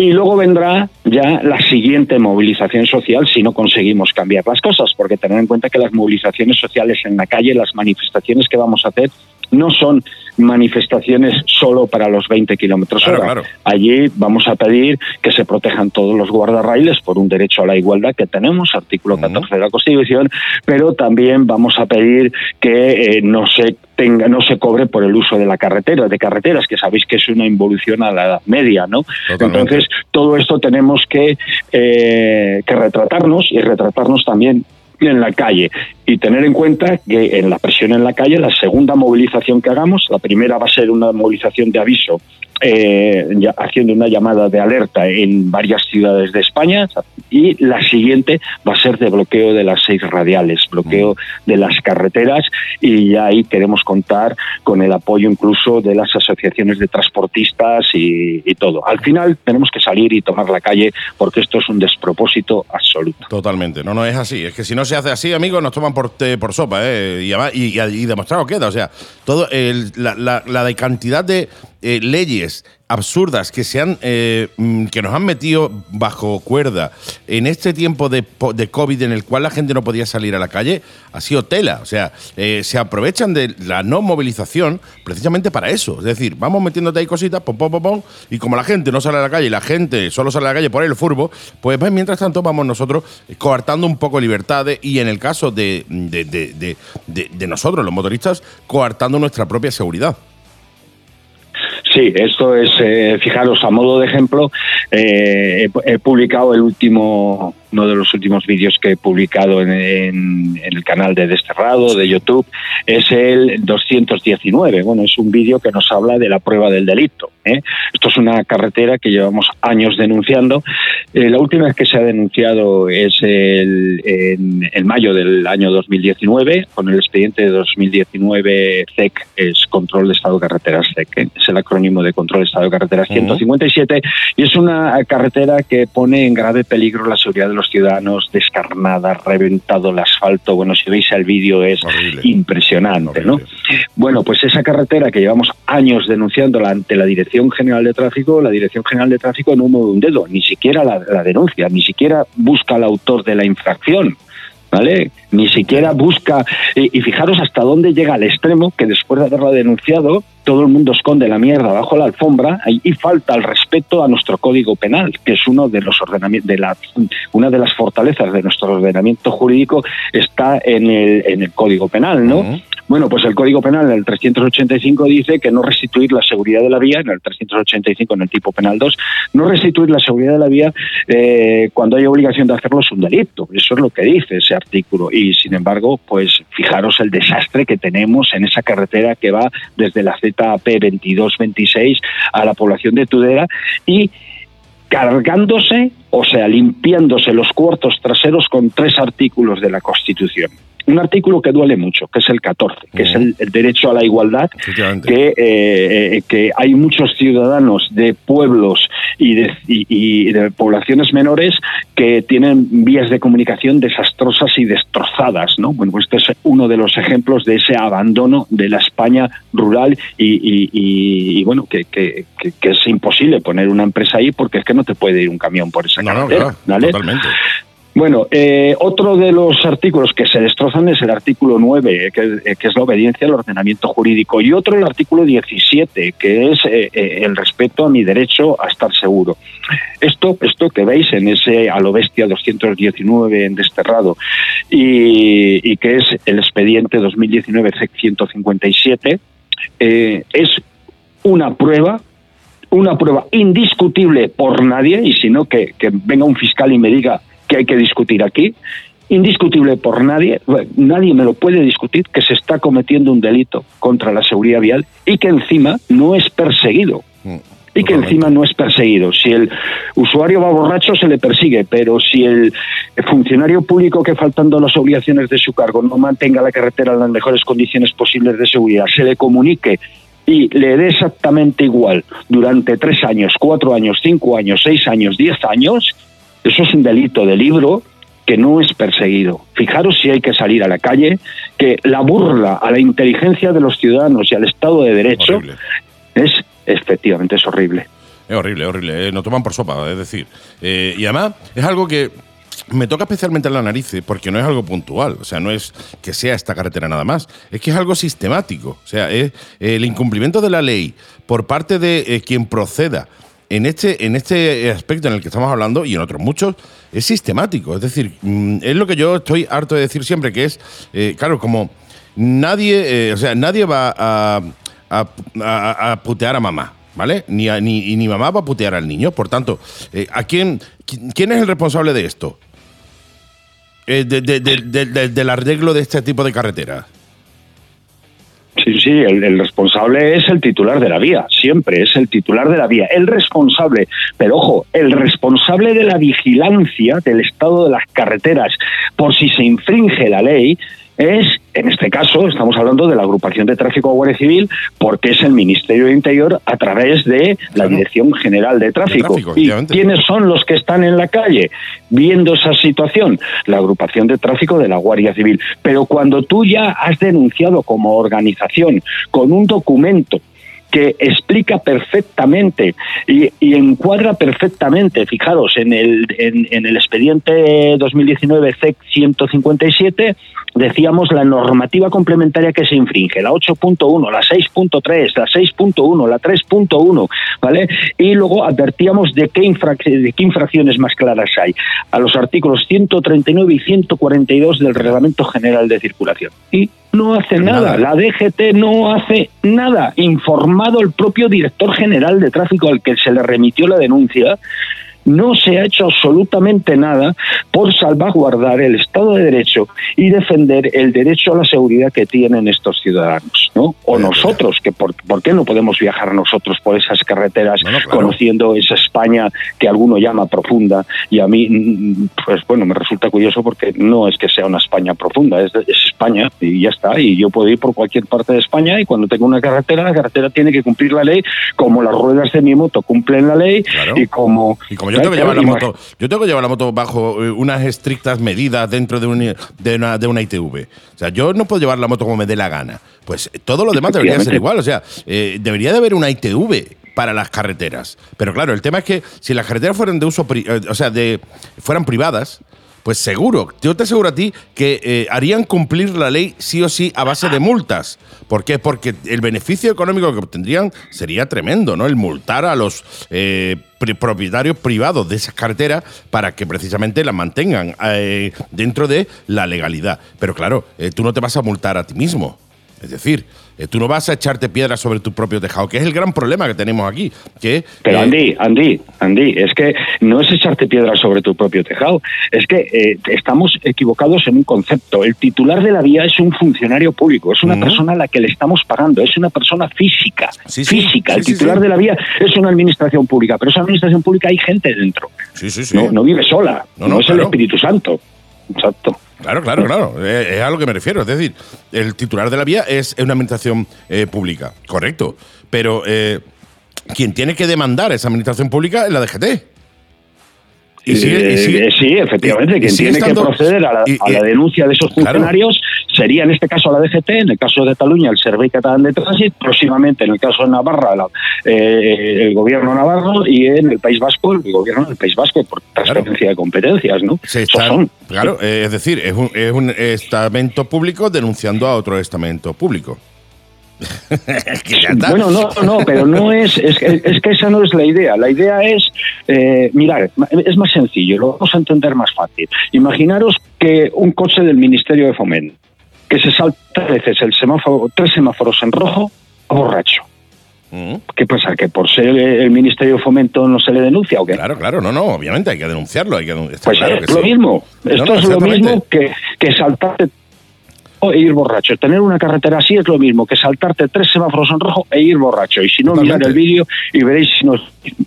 Y luego vendrá ya la siguiente movilización social si no conseguimos cambiar las cosas, porque tener en cuenta que las movilizaciones sociales en la calle, las manifestaciones que vamos a hacer, no son manifestaciones solo para los 20 kilómetros hora. Allí vamos a pedir que se protejan todos los guardarrailes por un derecho a la igualdad que tenemos, artículo 14 de la Constitución, pero también vamos a pedir que eh, no se tenga, no se cobre por el uso de la carretera, de carreteras, que sabéis que es una involución a la edad media, ¿no? Entonces, todo esto tenemos que, eh, que retratarnos y retratarnos también en la calle y tener en cuenta que en la presión en la calle, la segunda movilización que hagamos, la primera va a ser una movilización de aviso, eh, haciendo una llamada de alerta en varias ciudades de España, y la siguiente va a ser de bloqueo de las seis radiales, bloqueo de las carreteras y ya ahí queremos contar con el apoyo incluso de las asociaciones de transportistas y, y todo. Al final tenemos que salir y tomar la calle porque esto es un despropósito absoluto. Totalmente, no, no es así. Es que si no se hace así, amigos, nos toman por, por sopa, ¿eh? Y, y- y- demostrado queda. O sea, todo el- la, la- la de cantidad de eh, leyes absurdas que se han eh, mm, que nos han metido bajo cuerda en este tiempo de, de COVID en el cual la gente no podía salir a la calle ha sido tela. O sea, eh, se aprovechan de la no movilización precisamente para eso. Es decir, vamos metiéndote ahí cositas, pom, pom, pom, pom, y como la gente no sale a la calle y la gente solo sale a la calle por el furbo, pues mientras tanto vamos nosotros coartando un poco libertades y en el caso de- de- de- de nosotros, los motoristas, coartando nuestra propia seguridad. Sí, esto es, eh, fijaros, a modo de ejemplo, eh, he, he publicado el último, uno de los últimos vídeos que he publicado en, en- en el canal de Desterrado, de YouTube, es el 219. Bueno, es un vídeo que nos habla de la prueba del delito. ¿eh? Esto es una carretera que llevamos años denunciando. Eh, la última vez que se ha denunciado es el, en, en mayo del año 2019, con el expediente de 2019 CEC, E es Control de Estado de Carreteras CEC, ¿eh? es el acrónimo de Control de Estado de Carreteras 157, y es una carretera que pone en grave peligro la seguridad de los ciudadanos, descarnada, reventado el asfalto. Bueno, si veis el vídeo es impresionante, ¿no? Bueno, pues esa carretera que llevamos años denunciándola ante la Dirección General de Tráfico, la Dirección General de Tráfico no mueve un dedo, ni siquiera la, la denuncia, ni siquiera busca al autor de la infracción. ¿Vale? Ni siquiera busca. Y, y fijaros hasta dónde llega al extremo que después de haberla denunciado, todo el mundo esconde la mierda bajo la alfombra y, falta el respeto a nuestro código penal, que es uno de los ordenamientos, de la, una de las fortalezas de nuestro ordenamiento jurídico, está en el, en el código penal, ¿no? Bueno, pues el Código Penal en el 385 dice que no restituir la seguridad de la vía, en el 385 en el tipo penal 2, no restituir la seguridad de la vía eh, cuando hay obligación de hacerlo es un delito. Eso es lo que dice ese artículo. Y sin embargo, pues fijaros el desastre que tenemos en esa carretera que va desde la ZAP 2226 a la población de Tudela y cargándose, o sea, limpiándose los cuartos traseros con tres artículos de la Constitución. Un artículo que duele mucho, que es el 14, que es el, el derecho a la igualdad, que, eh, eh, que hay muchos ciudadanos de pueblos y de, y- y de poblaciones menores que tienen vías de comunicación desastrosas y destrozadas. ¿no? Bueno, pues este es uno de los ejemplos de ese abandono de la España rural y, y- y- y, bueno, que, que- que- que es imposible poner una empresa ahí porque es que no te puede ir un camión por esa carretera. ¿vale? Bueno, eh, otro de los artículos que se destrozan es el artículo 9, eh, que, eh, que es la obediencia al ordenamiento jurídico, y otro el artículo 17, que es eh, el respeto a mi derecho a estar seguro. Esto, esto que veis en ese a lo bestia 219 en desterrado y, que es el expediente 2019 CEC 157, eh, es una prueba una prueba indiscutible por nadie, y si no, que venga un fiscal y me diga que hay que discutir aquí, indiscutible por nadie, nadie me lo puede discutir, que se está cometiendo un delito contra la seguridad vial y que encima no es perseguido. Y que encima no es perseguido. Si el usuario va borracho, se le persigue, pero si el funcionario público que faltando las obligaciones de su cargo no mantenga la carretera en las mejores condiciones posibles de seguridad, se le comunique y le dé exactamente igual durante tres años, cuatro años, cinco años, seis años, diez años, eso es un delito de libro que no es perseguido. Fijaros si hay que salir a la calle, que la burla a la inteligencia de los ciudadanos y al Estado de Derecho es efectivamente es horrible. Es horrible, horrible. eh, nos toman por sopa, es decir. eh, y además es algo que me toca especialmente en la nariz eh, porque no es algo puntual. O sea, no es que sea esta carretera nada más. Es que es algo sistemático. O sea, es el incumplimiento de la ley por parte de eh, quien proceda en este, en este aspecto en el que estamos hablando y en otros muchos, es sistemático. Es decir, mm, es lo que yo estoy harto de decir siempre, que es, eh, claro, como nadie, eh, o sea, nadie va a, a- putear a mamá. ¿Vale? Ni, ni, ni mamá va a putear al niño. Por tanto, eh, ¿a quién, qui- quién es el responsable de esto? De- de- de- de- de- del arreglo de este tipo de carreteras. Sí, sí, el, el responsable es el titular de la vía, siempre es el titular de la vía, el responsable. Pero ojo, el responsable de la vigilancia del estado de las carreteras por si se infringe la ley es, en este caso, estamos hablando de la agrupación de tráfico de Guardia Civil, porque es el Ministerio de Interior a través de la Dirección General de Tráfico. tráfico, ¿Y quiénes son los que están en la calle viendo esa situación? La agrupación de tráfico de la Guardia Civil. Pero cuando tú ya has denunciado como organización con un documento que explica perfectamente y, encuadra perfectamente, fijaros, en el, en, en el expediente 2019 CEC 157 decíamos la normativa complementaria que se infringe, la 8.1, la 6.3, la 6.1, la 3.1, ¿vale? Y luego advertíamos de qué, de qué infracciones más claras hay, a los artículos 139 y 142 del Reglamento General de Circulación. Y no hace nada. La DGT no hace nada. Informado el propio director general de tráfico al que se le remitió la denuncia, no se ha hecho absolutamente nada por salvaguardar el Estado de Derecho y defender el derecho a la seguridad que tienen estos ciudadanos, ¿no? O nosotros, que por, ¿por qué no podemos viajar nosotros por esas carreteras conociendo esa España que alguno llama profunda y a mí, pues bueno, me resulta curioso porque no es que sea una España profunda, es, es España y ya está, y yo puedo ir por cualquier parte de España y cuando tengo una carretera, la carretera tiene que cumplir la ley como las ruedas de mi moto cumplen la ley y como... Y como yo tengo que llevar la moto, yo tengo que llevar la moto bajo eh, unas estrictas medidas dentro de, un- de una, de una ITV. O sea, yo no puedo llevar la moto como me dé la gana. Pues todo lo demás debería ser igual. O sea, eh, debería de haber una ITV para las carreteras. Pero claro, el tema es que si las carreteras fueran de uso, eh, o sea, de fueran privadas, pues seguro, yo te aseguro a ti que eh, harían cumplir la ley sí o sí a base de multas. ¿Por qué? Porque el beneficio económico que obtendrían sería tremendo, ¿no? El multar a los eh, propietarios privados de esas carreteras para que precisamente las mantengan eh, dentro de la legalidad. Pero claro, eh, tú no te vas a multar a ti mismo. Es decir, eh, tú no vas a echarte piedras sobre tu propio tejado, que es el gran problema que tenemos aquí. Que, Pero eh, Andy, Andy, Andy, es que no es echarte piedras sobre tu propio tejado, es que eh, estamos equivocados en un concepto. El titular de la vía es un funcionario público, es una persona a la que le estamos pagando, es una persona física, Sí, sí, física. sí, el titular de la vía es una administración pública, pero esa administración pública hay gente dentro. No, no vive sola, No, no, no, es el. Espíritu Santo. Exacto. Claro, claro, claro. Eh, es a lo que me refiero. Es decir, el titular de la vía es una administración eh, pública, correcto. Pero eh, quien tiene que demandar esa administración pública es la DGT. Y y Eh, sí, efectivamente, y- quien tiene estando- que proceder a la, a denuncia de esos Claro. funcionarios sería en este caso la DGT, en el caso de Cataluña el Servei Catalán de Tránsito, próximamente en el caso de Navarra la- eh, el gobierno navarro y en el País Vasco el gobierno del País Vasco por transferencia de competencias, ¿no? Se está- son. claro, eh, es decir, es un, es un estamento público denunciando a otro estamento público. Bueno, no, no, pero no es, es, que- es que esa no es la idea. La idea es, eh, mirar, es más sencillo, lo vamos a entender más fácil. Imaginaros que un coche del Ministerio de Fomento, que se salta a veces el semáforo, tres semáforos en rojo, borracho. Mm. ¿Qué pasa? ¿Que por ser el Ministerio de Fomento no se le denuncia o qué? Claro, claro, no, no, obviamente hay que denunciarlo. Hay que, Pues claro es que lo sí. mismo. Esto no, es lo mismo que, que saltarte e ir borracho. Tener una carretera así es lo mismo que saltarte tres semáforos en rojo e ir borracho. Y si no, Totalmente. mirar el vídeo y veréis si no es lo mismo.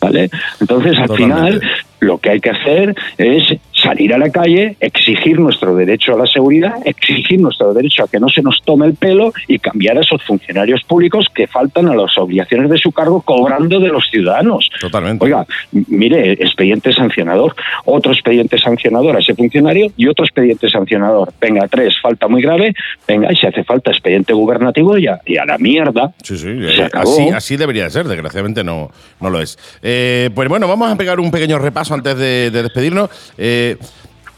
¿Vale? Entonces, al Totalmente. final, lo que hay que hacer es salir a la calle, exigir nuestro derecho a la seguridad, exigir nuestro derecho a que no se nos tome el pelo y cambiar a esos funcionarios públicos que faltan a las obligaciones de su cargo cobrando de los ciudadanos. Totalmente. Oiga, mire, expediente sancionador, otro expediente sancionador a ese funcionario y otro expediente sancionador. Venga, tres, falta muy grave, venga, y si hace falta expediente gubernativo y a, y a la mierda. Sí, sí, Se eh, acabó. así, así debería de ser, desgraciadamente no, no lo es. Eh, pues bueno, vamos a pegar un pequeño repaso antes de, de despedirnos. Eh,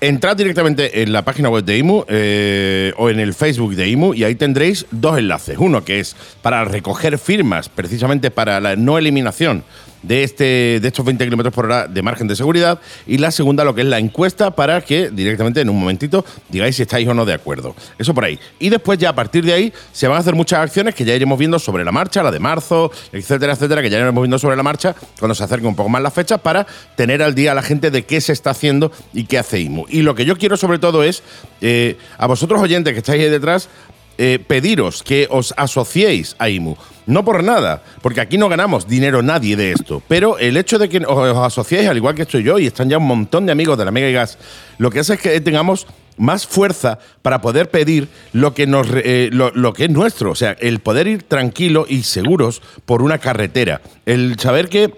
entrad directamente en la página web de IMU eh, o en el Facebook de IMU y ahí tendréis dos enlaces. Uno que es para recoger firmas, precisamente para la no eliminación de, este, de estos 20 kilómetros por hora de margen de seguridad. Y la segunda, lo que es la encuesta, para que directamente en un momentito digáis si estáis o no de acuerdo. Eso por ahí. Y después, ya a partir de ahí, se van a hacer muchas acciones que ya iremos viendo sobre la marcha, la de marzo, etcétera, etcétera, que ya iremos viendo sobre la marcha cuando se acerquen un poco más las fechas para tener al día a la gente de qué se está haciendo y qué hace IMU. Y lo que yo quiero sobre todo es, eh, a vosotros oyentes que estáis ahí detrás, eh, pediros que os asociéis a IMU. No por nada, porque aquí no ganamos dinero nadie de esto. Pero el hecho de que os asociéis, al igual que estoy yo, y están ya un montón de amigos de la Mega y Gas, lo que hace es que tengamos más fuerza para poder pedir lo que, nos, eh, lo, que es nuestro. O sea, el poder ir tranquilo y seguros por una carretera. El saber que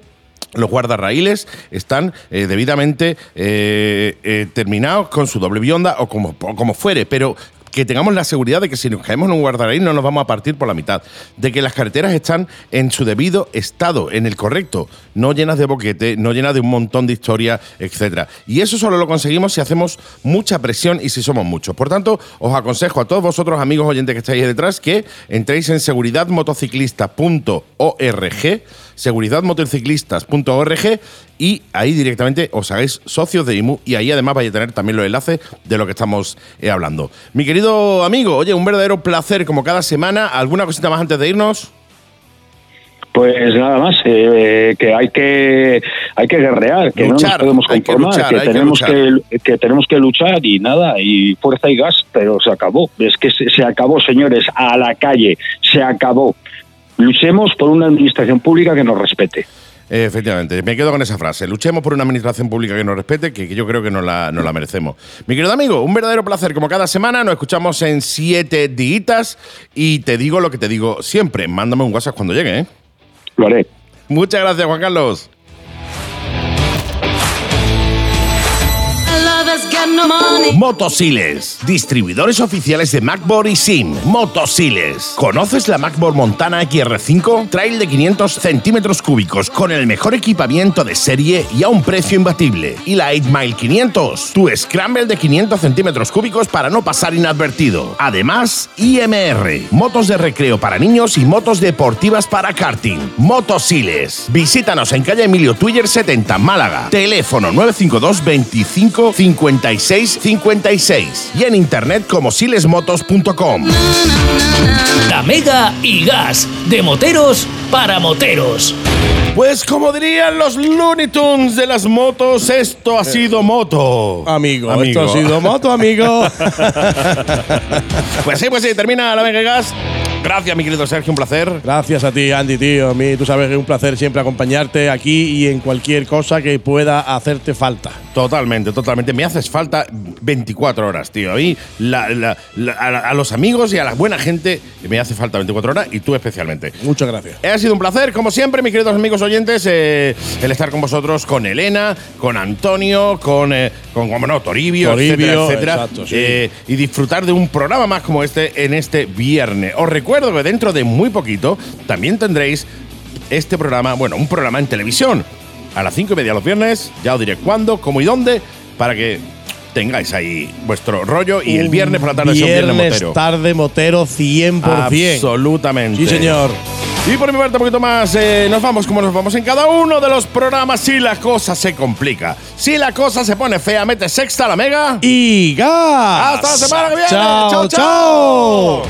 los guardarraíles están eh, debidamente eh, terminados con su doble bionda o como, o como fuere, pero que tengamos la seguridad de que si nos caemos en un guardarraíl no nos vamos a partir por la mitad, de que las carreteras están en su debido estado, en el correcto, no llenas de boquete, no llenas de un montón de historia, etcétera. Y eso solo lo conseguimos si hacemos mucha presión y si somos muchos. Por tanto, os aconsejo a todos vosotros, amigos oyentes que estáis detrás, que entréis en seguridadmotociclista.org seguridadmotociclistas.org y ahí directamente os hagáis socios de IMU y ahí además vais a tener también los enlaces de lo que estamos eh, hablando. Mi querido amigo, oye, un verdadero placer como cada semana. ¿Alguna cosita más antes de irnos? Pues nada más, eh, que hay que hay que guerrear, que Luchar, no nos podemos hay que conformar, luchar, que, tenemos que, que tenemos que luchar y nada, y fuerza y gas, pero se acabó. Es que se, se acabó, señores, a la calle, se acabó. Luchemos por una administración pública que nos respete. Efectivamente, me quedo con esa frase. Luchemos por una administración pública que nos respete, que, que yo creo que nos la, nos la merecemos. Mi querido amigo, un verdadero placer. Como cada semana, nos escuchamos en siete días y te digo lo que te digo siempre. Mándame un WhatsApp cuando llegue, ¿eh? Lo haré. Muchas gracias, Juan Carlos. Motosiles, distribuidores oficiales de MacBoard y SIM. Motosiles. ¿Conoces la MacBoard Montana XR5? Trail de 500 centímetros cúbicos con el mejor equipamiento de serie y a un precio imbatible. Y la 8 Mile 500, tu Scramble de 500 centímetros cúbicos para no pasar inadvertido. Además, IMR, motos de recreo para niños y motos deportivas para karting. Motosiles. Visítanos en calle Emilio Twitter 70, Málaga. Teléfono 952 25 56 56 y en internet como silesmotos.com. La Mega y Gas, de moteros para moteros. Pues como dirían los Looney Tunes de las motos, esto ha sido moto. Amigo, esto ha sido moto, amigo. pues sí, pues sí, termina la Mega y Gas. Gracias, mi querido Sergio, un placer. Gracias a ti, Andy, tío. A mí, tú sabes que es un placer siempre acompañarte aquí y en cualquier cosa que pueda hacerte falta. Totalmente, totalmente. Me haces falta 24 horas, tío. A mí, la- la- la- a, los amigos y a la buena gente me hace falta 24 horas y tú especialmente. Muchas gracias. Ha sido un placer, como siempre, mis queridos amigos oyentes, eh, el estar con vosotros, con Elena, con Antonio, con, eh, con como no, Toribio, Toribio, etcétera, etcétera. exacto, sí. Eh, y disfrutar de un programa más como este en este viernes. Os recuerdo que dentro de muy poquito también tendréis este programa, bueno, un programa en televisión. A las cinco y media los viernes, ya os diré cuándo, cómo y dónde, para que tengáis ahí vuestro rollo y el viernes por la tarde sea un viernes Viernes motero. tarde motero 100%. Absolutamente. Sí, señor. Y por mi parte, un poquito más, eh, nos vamos como nos vamos en cada uno de los programas si la cosa se complica. Si la cosa se pone fea, mete sexta a la mega. Y gas. Hasta la semana que viene. Chao, chao. chao.